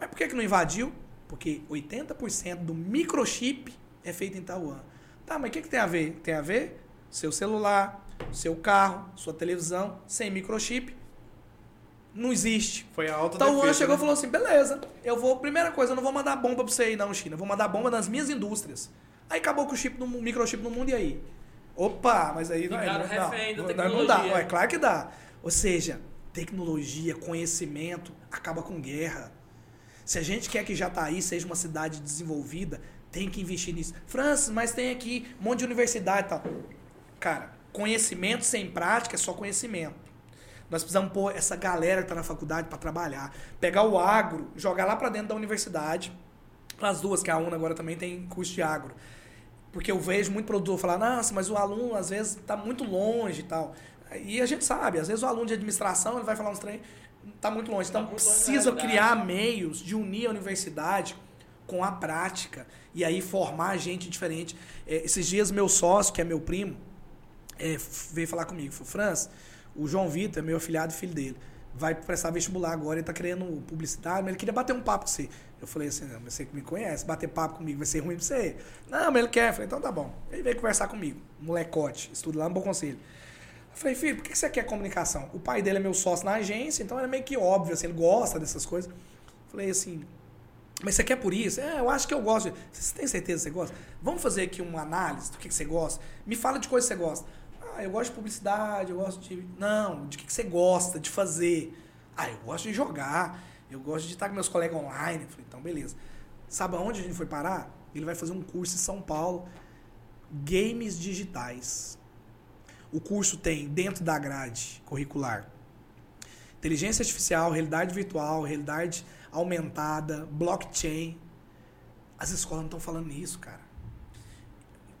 Mas por que, que não invadiu? Porque 80% do microchip é feito em Taiwan. Tá, mas o que, que tem a ver? Tem a ver seu celular, seu carro, sua televisão, sem microchip. Não existe. Foi a alta o Juan chegou e né? falou assim: beleza, eu vou. Primeira coisa, eu não vou mandar bomba pra você aí, não, China. Eu vou mandar bomba nas minhas indústrias. Aí acabou com o chip no microchip no mundo e aí? Opa, mas aí não, não, não, não dá. É claro que dá. Ou seja, tecnologia, conhecimento acaba com guerra. Se a gente quer que Jataí seja uma cidade desenvolvida, tem que investir nisso. Francis, mas tem aqui um monte de universidade e tal. Cara, conhecimento sem prática é só conhecimento. Nós precisamos pôr essa galera que está na faculdade para trabalhar. Pegar o agro, jogar lá para dentro da universidade. As duas, que a UNA agora também tem curso de agro. Porque eu vejo muito produtor falar, nossa, mas o aluno às vezes está muito longe e tal. E a gente sabe, às vezes o aluno de administração ele vai falar uns trem, está muito longe. Então tá muito precisa longe criar meios de unir a universidade com a prática. E aí formar gente diferente. É, esses dias, meu sócio, que é meu primo, é, veio falar comigo. Falou, Franz, o João Vitor, meu afilhado e filho dele, vai prestar vestibular agora, ele está querendo publicidade, mas ele queria bater um papo com você. Eu falei assim, não, você que me conhece, bater papo comigo vai ser ruim para você. Não, mas ele quer. Eu falei, então tá bom. Ele veio conversar comigo, molecote, estudo lá no Bom Conselho. Eu falei, filho, por que você quer comunicação? O pai dele é meu sócio na agência, então era meio que óbvio, assim, ele gosta dessas coisas. Eu falei assim, mas você quer por isso? É, eu acho que eu gosto. Você tem certeza que você gosta? Vamos fazer aqui uma análise do que você gosta? Me fala de coisa que você gosta. Ah, eu gosto de publicidade, eu gosto de. Não, de que, que você gosta de fazer? Ah, eu gosto de jogar, eu gosto de estar com meus colegas online. Eu falei, então beleza. Sabe aonde a gente foi parar? Ele vai fazer um curso em São Paulo, Games Digitais. O curso tem dentro da grade curricular inteligência artificial, realidade virtual, realidade aumentada, blockchain. As escolas não estão falando nisso, cara.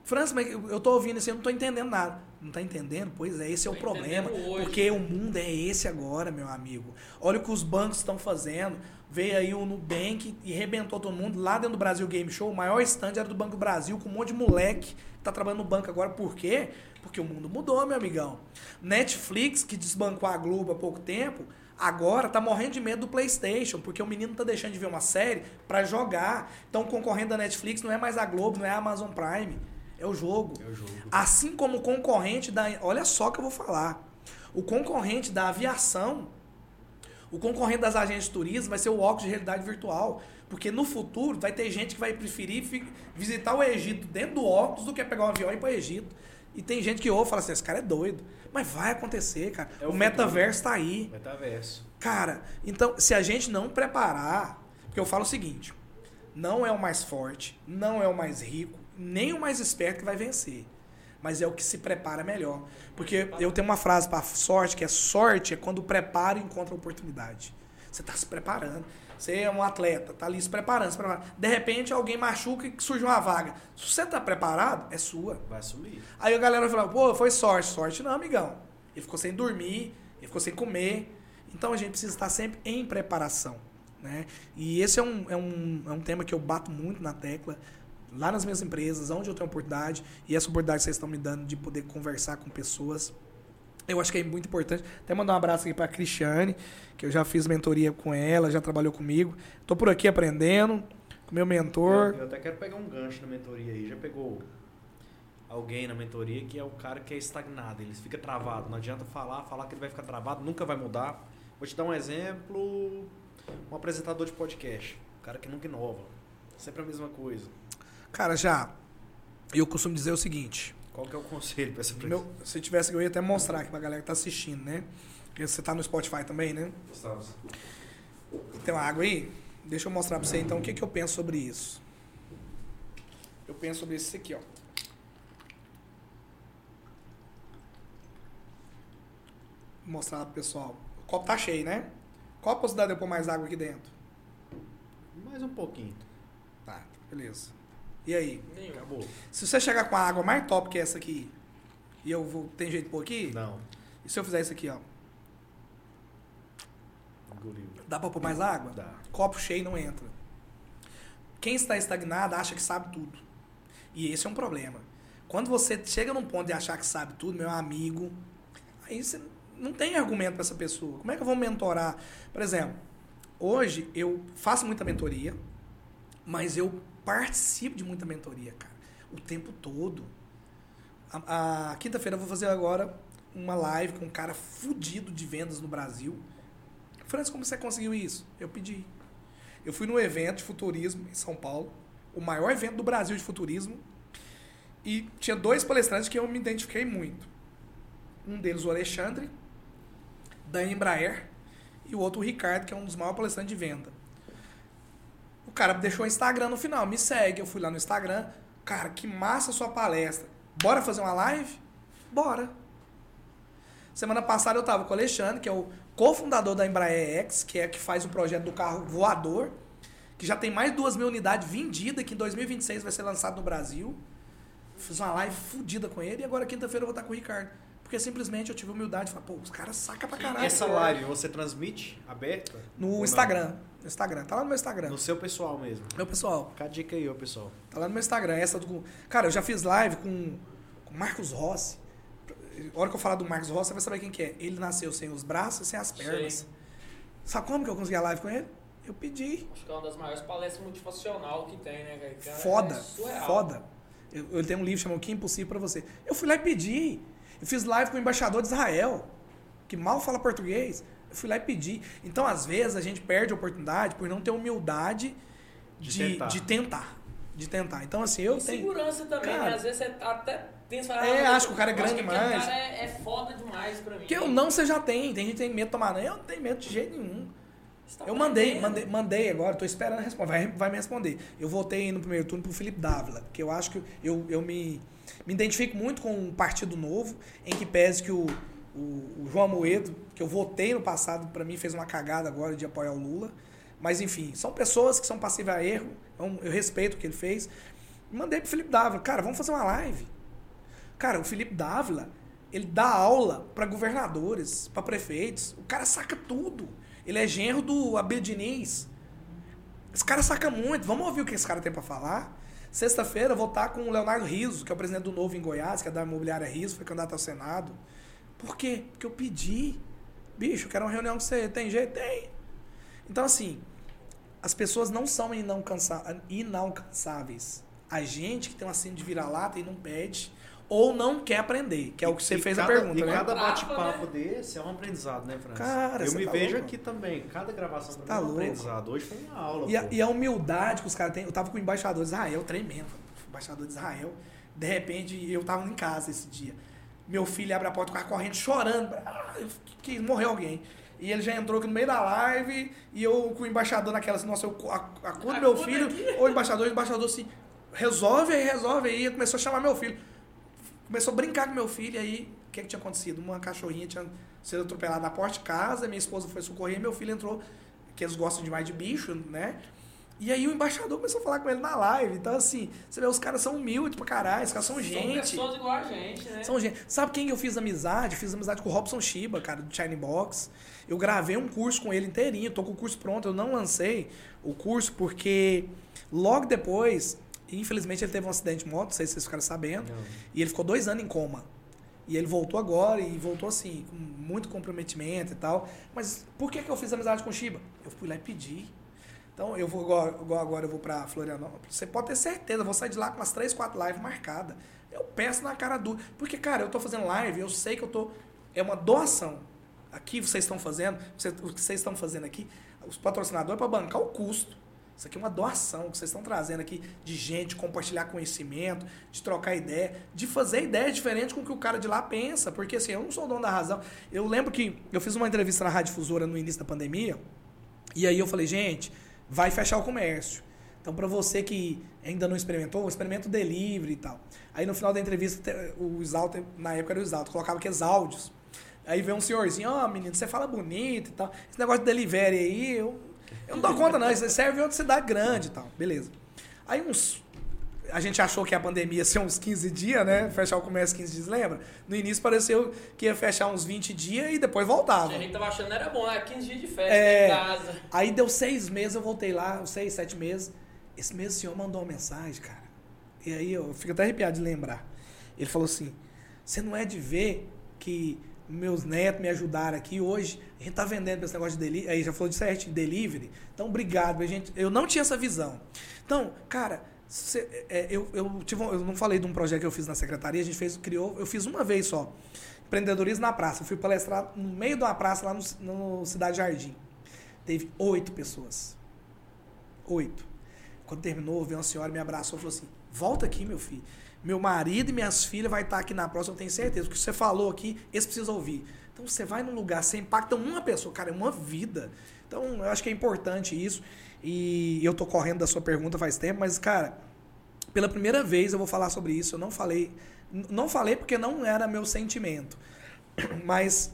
França, mas eu estou ouvindo assim, eu não estou entendendo nada. Não está entendendo? Pois é, esse é o problema. Hoje. Porque o mundo é esse agora, meu amigo. Olha o que os bancos estão fazendo. Veio aí o Nubank e rebentou todo mundo. Lá dentro do Brasil Game Show, o maior stand era do Banco do Brasil, com um monte de moleque que está trabalhando no banco agora. Por quê? Porque o mundo mudou, meu amigão. Netflix, que desbancou a Globo há pouco tempo, Agora tá morrendo de medo do PlayStation, porque o menino tá deixando de ver uma série para jogar. Então, concorrendo da Netflix não é mais a Globo, não é a Amazon Prime, é o jogo. É o jogo. Assim como o concorrente da, olha só que eu vou falar. O concorrente da aviação, o concorrente das agências de turismo vai ser o óculos de realidade virtual. Porque no futuro vai ter gente que vai preferir visitar o Egito dentro do óculos do que pegar um avião e ir para o Egito. E tem gente que ouve e fala assim, esse cara é doido. Mas vai acontecer, cara. É o o metaverso tá aí. Metaverso. Cara, então, se a gente não preparar, porque eu falo o seguinte: não é o mais forte, não é o mais rico, nem o mais esperto que vai vencer. Mas é o que se prepara melhor. Porque eu tenho uma frase para sorte, que é sorte é quando o preparo encontra a oportunidade. Você está se preparando. Você é um atleta, tá ali se preparando, se preparando. De repente alguém machuca e surge uma vaga. Se você tá preparado, é sua. Vai assumir. Aí a galera vai falar, pô, foi sorte. Sorte não, amigão. Ele ficou sem dormir, ele ficou sem comer. Então a gente precisa estar sempre em preparação. Né? E esse é um, é, um, é um tema que eu bato muito na tecla, lá nas minhas empresas, onde eu tenho oportunidade, e essa oportunidade que vocês estão me dando de poder conversar com pessoas. Eu acho que é muito importante. Até mandar um abraço aqui para a Cristiane, que eu já fiz mentoria com ela, já trabalhou comigo. Estou por aqui aprendendo com meu mentor. Eu, eu até quero pegar um gancho na mentoria aí. Já pegou alguém na mentoria que é o cara que é estagnado, ele fica travado. Não adianta falar, falar que ele vai ficar travado, nunca vai mudar. Vou te dar um exemplo, um apresentador de podcast, um cara que nunca inova. Sempre a mesma coisa. Cara, já. Eu costumo dizer o seguinte. Qual que é o conselho para essa? Meu, se tivesse, eu ia até mostrar aqui pra galera que tá assistindo, né? Porque você tá no Spotify também, né? Estamos. Tem uma água aí? Deixa eu mostrar pra você então o que, que eu penso sobre isso. Eu penso sobre isso aqui, ó. Vou mostrar pro pessoal. O copo tá cheio, né? Qual a possibilidade de eu pôr mais água aqui dentro? Mais um pouquinho. Tá, beleza. E aí? Nenhum. Acabou. Se você chegar com a água mais top que essa aqui, e eu vou. Tem jeito de pôr aqui? Não. E se eu fizer isso aqui, ó? Engoliu. Dá pra pôr mais água? Dá. Copo cheio não entra. Quem está estagnado acha que sabe tudo. E esse é um problema. Quando você chega num ponto de achar que sabe tudo, meu amigo, aí você não tem argumento para essa pessoa. Como é que eu vou mentorar? Por exemplo, hoje eu faço muita mentoria, mas eu participo de muita mentoria, cara. O tempo todo. A, a quinta-feira eu vou fazer agora uma live com um cara fudido de vendas no Brasil. Francis, como você conseguiu isso? Eu pedi. Eu fui num evento de futurismo em São Paulo, o maior evento do Brasil de futurismo, e tinha dois palestrantes que eu me identifiquei muito. Um deles, o Alexandre, da Embraer, e o outro, o Ricardo, que é um dos maiores palestrantes de venda. O cara deixou o Instagram no final, me segue. Eu fui lá no Instagram, cara, que massa a sua palestra. Bora fazer uma live? Bora. Semana passada eu tava com o Alexandre, que é o cofundador da Embraer X, que é que faz o projeto do carro voador, que já tem mais de duas mil unidades vendidas, que em 2026 vai ser lançado no Brasil. Fiz uma live fodida com ele e agora quinta-feira eu vou estar com o Ricardo. Porque simplesmente eu tive humildade de falar, pô, os caras sacam pra caralho. Essa live você transmite aberta? No não? Instagram. No Instagram. Tá lá no meu Instagram. No seu pessoal mesmo. Meu pessoal, Fica a dica aí, ô pessoal. Tá lá no meu Instagram. Essa do. Cara, eu já fiz live com com Marcos Rossi. A hora que eu falar do Marcos Rossi, você vai saber quem que é. Ele nasceu sem os braços e sem as pernas. Sei. Sabe como que eu consegui a live com ele? Eu pedi. Acho que é uma das maiores palestras multifuncional que tem, né, cara? Foda. é foda. Eu, eu tenho um livro chamado O Que Impossível pra Você. Eu fui lá e pedi. Eu fiz live com o embaixador de Israel, que mal fala português. Eu fui lá e pedi. Então, às vezes, a gente perde a oportunidade por não ter humildade De de, tentar. de tentar. De tentar. Então, assim, eu E tenho. segurança também, Cara, né? Às vezes você até pensa... fala, É, ah, acho que o cara é eu acho grande demais. cara é, é foda demais pra mim. Porque o não você já tem. Tem gente que tem medo de tomar não. Eu não tenho medo de jeito nenhum. Tá Eu mandei, mandei, mandei agora, tô esperando a resposta. Vai, vai me responder. Eu votei no primeiro turno pro Felipe Dávila, porque eu acho que eu, eu me, me identifico muito com um partido novo, em que pese que o, o, o João Moedo, que eu votei no passado, para mim fez uma cagada agora de apoiar o Lula. Mas enfim, são pessoas que são passivas a erro, então eu respeito o que ele fez. Mandei pro Felipe Dávila, cara, vamos fazer uma live. Cara, o Felipe Dávila, ele dá aula para governadores, para prefeitos. O cara saca tudo. Ele é genro do Abel. Esse cara saca muito. Vamos ouvir o que esse cara tem para falar? Sexta-feira eu vou estar com o Leonardo Riso, que é o presidente do Novo em Goiás, que é da imobiliária Riso, foi candidato ao Senado. Por quê? Porque eu pedi. Bicho, eu quero uma reunião com você. Tem jeito? Tem. Então, assim, as pessoas não são inalcançáveis. A gente que tem uma síndrome de vira-lata e não pede, ou não quer aprender, que é o que você E fez a cada- pergunta, E né? cada bate-papo desse é um aprendizado, né, Francis? Cara, Eu me tá vejo louco. aqui também. Cada gravação pra Tá é um louco. aprendizado. Hoje foi uma aula, E a, e a humildade que os caras têm. Eu tava com o embaixador de Israel, tremendo. Embaixador de Israel. De repente, eu tava em casa esse dia. Meu filho abre a porta, o cara correndo, chorando. Ah, que, morreu alguém. E ele já entrou aqui no meio da live. E eu com o embaixador naquela assim, nossa, eu a- acudo meu filho. Ou o embaixador, o embaixador assim, resolve aí, resolve aí. Começou a chamar meu filho. Começou a brincar com meu filho. E aí, o que, que tinha acontecido? Uma cachorrinha tinha sido atropelada na porta de casa. Minha esposa foi socorrer. Meu filho entrou, que eles gostam demais de bicho, né? E aí o embaixador começou a falar com ele na live. Então, assim, você vê, os caras são humildes pra caralho, os caras são São gente. pessoas igual a gente, né? São gente. Sabe quem eu fiz amizade? Fiz amizade com o Robson Shiba, cara, do Shine Box. Eu gravei um curso com ele inteirinho, tô com o curso pronto. Eu não lancei o curso porque logo depois, infelizmente, ele teve um acidente de moto, não sei se vocês ficaram sabendo, Não. e ele ficou dois anos em coma. E ele voltou agora e voltou assim, com muito comprometimento e tal. Mas por que, que eu fiz amizade com o Shiba? Eu fui lá e pedi. Então, eu vou igual, agora eu vou pra Florianópolis. Você pode ter certeza, eu vou sair de lá com umas 3, 4 lives marcadas. Eu peço na cara dura. Porque, cara, eu tô fazendo live, eu sei que eu tô. É uma doação. Aqui vocês estão fazendo, vocês- o que vocês estão fazendo aqui, os patrocinadores para bancar o custo. Isso aqui é uma doação que vocês estão trazendo aqui de gente, de compartilhar conhecimento, de trocar ideia, de fazer ideias diferentes com o que o cara de lá pensa. Porque assim, eu não sou o dono da razão. Eu lembro que eu fiz uma entrevista na Rádio Difusora no início da pandemia, e aí eu falei, gente, vai fechar o comércio. Então, para você que ainda não experimentou, experimenta o delivery e tal. Aí no final da entrevista, o Exalto, na época era o Exalto, colocava aqueles áudios. Aí vem um senhorzinho, ó, menino, você fala bonito e tal. Esse negócio de delivery aí, eu, eu não dou conta não, isso serve em outra cidade grande e tal. Beleza. Aí uns. A gente achou que a pandemia ia ser uns 15 dias, né? Fechar o comércio 15 dias, lembra? No início pareceu que ia fechar uns 20 dias e depois voltava. A gente tava achando que era bom, né? 15 dias de festa É. em casa. Aí deu seis meses, eu voltei lá, uns seis, sete meses. Esse mês o senhor mandou uma mensagem, cara. E aí eu fico até arrepiado de lembrar. Ele falou assim: você não é de ver que meus netos me ajudaram aqui hoje. A gente tá vendendo esse negócio de delivery. Aí já falou de certo, de delivery. Então, obrigado, gente. Eu não tinha essa visão. Então, cara, cê- é, eu, eu, tive, eu não falei de um projeto que eu fiz na secretaria, a gente fez, criou, eu fiz uma vez só. Empreendedorismo na praça. Eu fui palestrar no meio de uma praça lá no, no Cidade Jardim. Teve oito pessoas. Oito. Quando terminou, veio uma senhora me abraçou e falou assim: volta aqui, meu filho. Meu marido e minhas filhas vai estar aqui na próxima, eu tenho certeza. O que você falou aqui, eles precisam ouvir. Então você vai num lugar, você impacta uma pessoa, cara, é uma vida. Então eu acho que é importante isso. E eu tô correndo da sua pergunta faz tempo, mas, cara, pela primeira vez eu vou falar sobre isso. Eu não falei. Não falei porque não era meu sentimento. Mas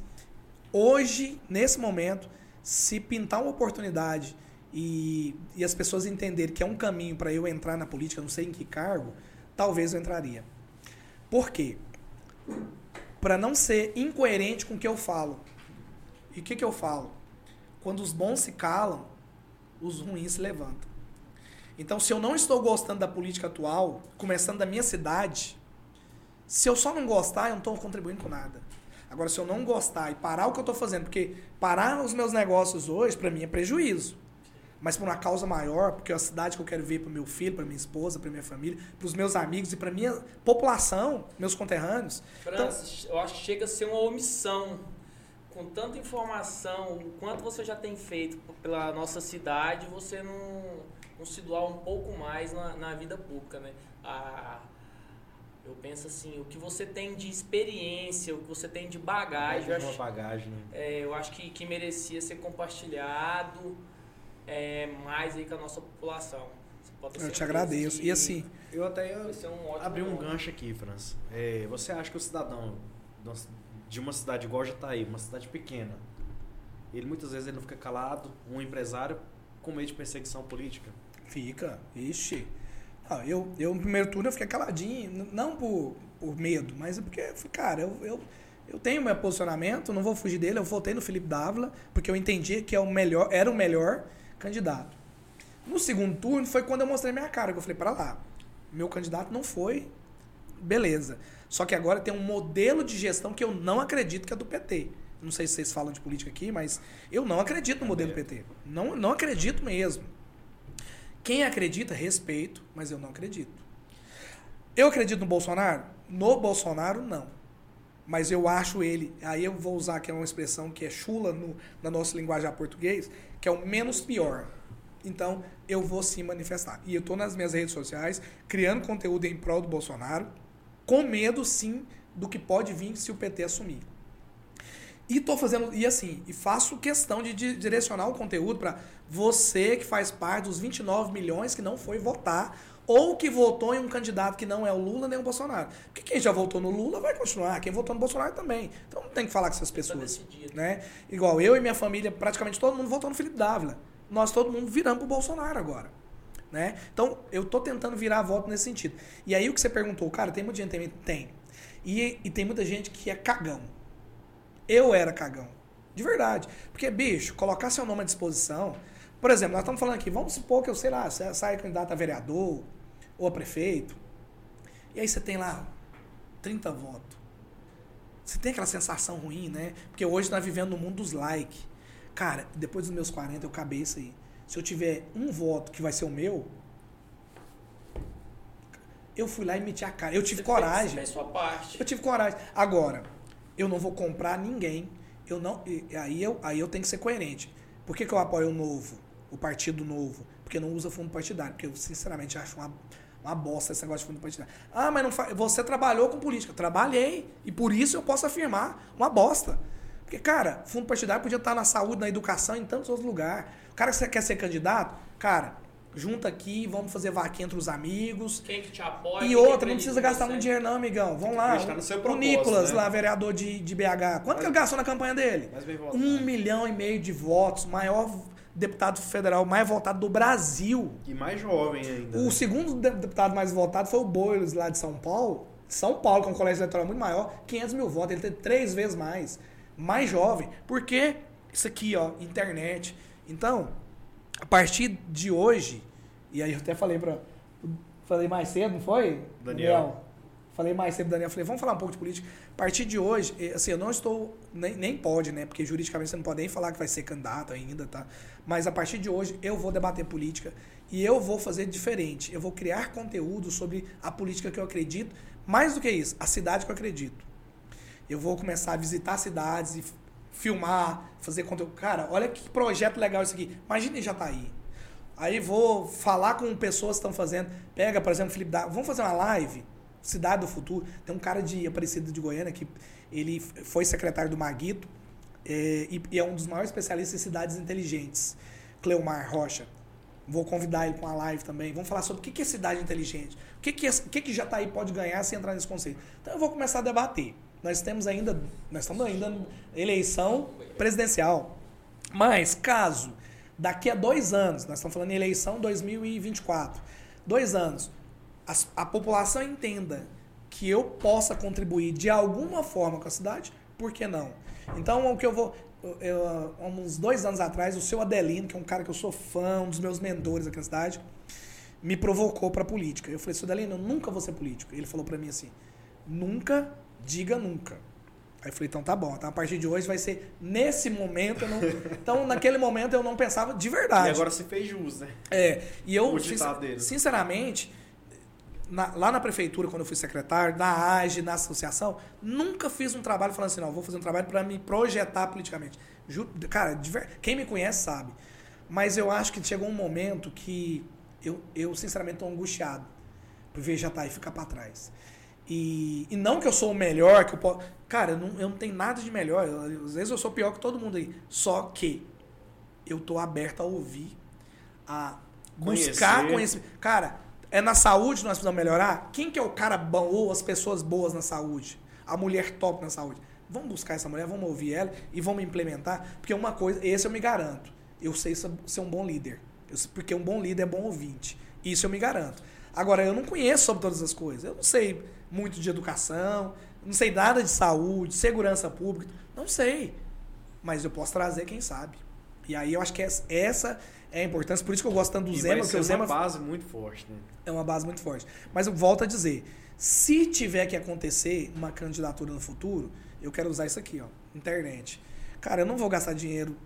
hoje, nesse momento, se pintar uma oportunidade e, e as pessoas entenderem que é um caminho para eu entrar na política, não sei em que cargo, talvez eu entraria. Por quê? Para não ser incoerente com o que eu falo. E o que, que eu falo? Quando os bons se calam, os ruins se levantam. Então, se eu não estou gostando da política atual, começando da minha cidade, se eu só não gostar, eu não estou contribuindo com nada. Agora, se eu não gostar e parar o que eu estou fazendo, porque parar os meus negócios hoje, para mim, é prejuízo. Mas por uma causa maior, porque é a cidade que eu quero ver para meu filho, para minha esposa, para minha família, para os meus amigos e para minha população, meus conterrâneos. Francis, eu acho que chega a ser uma omissão. Com tanta informação, o quanto você já tem feito pela nossa cidade, você não, não se doar um pouco mais na, na vida pública, né? A, eu penso assim, o que você tem de experiência, o que você tem de bagagem, eu uma acho, bagagem, né? é, eu acho que, que merecia ser compartilhado é, mais aí com a nossa população. Eu te agradeço. E assim, Eu até ser um abri um gancho aqui, Franz. É, você acha que o cidadão de uma cidade igual Jataí, uma cidade pequena, ele muitas vezes ele não fica calado, um empresário com medo de perseguição política? Fica, ixi. Ah, eu, eu, no primeiro turno, eu fiquei caladinho. Não por, por medo, mas é porque, cara, eu, eu, eu tenho meu posicionamento, não vou fugir dele. Eu votei no Felipe Dávila, porque eu entendi que é o melhor, era o melhor candidato. No segundo turno foi quando eu mostrei minha cara, que eu falei, para lá, meu candidato não foi, beleza. Só que agora tem um modelo de gestão que eu não acredito que é do PT. Não sei se vocês falam de política aqui, mas eu não acredito no modelo PT. Não, não acredito mesmo. Quem acredita, respeito, mas eu não acredito. Eu acredito no Bolsonaro? No Bolsonaro, não. Mas eu acho ele, aí eu vou usar que é uma expressão que é chula no, na nossa linguagem português, que é o menos pior. Então, eu vou sim manifestar. E eu estou nas minhas redes sociais, criando conteúdo em prol do Bolsonaro, com medo sim do que pode vir se o PT assumir. E tô fazendo, e assim, e faço questão de direcionar o conteúdo para você que faz parte dos 29 milhões que não foi votar ou que votou em um candidato que não é o Lula nem o Bolsonaro. Porque quem já votou no Lula vai continuar, quem votou no Bolsonaro também. Então não tem que falar com essas pessoas. Né? Igual eu e minha família, praticamente todo mundo votou no Felipe Dávila. Nós todo mundo viramos pro Bolsonaro agora. Né? Então eu tô tentando virar voto nesse sentido. E aí o que você perguntou, cara, tem muita gente tem. tem. E, e tem muita gente que é cagão. Eu era cagão. De verdade. Porque, bicho, colocar seu nome à disposição. Por exemplo, nós estamos falando aqui, vamos supor que eu, sei lá, saia candidato a vereador, ou a prefeito. E aí você tem lá 30 votos. Você tem aquela sensação ruim, né? Porque hoje nós vivendo no mundo dos likes. Cara, depois dos meus 40 eu isso aí. Se eu tiver um voto que vai ser o meu, eu fui lá e meti a cara. Eu tive você coragem. Fez, sua parte. Eu tive coragem. Agora, eu não vou comprar ninguém. Eu não, aí, eu, aí eu tenho que ser coerente. Por que, que eu apoio o novo, o partido novo? Porque não usa fundo partidário. Porque eu, sinceramente, acho uma uma bosta esse negócio de fundo partidário. Ah, mas não fa... você trabalhou com política. Trabalhei. E por isso eu posso afirmar uma bosta. Porque, cara, fundo partidário podia estar na saúde, na educação, em tantos outros lugares. O cara que você quer ser candidato, cara, junta aqui, vamos fazer vaquinha entre os amigos. Quem que te apoia? E outra, não precisa gastar muito dinheiro, não, amigão. Vamos lá. O, o Nicolas, né? lá, vereador de, de BH. Quanto mas, que ele gastou na campanha dele? Um milhão e meio de votos, maior deputado federal mais votado do Brasil. E mais jovem ainda. O né? segundo deputado mais votado foi o Boiles, lá de São Paulo. São Paulo, que é um colégio eleitoral muito maior, 500 mil votos. Ele tem três vezes mais. Mais jovem. Porque isso aqui, ó, internet. Então, a partir de hoje, e aí eu até falei para Falei mais cedo, não foi? Daniel. Daniel Falei mais cedo, Daniel, falei, vamos falar um pouco de política. A partir de hoje, assim, eu não estou, nem, nem pode, né? Porque juridicamente você não pode nem falar que vai ser candidato ainda, tá? Mas a partir de hoje, eu vou debater política e eu vou fazer diferente. Eu vou criar conteúdo sobre a política que eu acredito. Mais do que isso, a cidade que eu acredito. Eu vou começar a visitar cidades e filmar, fazer conteúdo. Cara, olha que projeto legal isso aqui. Imagina já tá aí. Aí vou falar com pessoas que estão fazendo. Pega, por exemplo, Felipe da, vamos fazer uma live cidade do futuro. Tem um cara de Aparecida de Goiânia que ele foi secretário do Maguito é, e, e, é um dos maiores especialistas em cidades inteligentes. Cleomar Rocha. Vou convidar ele para uma live também. Vamos falar sobre o que é cidade inteligente. O que, que, é, o que, que Jataí pode ganhar se entrar nesse conceito. Então eu vou começar a debater. Nós temos ainda, nós estamos ainda eleição presidencial. Mas caso daqui a dois anos, nós estamos falando em eleição 2024, dois anos, a, a população entenda que eu possa contribuir de alguma forma com a cidade, por que não? Então, o que eu vou. Eu, uns dois anos atrás, o seu Adelino, que é um cara que eu sou fã, um dos meus mentores aqui na cidade, me provocou para política. Eu falei, seu Adelino, eu nunca vou ser político. Ele falou para mim assim: nunca diga nunca. Aí eu falei, então tá bom. Então a partir de hoje vai ser nesse momento. Não... então, naquele momento eu não pensava de verdade. E agora se fez jus, né? É. E eu, sinceramente, na, lá na prefeitura, quando eu fui secretário, na AGE, na associação, nunca fiz um trabalho falando assim, não, vou fazer um trabalho para me projetar politicamente. Cara, quem me conhece sabe. Mas eu acho que chegou um momento que eu, eu sinceramente, estou angustiado por ver já tá e ficar para trás. E, e não que eu sou o melhor, que eu posso. Cara, eu não, eu não tenho nada de melhor. Eu, às vezes eu sou pior que todo mundo aí. Só que eu tô aberto a ouvir, a buscar conhecimento. Cara, é na saúde que nós precisamos melhorar? Quem que é o cara bom ou as pessoas boas na saúde? A mulher top na saúde. Vamos buscar essa mulher, vamos ouvir ela e vamos implementar. Porque uma coisa, esse eu me garanto. Eu sei ser um bom líder. Eu, porque um bom líder é bom ouvinte. Isso eu me garanto. Agora, eu não conheço sobre todas as coisas. Eu não sei muito de educação, não sei nada de saúde, segurança pública. Não sei. Mas eu posso trazer quem sabe. E aí eu acho que essa é a importância. Por isso que eu gosto tanto do e Zema. Porque o Zema é uma base muito forte, né? É uma base muito forte. Mas eu volto a dizer: se tiver que acontecer uma candidatura no futuro, eu quero usar isso aqui, ó. Internet. Cara, eu não vou gastar dinheiro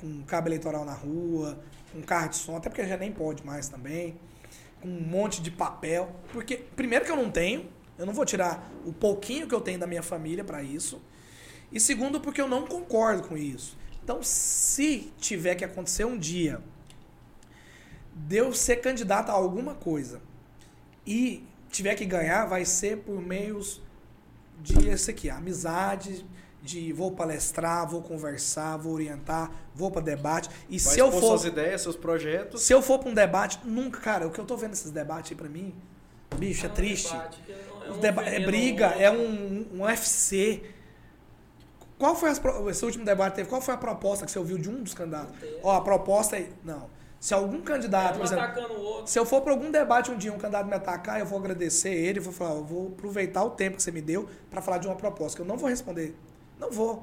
com cabo eleitoral na rua, com carro de som, até porque já nem pode mais também, com um monte de papel. Porque, primeiro que eu não tenho, Eu não vou tirar o pouquinho que eu tenho da minha família para isso. E segundo, porque eu não concordo com isso. Então, se tiver que acontecer um dia de eu ser candidato a alguma coisa e tiver que ganhar, vai ser por meios de esse aqui, amizade, de vou palestrar, vou conversar, vou orientar, vou para debate. E Vai se eu for suas ideias, seus projetos. se eu for para um debate, nunca, cara, o que eu tô vendo esses debates aí para mim, bicho, é, um triste. debate é um deba- é veneno briga, é um, um UFC. Qual foi as pro- esse último debate teve? Qual foi a proposta que você ouviu de um dos candidatos? Ó, a proposta é. Não. Se algum candidato, um por exemplo, se eu for para algum debate um dia, um candidato me atacar, eu vou agradecer ele, vou falar, eu vou aproveitar o tempo que você me deu para falar de uma proposta, que eu não vou responder. Não vou.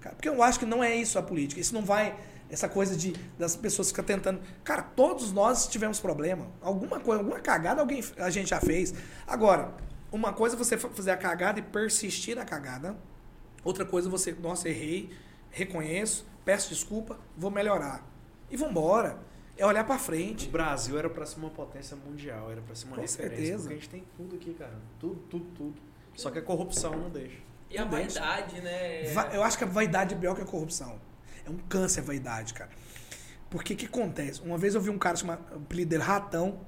Cara, porque eu acho que não é isso a política. Isso não vai. Essa coisa de das pessoas ficar tentando. Cara, todos nós tivemos problema. Alguma coisa, alguma cagada alguém, a gente já fez. Agora, uma coisa é você fa- fazer a cagada e persistir na cagada. Outra coisa é você, nossa, errei, reconheço, peço desculpa, vou melhorar. E vambora. É olhar pra O frente. Brasil era pra ser uma potência mundial, era pra ser uma Com referência. certeza. Porque a gente tem tudo aqui, cara. Tudo, tudo, tudo. Só que a corrupção não deixa. E a deixa. vaidade, né? Va- Eu acho que a vaidade é pior que a corrupção. É um câncer a vaidade, cara. Porque o que acontece? Uma vez eu vi um cara chamado, dele Ratão.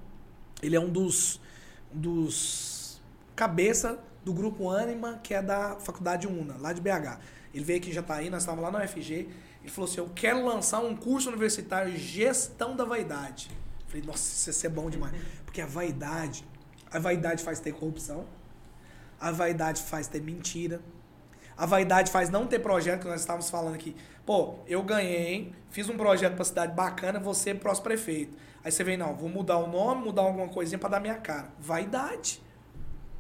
Ele é um dos, dos cabeça do grupo Anima, que é da Faculdade UNA, lá de BH. Ele veio aqui em Jataí, nós estávamos lá na UFG. Ele falou assim: Eu quero lançar um curso universitário Gestão da Vaidade. Eu falei, nossa, isso é bom demais. Porque a vaidade, a vaidade faz ter corrupção, a vaidade faz ter mentira, a vaidade faz não ter projeto, que nós estávamos falando aqui. Pô, eu ganhei, fiz um projeto pra cidade bacana, você é próximo prefeito. Aí você vem, não, vou mudar o nome, mudar alguma coisinha pra dar minha cara. Vaidade.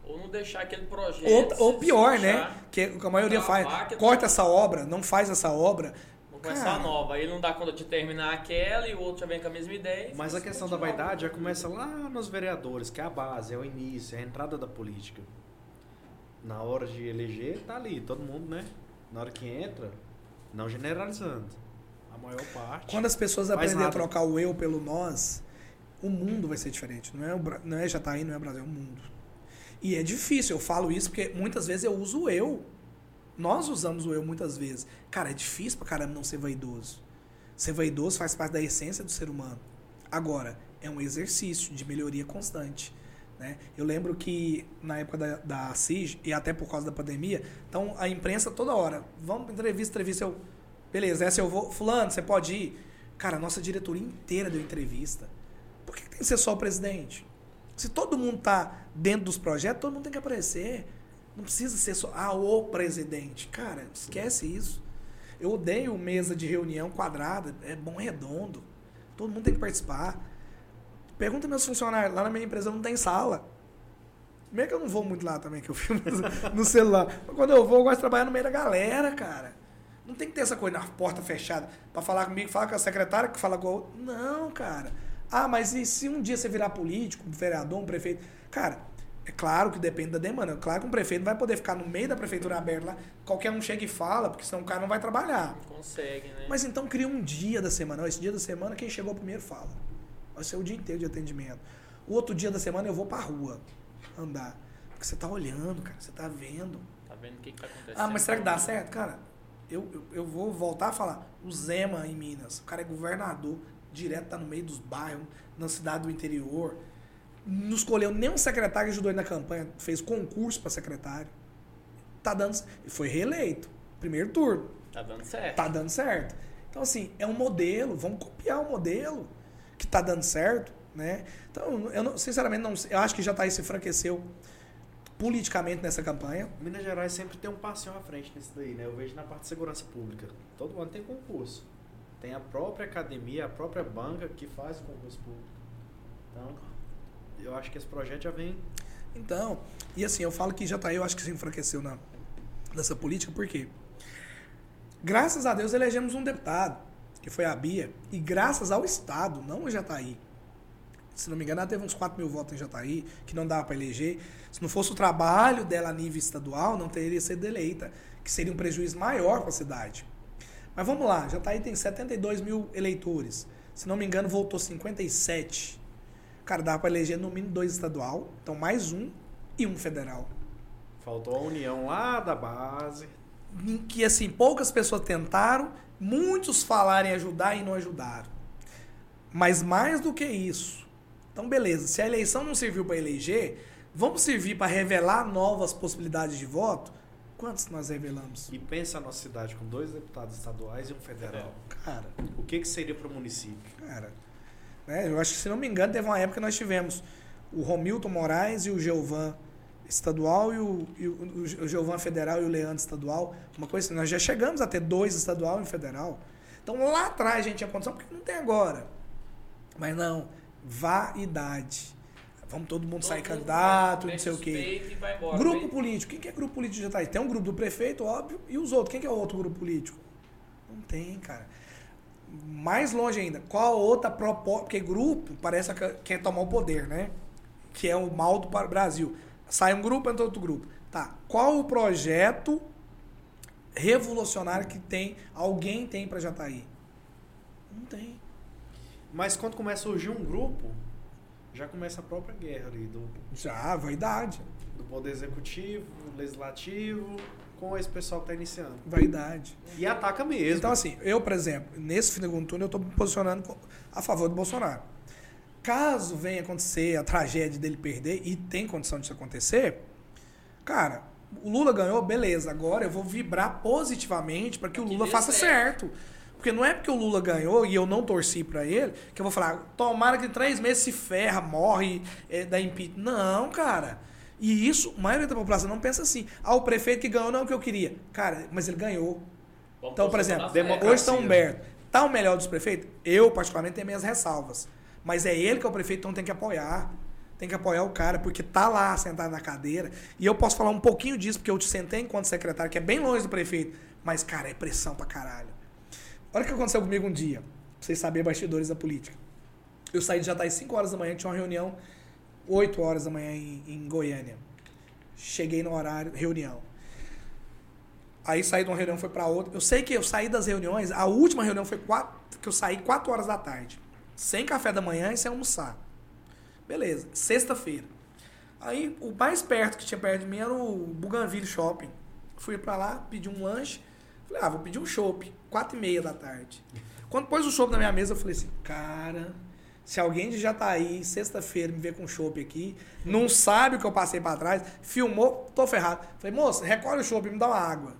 Ou não deixar aquele projeto. Ou, ou pior, né? desmanchar, Que a maioria faz. Corta tá- essa obra, não faz essa obra. Vou começar Cara. nova. Aí ele não dá conta de terminar aquela e o outro já vem com a mesma ideia. Mas a questão da vaidade já começa lá nos vereadores, que é a base, é o início, é a entrada da política. Na hora de eleger, tá ali, todo mundo, né? Na hora que entra, não generalizando. A maior parte. Quando as pessoas aprenderem a trocar o eu pelo nós, o mundo vai ser diferente. Não é, o não é Jataí, não é Brasil, é o mundo. E é difícil, eu falo isso porque muitas vezes eu uso o eu. Nós usamos o eu muitas vezes. Cara, é difícil pra caramba não ser vaidoso. Ser vaidoso faz parte da essência do ser humano. Agora, é um exercício de melhoria constante. Né? Eu lembro que na época da, da e até por causa da pandemia, então a imprensa toda hora, vamos entrevista, entrevista, eu, beleza, essa eu vou, fulano, você pode ir? Cara, a nossa diretoria inteira deu entrevista. Por que tem que ser só o presidente? Se todo mundo tá dentro dos projetos, todo mundo tem que aparecer. Não precisa ser só, ah, o presidente. Cara, esquece isso. Eu odeio mesa de reunião quadrada, é bom redondo. Todo mundo tem que participar. Pergunta meus funcionários, lá na minha empresa não tem sala. Meio que eu não vou muito lá também, que eu filmo no celular. Mas quando eu vou, eu gosto de trabalhar no meio da galera, cara. Não tem que ter essa coisa na porta fechada pra falar comigo, falar com a secretária, que fala com a outra. Não, cara. Ah, mas e se um dia você virar político, um vereador, um prefeito? Cara, é claro que depende da demanda. É claro que um prefeito não vai poder ficar no meio da prefeitura aberta lá, qualquer um chega e fala, porque senão o cara não vai trabalhar. Não consegue, né? Mas então cria um dia da semana. Esse dia da semana, quem chegou primeiro fala. Vai ser o dia inteiro de atendimento. O outro dia da semana eu vou pra rua andar. Porque você tá olhando, cara, você tá vendo. Tá vendo o que, que tá acontecendo? Ah, mas será que dá certo? Cara, eu, eu, eu vou voltar a falar. O Zema em Minas, o cara é governador, direto tá no meio dos bairros, na cidade do interior. Não escolheu nenhum secretário que ajudou ele na campanha, fez concurso para secretário. Tá dando. E foi reeleito. Primeiro turno. Tá dando certo. Tá dando certo. Então, assim, é um modelo, vamos copiar o modelo que tá dando certo, né? Então, eu não- sinceramente não. Eu acho que já tá aí se enfraqueceu politicamente nessa campanha. Minas Gerais sempre tem um passinho à frente nisso daí, né? Eu vejo na parte de segurança pública. Todo ano tem concurso. Tem a própria academia, a própria banca que faz o concurso público. Então, eu acho que esse projeto já vem. Então, e assim, eu falo que já tá aí, eu acho que se enfraqueceu na, nessa política, por quê? Graças a Deus elegemos um deputado, que foi a Bia, e graças ao Estado, não o Jataí. Se não me engano, ela teve uns 4 mil votos em Jataí, que não dava para eleger. Se não fosse o trabalho dela a nível estadual, não teria sido eleita, que seria um prejuízo maior para a cidade. Mas vamos lá, Jataí tem 72 mil eleitores. Se não me engano, voltou 57. Cara, dava para eleger no mínimo dois estadual, então mais um e um federal. Faltou a união lá da base. Em que assim poucas pessoas tentaram, muitos falaram em ajudar e não ajudaram. Mas mais do que isso, então beleza, se a eleição não serviu para eleger, vamos servir para revelar novas possibilidades de voto? Quantos nós revelamos? E pensa a nossa cidade com dois deputados estaduais e um federal. Cara, O que, que seria para o município? cara, né? Eu acho que se não me engano teve uma época que nós tivemos o Romilton Moraes e o Geovan estadual e o, e o, o federal e o Leandro estadual, uma coisa assim. Nós já chegamos a ter dois estadual e um federal. Então lá atrás a gente tinha condição, porque não tem agora. Mas não, vaidade. Vamos todo mundo sair Todo mundo candidato, não sei o quê. embora. Grupo Vem- político. Quem que é grupo político já tá aí? Tem um grupo do prefeito, óbvio, e os outros. Quem que é o outro grupo político? Não tem, cara. Mais longe ainda, qual outra proposta? Porque grupo parece que quer tomar o poder, né? Que é o mal do Brasil. Sai um grupo, entra outro grupo. Tá. Qual o projeto revolucionário que tem, alguém tem pra Jataí? Não tem. Mas quando começa a surgir um grupo, já começa a própria guerra ali do, Já, vaidade. do poder executivo, legislativo, com esse pessoal que está iniciando. Vaidade. E ataca mesmo. Então, assim, eu, por exemplo, nesse segundo turno, eu estou me posicionando a favor do Bolsonaro. Caso venha acontecer a tragédia dele perder, e tem condição disso acontecer, cara, o Lula ganhou, beleza. Agora eu vou vibrar positivamente para que o Lula faça certo. certo. Porque não é porque o Lula ganhou e eu não torci para ele que eu vou falar, tomara que em três meses se ferra, morre, é, dá impeachment. Não, cara. E isso, a maioria da população não pensa assim. Ah, o prefeito que ganhou não é o que eu queria. Cara, mas ele ganhou. Vamos Então, por exemplo, hoje está Humberto. Tá o melhor dos prefeitos? Eu, particularmente, tenho minhas ressalvas. Mas é ele que é o prefeito, então tem que apoiar. Tem que apoiar o cara, porque tá lá sentado na cadeira. E eu posso falar um pouquinho disso, porque eu te sentei enquanto secretário, que é bem longe do prefeito. Mas, cara, é pressão pra caralho. Olha o que aconteceu comigo um dia. Pra vocês saberem bastidores da política. Eu saí de Jataí 5 horas da manhã, tinha uma reunião 8 horas da manhã em, em Goiânia. Cheguei no horário, reunião. Aí saí de uma reunião, foi para outra. Eu sei que eu saí das reuniões, a última reunião foi quatro, que eu saí 4 horas da tarde. Sem café da manhã e sem almoçar. Beleza, sexta-feira. Aí o mais perto que tinha perto de mim era o Bougainville Shopping. Fui pra lá, pedi um lanche. Falei, ah, vou pedir um chopp. Quatro e meia da tarde. Quando pôs o chopp na minha mesa, eu falei assim, cara, se alguém de Jataí, sexta-feira, me ver com chopp aqui, não sabe o que eu passei pra trás, filmou, tô ferrado. Falei, moça, recolhe o chopp e me dá uma água.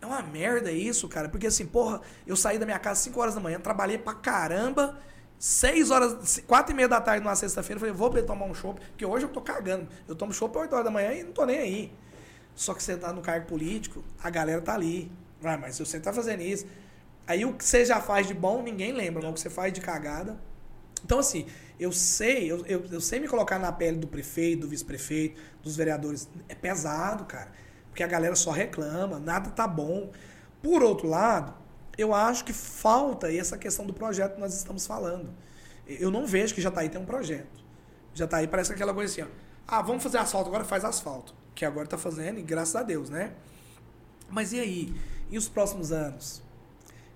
É uma merda isso, cara. Porque assim, porra, eu saí da minha casa 5 horas da manhã, trabalhei pra caramba. 6 horas, 4 e meia da tarde numa sexta-feira, falei, vou tomar um chopp, porque hoje eu tô cagando. Eu tomo chopp 8 horas da manhã e não tô nem aí. Só que você tá no cargo político, a galera tá ali. Ah, mas você tá fazendo isso. Aí o que você já faz de bom, ninguém lembra, mas o que você faz de cagada. Então, assim, eu sei, eu, eu, eu sei me colocar na pele do prefeito, do vice-prefeito, dos vereadores. É pesado, cara. Porque a galera só reclama, nada tá bom. Por outro lado, eu acho que falta essa questão do projeto que nós estamos falando. Eu não vejo que Jataí tem um projeto. Jataí parece aquela coisa assim, ó. Ah, vamos fazer asfalto, agora faz asfalto. Que agora tá fazendo, e graças a Deus, né? Mas e aí? E os próximos anos?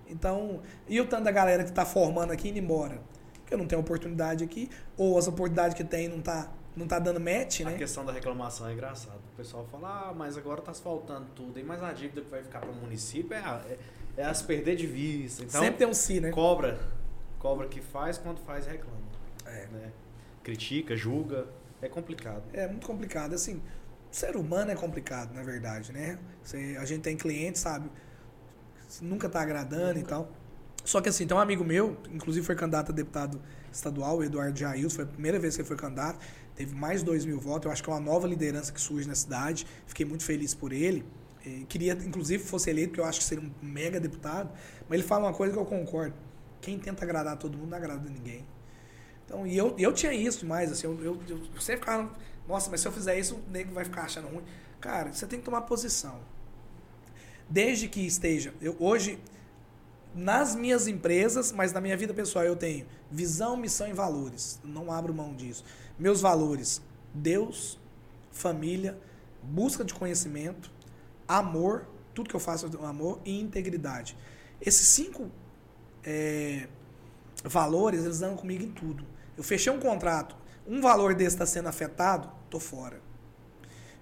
Então, e o tanto da galera que tá formando aqui indo embora? Porque não tem oportunidade aqui, ou as oportunidades que tem não tá, não tá dando match, A né? questão da reclamação é engraçado. O pessoal fala, ah, mas agora tá asfaltando tudo, mas a dívida que vai ficar para o município é, a- é, é as perder de vista. Então, Sempre tem um si, né? cobra. Cobra que faz, quando faz, reclama. É. né? Critica, julga. É complicado. É muito complicado. Assim, o ser humano é complicado, na verdade, né? Você- a gente tem cliente, sabe? Nunca tá agradando e tal. Só que assim, tem um amigo meu, inclusive foi candidato a deputado estadual, o Eduardo Jailson, foi a primeira vez que ele foi candidato, teve mais de 2 mil votos, eu acho que é uma nova liderança que surge na cidade, fiquei muito feliz por ele. Eh, queria, inclusive, fosse eleito, porque eu acho que seria um mega deputado, mas ele fala uma coisa que eu concordo. Quem tenta agradar todo mundo não agrada ninguém. Então, e eu, eu tinha isso demais, assim, eu, eu, eu sempre ficava, nossa, mas se eu fizer isso, o nego vai ficar achando ruim. Cara, você tem que tomar posição. Desde que esteja, eu hoje, nas minhas empresas, mas na minha vida pessoal, eu tenho visão, missão e valores. Eu não abro mão disso. Meus valores, Deus, família, busca de conhecimento, amor, tudo que eu faço é amor e integridade. Esses cinco é, valores, eles andam comigo em tudo. Eu fechei um contrato, um valor desse está sendo afetado, tô fora.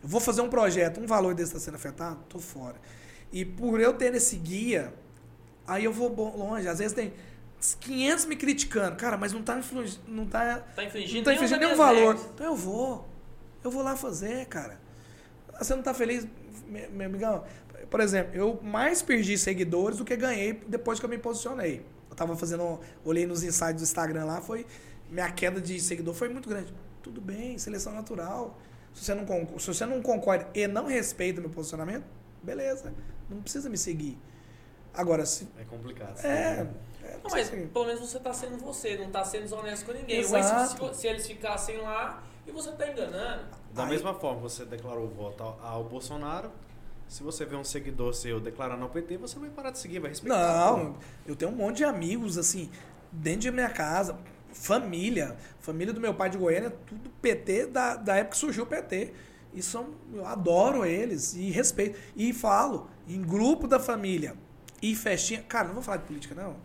Eu vou fazer um projeto, um valor desse está sendo afetado, tô fora. E por eu ter esse guia, aí eu vou longe. Às vezes tem 500 me criticando. Cara, mas não tá, influ... não tá, Tá infringindo, não tá nenhum infringindo nenhum valor. regras. Então eu vou. Eu vou lá fazer, cara. Ah, Você não tá feliz, me- meu amigão? Por exemplo, eu mais perdi seguidores do que ganhei depois que eu me posicionei. Eu tava fazendo, olhei nos insights do Instagram lá, foi minha queda de seguidor foi muito grande. Tudo bem, seleção natural. Se você não, se você não concorda e não respeita meu posicionamento, beleza. Não precisa me seguir. Agora, se. É complicado. É. é, Não, mas assim, pelo menos você tá sendo você, não tá sendo desonesto com ninguém. Exato. Mas se, se- eles ficassem lá e você tá enganando. Da Aí- mesma forma, você declarou voto ao, ao Bolsonaro. Se você vê um seguidor seu declarando ao PT, você vai parar de seguir, vai respeitar. Não, eu tenho um monte de amigos, assim, dentro de minha casa, família. Família do meu pai de Goiânia, tudo PT da, da época que surgiu o PT. E são, eu adoro eles e respeito. E falo, em grupo da família e festinha. Cara, não vou falar de política, não.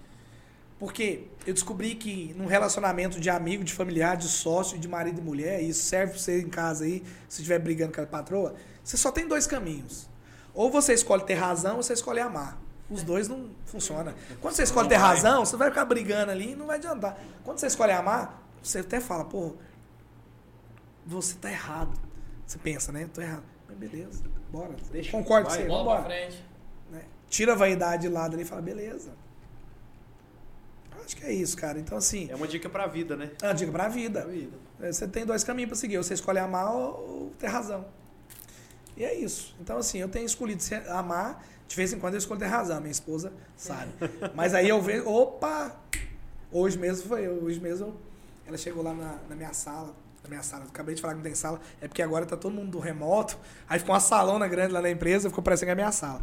Porque eu descobri que num relacionamento de amigo, de familiar, de sócio, de marido e mulher, e isso serve pra você em casa aí, se estiver brigando com a patroa, você só tem dois caminhos. Ou você escolhe ter razão, ou você escolhe amar. Os dois não funcionam. Quando você escolhe ter razão, você vai ficar brigando ali e não vai adiantar. Quando você escolhe amar, você até fala, pô, você tá errado. Você pensa, né? Tô errado. Mas beleza, bora. Deixa, Concordo com você, vambora. frente. né? Tira a vaidade de lado ali e fala, beleza. Acho que é isso, cara. Então, assim, É uma dica pra vida, né? é uma dica pra Pra vida. vida. É, Você tem dois caminhos pra seguir. Ou você escolhe amar ou, ter razão. E é isso. Então, assim, eu tenho escolhido amar. De vez em quando eu escolho ter razão. Minha esposa sabe. Mas aí eu vejo, opa! Hoje mesmo foi, hoje mesmo ela chegou lá na, na minha sala. Na minha sala, eu acabei de falar que não tem sala. É porque agora tá todo mundo do remoto. Aí ficou uma salona grande lá na empresa, ficou parecendo que é a minha sala.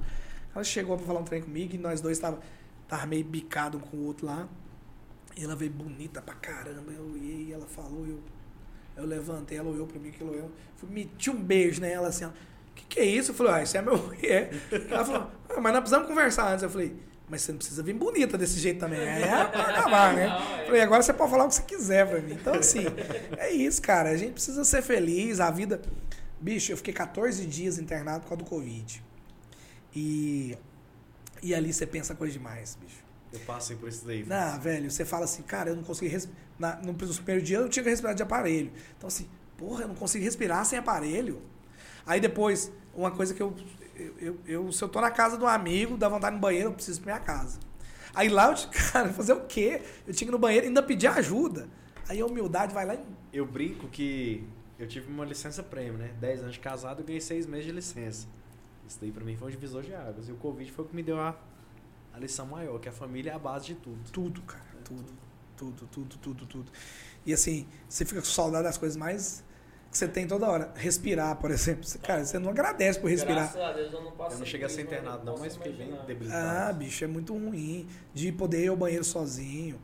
Ela chegou pra falar um trem comigo e nós dois tava, tava meio bicado um com o outro lá. E ela veio bonita pra caramba. Eu olhei, ela falou, eu, eu levantei, ela olhou pra mim, que ela olhou. Fui, meti um beijo nela assim, ela, que que é isso? Eu falei, ah, isso é meu. É. Ela falou, ah, mas nós precisamos conversar antes. Eu falei, mas você não precisa vir bonita desse jeito também. É pra acabar, né? Não, é. Falei, agora você pode falar o que você quiser pra mim. Então, assim, é isso, cara. A gente precisa ser feliz. A vida. Bicho, eu fiquei 14 dias internado por causa do Covid. E. E ali você pensa coisa demais, bicho. Eu passei por isso daí. Não, velho, você fala assim, cara, eu não consegui respirar. No primeiro dia eu tinha que respirar de aparelho. Então, assim, porra, eu não consigo respirar sem aparelho. Aí depois, uma coisa que eu, eu, eu, eu- Se eu tô na casa do amigo, dá vontade no banheiro, eu preciso ir pra minha casa. Aí lá eu cara, fazer o quê? Eu tinha que ir no banheiro e ainda pedir ajuda. Aí a humildade vai lá e. Eu brinco que eu tive uma licença prêmio, né? 10 anos de casado e ganhei 6 meses de licença. Isso daí pra mim foi um divisor de águas. E o Covid foi o que me deu a, a lição maior, que a família é a base de tudo. Tudo, cara. Tudo. Tudo, tudo, tudo, tudo. E assim, você fica com saudade das coisas mais que você tem toda hora. Respirar, por exemplo. Cara, você não agradece por respirar. Graças a Deus eu não passei. Eu não cheguei a ser internado não, posso mas fiquei bem debilitado. Ah, bicho, é muito ruim. De poder ir ao banheiro sozinho,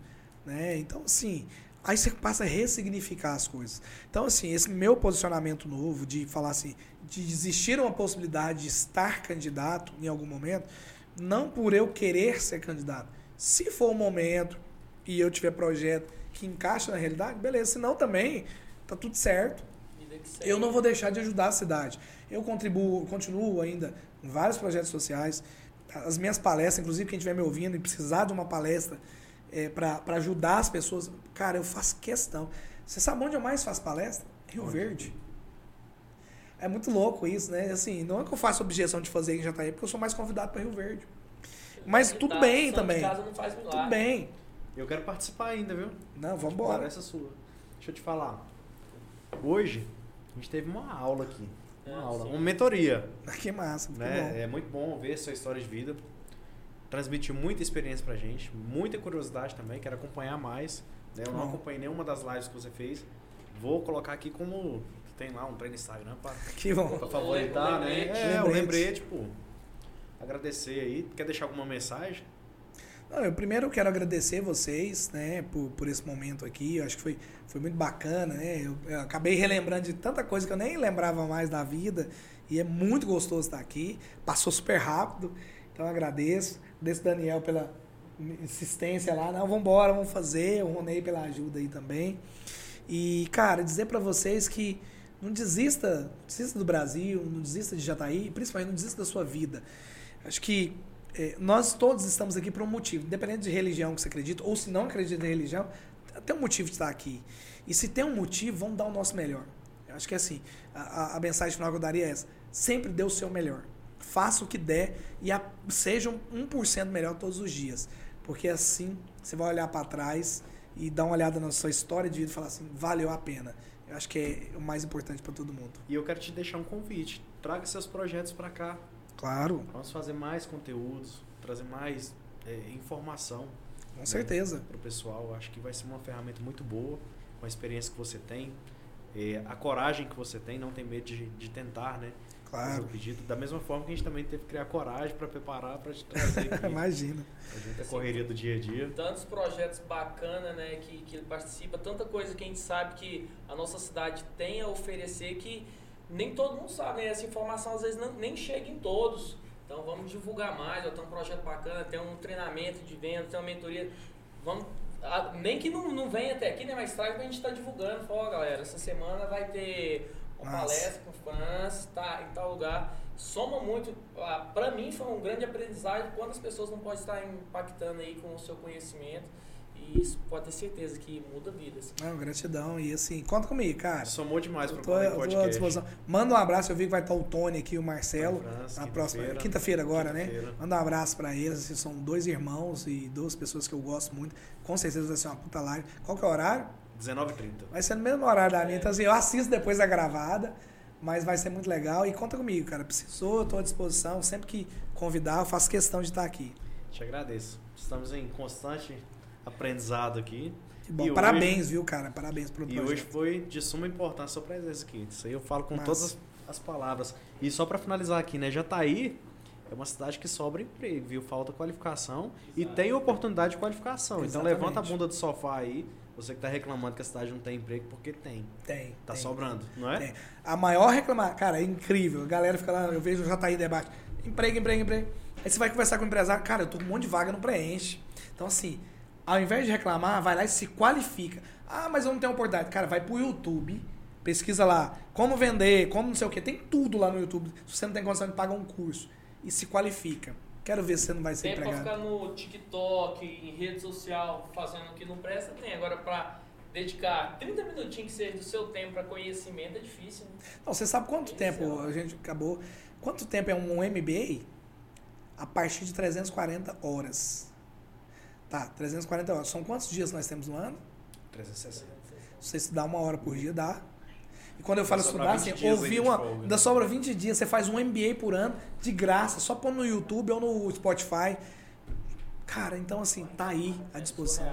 né? Então, assim, aí você passa a ressignificar as coisas. Então, assim, esse meu posicionamento novo de falar assim, de existir uma possibilidade de estar candidato em algum momento, não por eu querer ser candidato. Se for o momento e eu tiver projeto que encaixa na realidade, beleza. Se não, também tá tudo certo. Eu não vou deixar de ajudar a cidade. Eu contribuo, continuo ainda em vários projetos sociais. As minhas palestras, inclusive quem estiver me ouvindo e precisar de uma palestra para ajudar as pessoas, cara, eu faço questão. Você sabe onde eu mais faço palestra? Rio Onde? Verde. É muito louco isso, né? Assim, não é que eu faço objeção de fazer em Jataí, porque eu sou mais convidado para Rio Verde. Mas tudo Tá, bem também. casa não faz milagre. Tudo bem. Eu quero participar ainda, viu? Não, vamos embora. Parece sua. Deixa eu te falar. Hoje, a gente teve uma aula aqui. Uma Ah, aula, sim. uma mentoria. Que massa, muito né? bom. É muito bom ver sua história de vida. Transmitiu muita experiência pra gente, muita curiosidade também, quero acompanhar mais. né? Eu não acompanhei nenhuma das lives que você fez. Vou colocar aqui como tem lá um treino no Instagram pra, Que bom. pra favoritar, né? É, o Lembrete. lembrete, tipo, agradecer aí. Quer deixar alguma mensagem? Não, eu primeiro quero agradecer vocês, né, por, por esse momento aqui. Eu acho que foi, foi muito bacana, né? Eu, eu acabei relembrando de tanta coisa que eu nem lembrava mais da vida. E é muito gostoso estar aqui. Passou super rápido. Então eu agradeço. Agradeço Daniel pela insistência lá. Não, vamos embora, vamos fazer. O Ronei pela ajuda aí também. E, cara, dizer pra vocês que Não desista, desista do Brasil, não desista de Jataí, principalmente não desista da sua vida. Acho que é, nós todos estamos aqui por um motivo, independente de religião que você acredita, ou se não acredita em religião, tem um motivo de estar aqui. E se tem um motivo, vamos dar o nosso melhor. Eu acho que é assim, a, a mensagem final que eu daria é essa. Sempre dê o seu melhor. Faça o que der e a, seja um 1% melhor todos os dias. Porque assim você vai olhar para trás e dar uma olhada na sua história de vida e falar assim, valeu a pena. Acho que é o mais importante para todo mundo. E eu quero te deixar um convite. Traga seus projetos para cá. Claro. Vamos fazer mais conteúdos, trazer mais é, informação. Com né, certeza. Para o pessoal. Acho que vai ser uma ferramenta muito boa, com a experiência que você tem, é, a coragem que você tem, não tem medo de, de tentar, né? Claro. pedido. Da mesma forma que a gente também teve que criar coragem para preparar, para te trazer aqui. Imagina. A gente é correria do dia a dia. Tantos projetos bacanas, né, que, que ele participa, tanta coisa que a gente sabe que a nossa cidade tem a oferecer que nem todo mundo sabe, né? Essa informação às vezes não, nem chega em todos. Então vamos divulgar mais, ó, tem um projeto bacana, tem um treinamento de venda, tem uma mentoria. Vamos, a, nem que não, não venha até aqui, né? Mas traz pra gente estar tá divulgando. Fala, galera, essa semana vai ter uma Nossa. palestra com França, tá, em tal lugar. Soma muito. Ah, para mim foi um grande aprendizado quantas pessoas não podem estar impactando aí com o seu conhecimento. E isso pode ter certeza que muda vidas. Não, gratidão. E assim, conta comigo, cara. Somou demais para o podcast. à disposição. Manda um abraço. Eu vi que vai estar o Tony aqui, o Marcelo. França, na próxima quinta-feira agora, quinta né? Manda um abraço para eles. Assim, são dois irmãos e duas pessoas que eu gosto muito. Com certeza vai ser uma puta live. Qual que é o horário? 19h30. Vai ser no mesmo horário da minha. Então, assim, eu assisto depois da gravada, mas vai ser muito legal. E conta comigo, cara. Precisou, estou à disposição. Sempre que convidar, eu faço questão de estar aqui. Te agradeço. Estamos em constante aprendizado aqui. Que bom. E Parabéns, hoje, viu, cara? Parabéns pelo projeto. E hoje foi de suma importância a sua presença aqui. Isso aí eu falo com todas as palavras. E só para finalizar aqui, né? Jataí é uma cidade que sobra emprego, viu? Falta qualificação Exato. e tem oportunidade de qualificação. Exatamente. Então levanta a bunda do sofá aí você que está reclamando que a cidade não tem emprego, porque tem. Tem. Tá tem, sobrando, não é? Tem. A maior reclamação, cara, é incrível. A galera fica lá, eu vejo já tá aí debate. Emprego, emprego, emprego. Aí você vai conversar com o empresário, cara, eu tô com um monte de vaga, não preenche. Então, assim, ao invés de reclamar, vai lá e se qualifica. Ah, mas eu não tenho oportunidade. Cara, vai pro YouTube, pesquisa lá como vender, como não sei o que. Tem tudo lá no YouTube. Se você não tem condição de pagar um curso. E se qualifica. Quero ver se você não vai ser tem empregado. Tem pra ficar no TikTok, em rede social, fazendo o que não presta, tem. Agora, pra dedicar 30 minutinhos que seja do seu tempo para conhecimento é difícil. Né? Não, você sabe quanto é tempo a gente acabou... Quanto tempo é um MBA? A partir de 340 horas. Tá, 340 horas. São quantos dias nós temos no ano? 360. Se você estudar uma hora por dia, dá. E quando eu falo estudar, assim, ouvir uma. Folga, ainda sobra 20 dias, você faz um MBA por ano, de graça, só pôr no YouTube ou no Spotify. Cara, então assim, tá aí à disposição.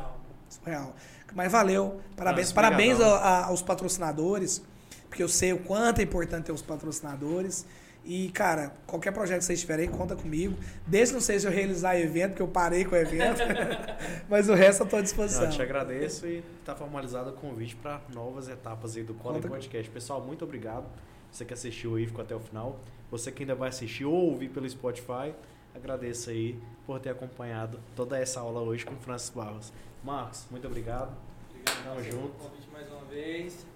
Surreal. Mas valeu. Parabéns, parabéns a, a, aos patrocinadores, porque eu sei o quanto é importante ter os patrocinadores. E, cara, qualquer projeto que vocês tiverem aí, conta comigo. Desde não sei se eu realizar evento, porque eu parei com o evento. mas o resto eu estou à disposição. Não, eu te agradeço e está formalizado o convite para novas etapas aí do Cola Podcast. Pessoal, muito obrigado. Você que assistiu aí, ficou até o final. Você que ainda vai assistir ou ouvir pelo Spotify, agradeço aí por ter acompanhado toda essa aula hoje com o Francis Barros. Marcos, muito obrigado. Obrigado Tamo junto. convite mais uma vez.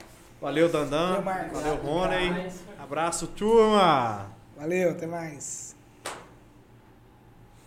Valeu, Dandan. Valeu, Valeu Rony. Abraço, turma. Valeu, até mais.